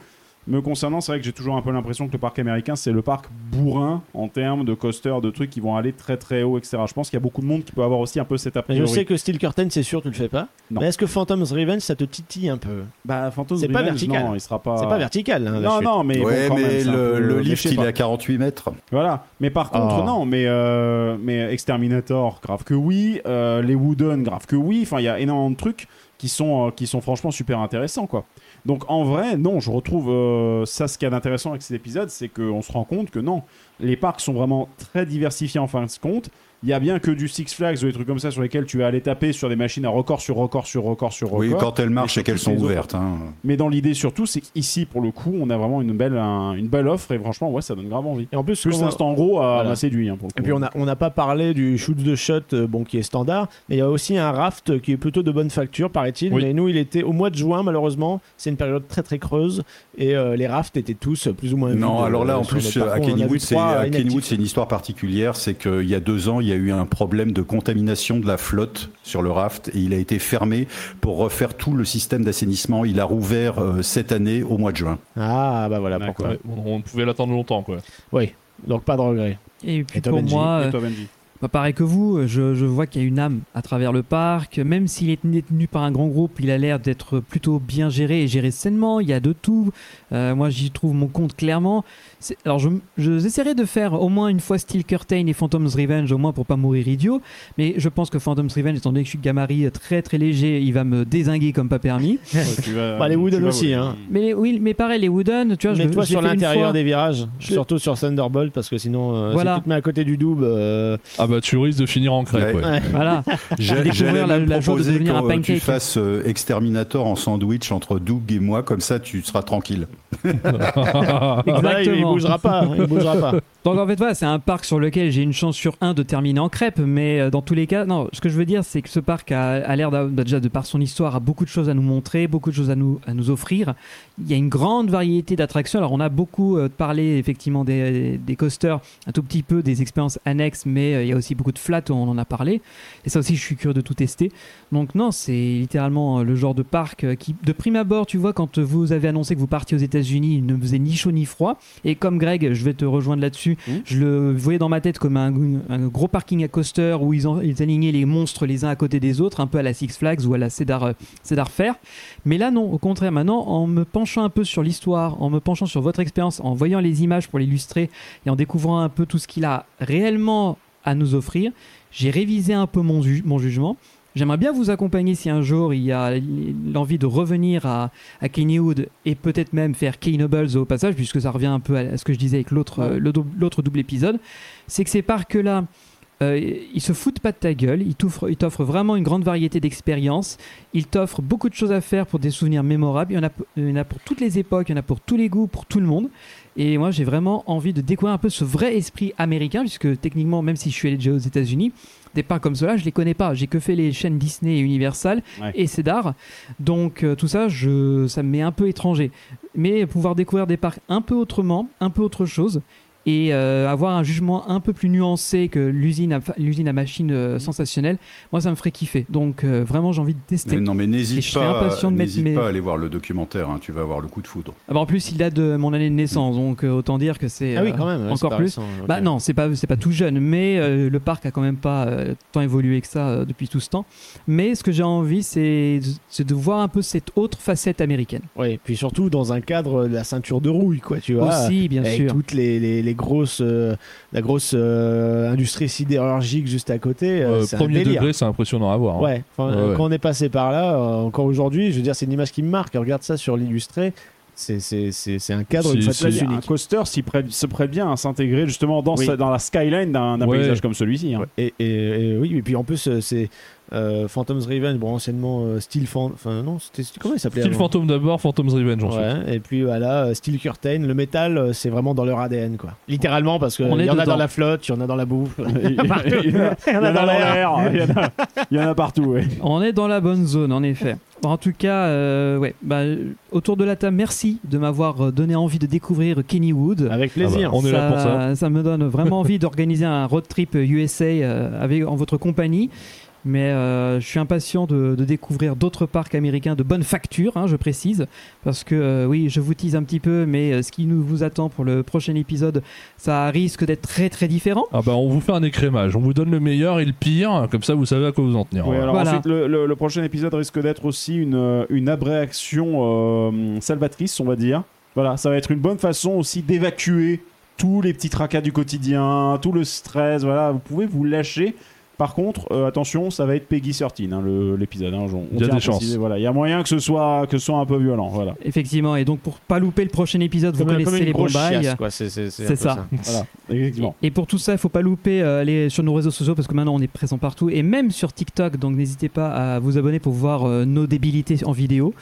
S5: me concernant, c'est vrai que j'ai toujours un peu l'impression que le parc américain, c'est le parc bourrin en termes de coasters, de trucs qui vont aller très très haut, etc. Je pense qu'il y a beaucoup de monde qui peut avoir aussi un peu cet a
S7: Mais je sais que Steel Curtain, c'est sûr, tu le fais pas.
S5: Non.
S7: Mais est-ce que Phantom's Revenge, ça te titille un peu?
S5: Bah, Phantom
S7: C'est pas
S5: Revenge,
S7: vertical.
S5: Non, il sera pas.
S7: C'est pas vertical. hein,
S5: Non,
S7: chute.
S5: non, mais bon, quand
S4: mais
S5: même,
S4: le, lift il est à 48 mètres
S5: Voilà, mais par contre,
S7: Oh.
S5: non, mais, euh, mais Exterminator, grave que oui, euh, les Wooden, grave que oui, enfin, il y a énormément de trucs qui sont, euh, qui sont franchement super intéressants, quoi. Donc, en vrai, non, je retrouve euh, ça, ce qu'il y a d'intéressant avec cet épisode, c'est qu'on se rend compte que non, les parcs sont vraiment très diversifiés en fin de compte. Il y a bien que du Six Flags ou des trucs comme ça sur lesquels tu vas aller taper sur des machines à record sur record sur record sur record.
S4: oui quand elles marchent et qu'elles sont ouvertes hein.
S5: Mais dans l'idée surtout, c'est qu'ici, pour le coup, on a vraiment une belle, un- une belle offre et franchement, ouais, ça donne grave envie.
S7: Et en plus,
S5: Plus
S7: on a-
S5: l'instant gros euh,
S7: Voilà.
S5: m'a séduit. hein, pour le
S7: Et puis on n'a on n'a pas parlé du shoot de shot euh, bon, qui est standard, mais il y a aussi un raft qui est plutôt de bonne facture, paraît-il.
S8: Oui.
S7: Mais nous, il était au mois de juin, malheureusement. C'est une période très très creuse et euh, les rafts étaient tous plus ou moins
S4: Non,
S7: vides,
S4: alors là,
S7: euh,
S4: en plus, à
S7: On a.
S4: Kennywood, c'est une histoire particulière. C'est qu'il y a deux ans, il y a eu un problème de contamination de la flotte sur le raft et il a été fermé pour refaire tout le système d'assainissement. Il a rouvert euh, cette année au mois de juin.
S7: Ah, bah voilà pourquoi.
S8: On, on pouvait l'attendre longtemps, quoi.
S7: Oui, donc pas de regret.
S6: Et puis
S7: Et toi,
S6: pour
S7: Benji
S6: moi,
S5: Et
S6: euh,
S5: toi, Benji
S6: Bah, pareil que vous, je, je vois qu'il y a une âme à travers le parc. Même s'il est détenu par un grand groupe, il a l'air d'être plutôt bien géré et géré sainement. Il y a de tout. Euh, moi, j'y trouve mon compte clairement. Alors, je, je- j'essaierai de faire au moins une fois Steel Curtain et Phantom's Revenge, au moins pour pas mourir idiot. Mais je pense que Phantom's Revenge, étant donné que je suis gabarit très très léger, il va me désinguer comme pas permis.
S5: Ouais, tu vas-
S7: Bah, les Wooden aussi, hein.
S6: Mais oui, mais pareil, les Wooden, tu vois, je,
S7: Mets-toi
S6: je l'ai
S7: sur l'intérieur des virages,
S6: Je-
S7: surtout sur Thunderbolt, parce que sinon, euh,
S6: Voilà.
S7: si tu te mets à côté du double, euh,
S8: Ah bah tu risques de finir en crêpe,
S4: Ouais.
S8: ouais.
S6: Voilà.
S4: J'allais
S6: la- la joie de devenir un
S4: que tu
S6: pancake.
S4: fasses euh, Exterminator en sandwich entre Doug et moi, comme ça tu seras tranquille.
S7: Ah bah, il, il
S6: Exactement.
S7: bougera pas, il bougera pas.
S6: Donc en fait, voilà, c'est un parc sur lequel j'ai une chance sur un de terminer en crêpe, mais euh, dans tous les cas, non, ce que je veux dire, c'est que ce parc a, a l'air bah, déjà de par son histoire, a beaucoup de choses à nous montrer, beaucoup de choses à nous, à nous offrir. Il y a une grande variété d'attractions. Alors on a beaucoup euh, parlé effectivement des, des coasters, un tout petit peu des expériences annexes, mais euh, il y a aussi beaucoup de flats, on en a parlé. Et ça aussi, je suis curieux de tout tester. Donc non, c'est littéralement euh, le genre de parc euh, qui, de prime abord, tu vois, quand vous avez annoncé que vous partiez aux États-Unis, il ne faisait ni chaud ni froid. Et comme Greg, je vais te rejoindre là-dessus, je le voyais dans ma tête comme un, un gros parking à coaster où ils, ils alignaient les monstres les uns à côté des autres, un peu à la Six Flags ou à la Cedar, euh, Cedar Fair. Mais là, non, au contraire, maintenant, en me penchant un peu sur l'histoire, en me penchant sur votre expérience, en voyant les images pour l'illustrer et en découvrant un peu tout ce qu'il a réellement à nous offrir, j'ai révisé un peu mon, ju- mon jugement. J'aimerais bien vous accompagner si un jour il y a l'envie de revenir à, à Kennywood et peut-être même faire Keynobles au passage, puisque ça revient un peu à ce que je disais avec l'autre euh, l'autre double épisode. C'est que ces parcs-là, euh, ils se foutent pas de ta gueule, ils t'offrent, ils t'offrent vraiment une grande variété d'expériences, ils t'offrent beaucoup de choses à faire pour des souvenirs mémorables, il y, en a, il y en a pour toutes les époques, il y en a pour tous les goûts, pour tout le monde. Et moi, j'ai vraiment envie de découvrir un peu ce vrai esprit américain, puisque techniquement, même si je suis allé déjà aux États-Unis, des parcs comme cela, je les connais pas. J'ai que fait les chaînes Disney et Universal
S5: Ouais.
S6: et Cedar. Donc euh, tout ça, je, ça me met un peu étranger. Mais pouvoir découvrir des parcs un peu autrement, un peu autre chose, et euh, avoir un jugement un peu plus nuancé que l'usine à, l'usine à machines euh, sensationnelle, moi ça me ferait kiffer. Donc euh, vraiment j'ai envie de tester.
S4: Mais non, mais
S6: Et je
S4: n'hésite pas,
S6: impatient de mettre
S4: n'hésite
S6: mes-
S4: pas à aller voir le documentaire, hein, tu vas avoir le coup de foudre.
S6: Ah bah, en plus il date de mon année de naissance, donc euh, autant dire que c'est
S7: Ah oui,
S6: euh,
S7: quand même, ouais, c'est
S6: encore plus.
S7: récent.
S6: Bah non, c'est pas c'est pas tout jeune, mais euh, le parc a quand même pas euh, tant évolué que ça euh, depuis tout ce temps. Mais ce que j'ai envie, c'est c'est de voir un peu cette autre facette américaine.
S7: Oui, puis surtout dans un cadre de la ceinture de rouille, quoi, tu vois.
S6: Aussi, bien
S7: avec
S6: sûr.
S7: toutes les, les, les grosses, euh, la grosse euh, industrie sidérurgique juste à côté. euh, c'est
S8: premier degré, c'est impressionnant à voir. hein.
S7: Ouais, enfin,
S8: Ouais, ouais.
S7: quand on est passé par là, euh, encore aujourd'hui, je veux dire, c'est une image qui me marque. Regarde ça sur l'illustré. C'est- C'est c'est- c'est un cadre, facette
S8: c'est-
S5: Un
S7: unique.
S5: coaster s'y prête- se prête bien à s'intégrer justement dans,
S7: Oui.
S5: sa- dans la skyline d'un
S8: Ouais.
S5: paysage comme celui-ci. hein.
S7: Et, et- et oui, et puis en plus, c'est euh, Phantom's Revenge, bon, anciennement euh, Steel Fan. Enfin, non, c'était. Comment il s'appelait avant
S8: Phantom d'abord, Phantom's Revenge ensuite.
S7: Ouais, et puis voilà, euh, Steel Curtain, le métal, euh, c'est vraiment dans leur ADN, quoi. Littéralement, parce qu'il y en a dans la flotte, il y en a dans la bouffe.
S5: Il y en a- dans l'air, il y en a- partout. ouais.
S6: On est dans la bonne zone, en effet. En tout cas, euh, ouais, bah, autour de la table, merci de m'avoir donné envie de découvrir Kennywood.
S7: Avec plaisir.
S8: On est là pour ça.
S6: Ça me donne vraiment envie d'organiser un road trip USA euh, avec, en votre compagnie. Mais euh, je suis impatient de, de découvrir d'autres parcs américains de bonne facture, hein, je précise. Parce que, euh, oui, je vous tease un petit peu, mais euh, ce qui nous vous attend pour le prochain épisode, ça risque d'être très très différent.
S8: Ah bah on vous fait un écrémage, on vous donne le meilleur et le pire, comme ça vous savez à quoi vous en tenir.
S5: Oui, alors
S6: Voilà.
S5: ensuite, le, le- le prochain épisode risque d'être aussi une, une abréaction euh, salvatrice, on va dire. Voilà, ça va être une bonne façon aussi d'évacuer tous les petits tracas du quotidien, tout le stress. Voilà, vous pouvez vous lâcher. Par contre, euh, attention, ça va être Peggy 13, hein, l'épisode. hein, on- on
S8: Il y a des chances.
S5: Voilà, il y a moyen que ce soit que ce soit un peu violent. Voilà.
S6: Effectivement, et donc pour pas louper le prochain épisode, vous
S7: Comme,
S6: connaissez
S7: une
S6: les
S7: quoi. C'est
S6: ça.
S5: Voilà, effectivement.
S6: Et pour tout ça, il faut pas louper euh, aller sur nos réseaux sociaux parce que maintenant on est présent partout et même sur TikTok. Donc n'hésitez pas à vous abonner pour voir euh, nos débilités en vidéo.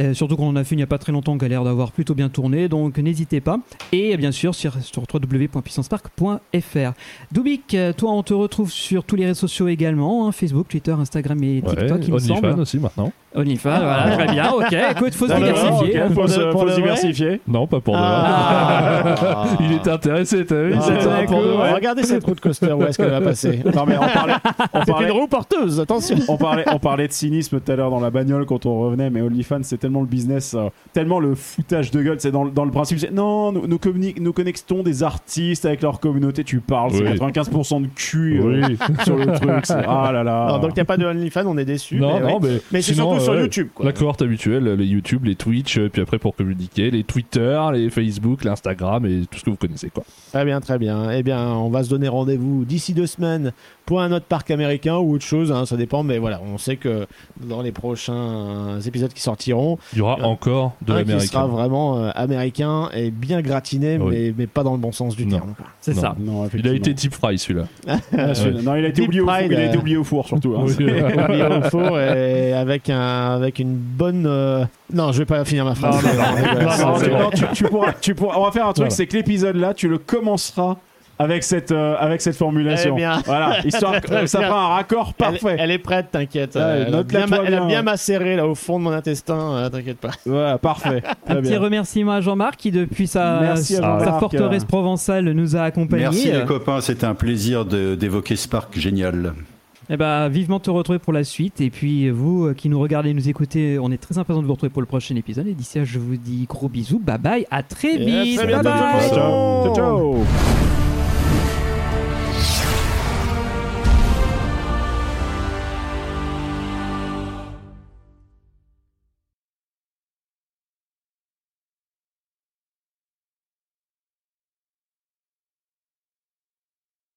S6: Euh, surtout qu'on en a fait il n'y a pas très longtemps, qui a l'air d'avoir plutôt bien tourné. Donc n'hésitez pas. Et bien sûr sur, sur www.puissancepark.fr. Doubik, euh, toi on te retrouve sur tous les réseaux sociaux également hein, Facebook, Twitter, Instagram et
S8: Ouais,
S6: TikTok, il me
S8: aussi maintenant.
S6: OnlyFans, voilà, très bien. Ok, écoute, faut se
S5: Alors,
S6: diversifier.
S5: faut se-
S7: de-
S5: faut
S7: de
S5: se diversifier.
S8: Non, pas pour de
S7: Ah.
S8: Il était intéressé, t'as vu
S7: Ah,
S8: pour de vrai.
S7: Regardez cette route coaster, où est-ce qu'elle va passer
S5: Non, mais on parlait, on
S7: C'est
S5: parlait-
S7: une roue porteuse, attention
S5: on parlait, on parlait de cynisme tout à l'heure dans la bagnole quand on revenait, mais OnlyFans c'est tellement le business, euh, tellement le foutage de gueule. C'est dans, le- dans le principe, c'est non, nous, nous, communi- nous connectons des artistes avec leur communauté. Tu parles, c'est
S8: Oui.
S5: 95% de cul euh,
S8: Oui.
S5: sur le truc. c'est- Ah là là.
S7: Donc il n'y a pas de OnlyFans, on est déçus.
S8: Non,
S7: mais
S8: non,
S7: ouais.
S8: mais,
S7: Mais c'est surtout sur
S8: euh,
S7: YouTube, quoi.
S8: La cohorte habituelle, les YouTube, les Twitch, puis après pour communiquer, les Twitter, les Facebook, l'Instagram et tout ce que vous connaissez quoi.
S7: Très bien, très bien. Eh bien, on va se donner rendez-vous d'ici deux semaines pour un autre parc américain ou autre chose, hein, ça dépend, mais voilà, on sait que dans les prochains épisodes qui sortiront,
S8: Il y aura
S7: Euh,
S8: encore de
S7: qui sera
S8: l'américain.
S7: vraiment euh, américain et bien gratiné,
S8: Oui.
S7: mais, mais pas dans le bon sens du
S8: Non.
S7: terme.
S6: C'est ça.
S5: Non,
S8: Il a été deep fry celui-là.
S5: Ah. Non, il a été oublié au four, il a été oublié au four surtout. hein.
S8: Oui.
S7: Oublié au four et avec, un, avec une bonne. euh, Non, je vais pas finir ma phrase.
S5: Tu,
S7: bon.
S5: non, tu- tu pourras, tu pourras- on va faire un truc,
S8: Voilà.
S5: c'est que l'épisode là, tu le commenceras avec cette, euh, avec cette formulation.
S7: Eh bien.
S5: Voilà, histoire que ça
S7: bien.
S5: fera un raccord
S7: Elle,
S5: parfait.
S7: elle est prête, t'inquiète.
S5: Ouais,
S7: Euh, elle, a bien,
S5: toi
S7: ma- elle a
S5: bien.
S7: bien macéré là au fond de mon intestin, euh, t'inquiète pas.
S5: Voilà, parfait.
S6: Un petit remerciement à Jean-Marc qui, depuis sa,
S5: Merci à
S6: sa
S5: Jean-Marc.
S6: forteresse provençale, nous a accompagnés.
S4: Merci les copains, c'était un plaisir d'évoquer ce parc génial.
S6: Eh ben, vivement te retrouver pour la suite. Et puis, vous qui nous regardez et nous écoutez, on est très impatients de vous retrouver pour le prochain épisode. Et d'ici là, je vous dis gros bisous. Bye bye. À très vite.
S7: très
S6: Bye
S7: bientôt,
S6: bye.
S5: Ciao, ciao. ciao.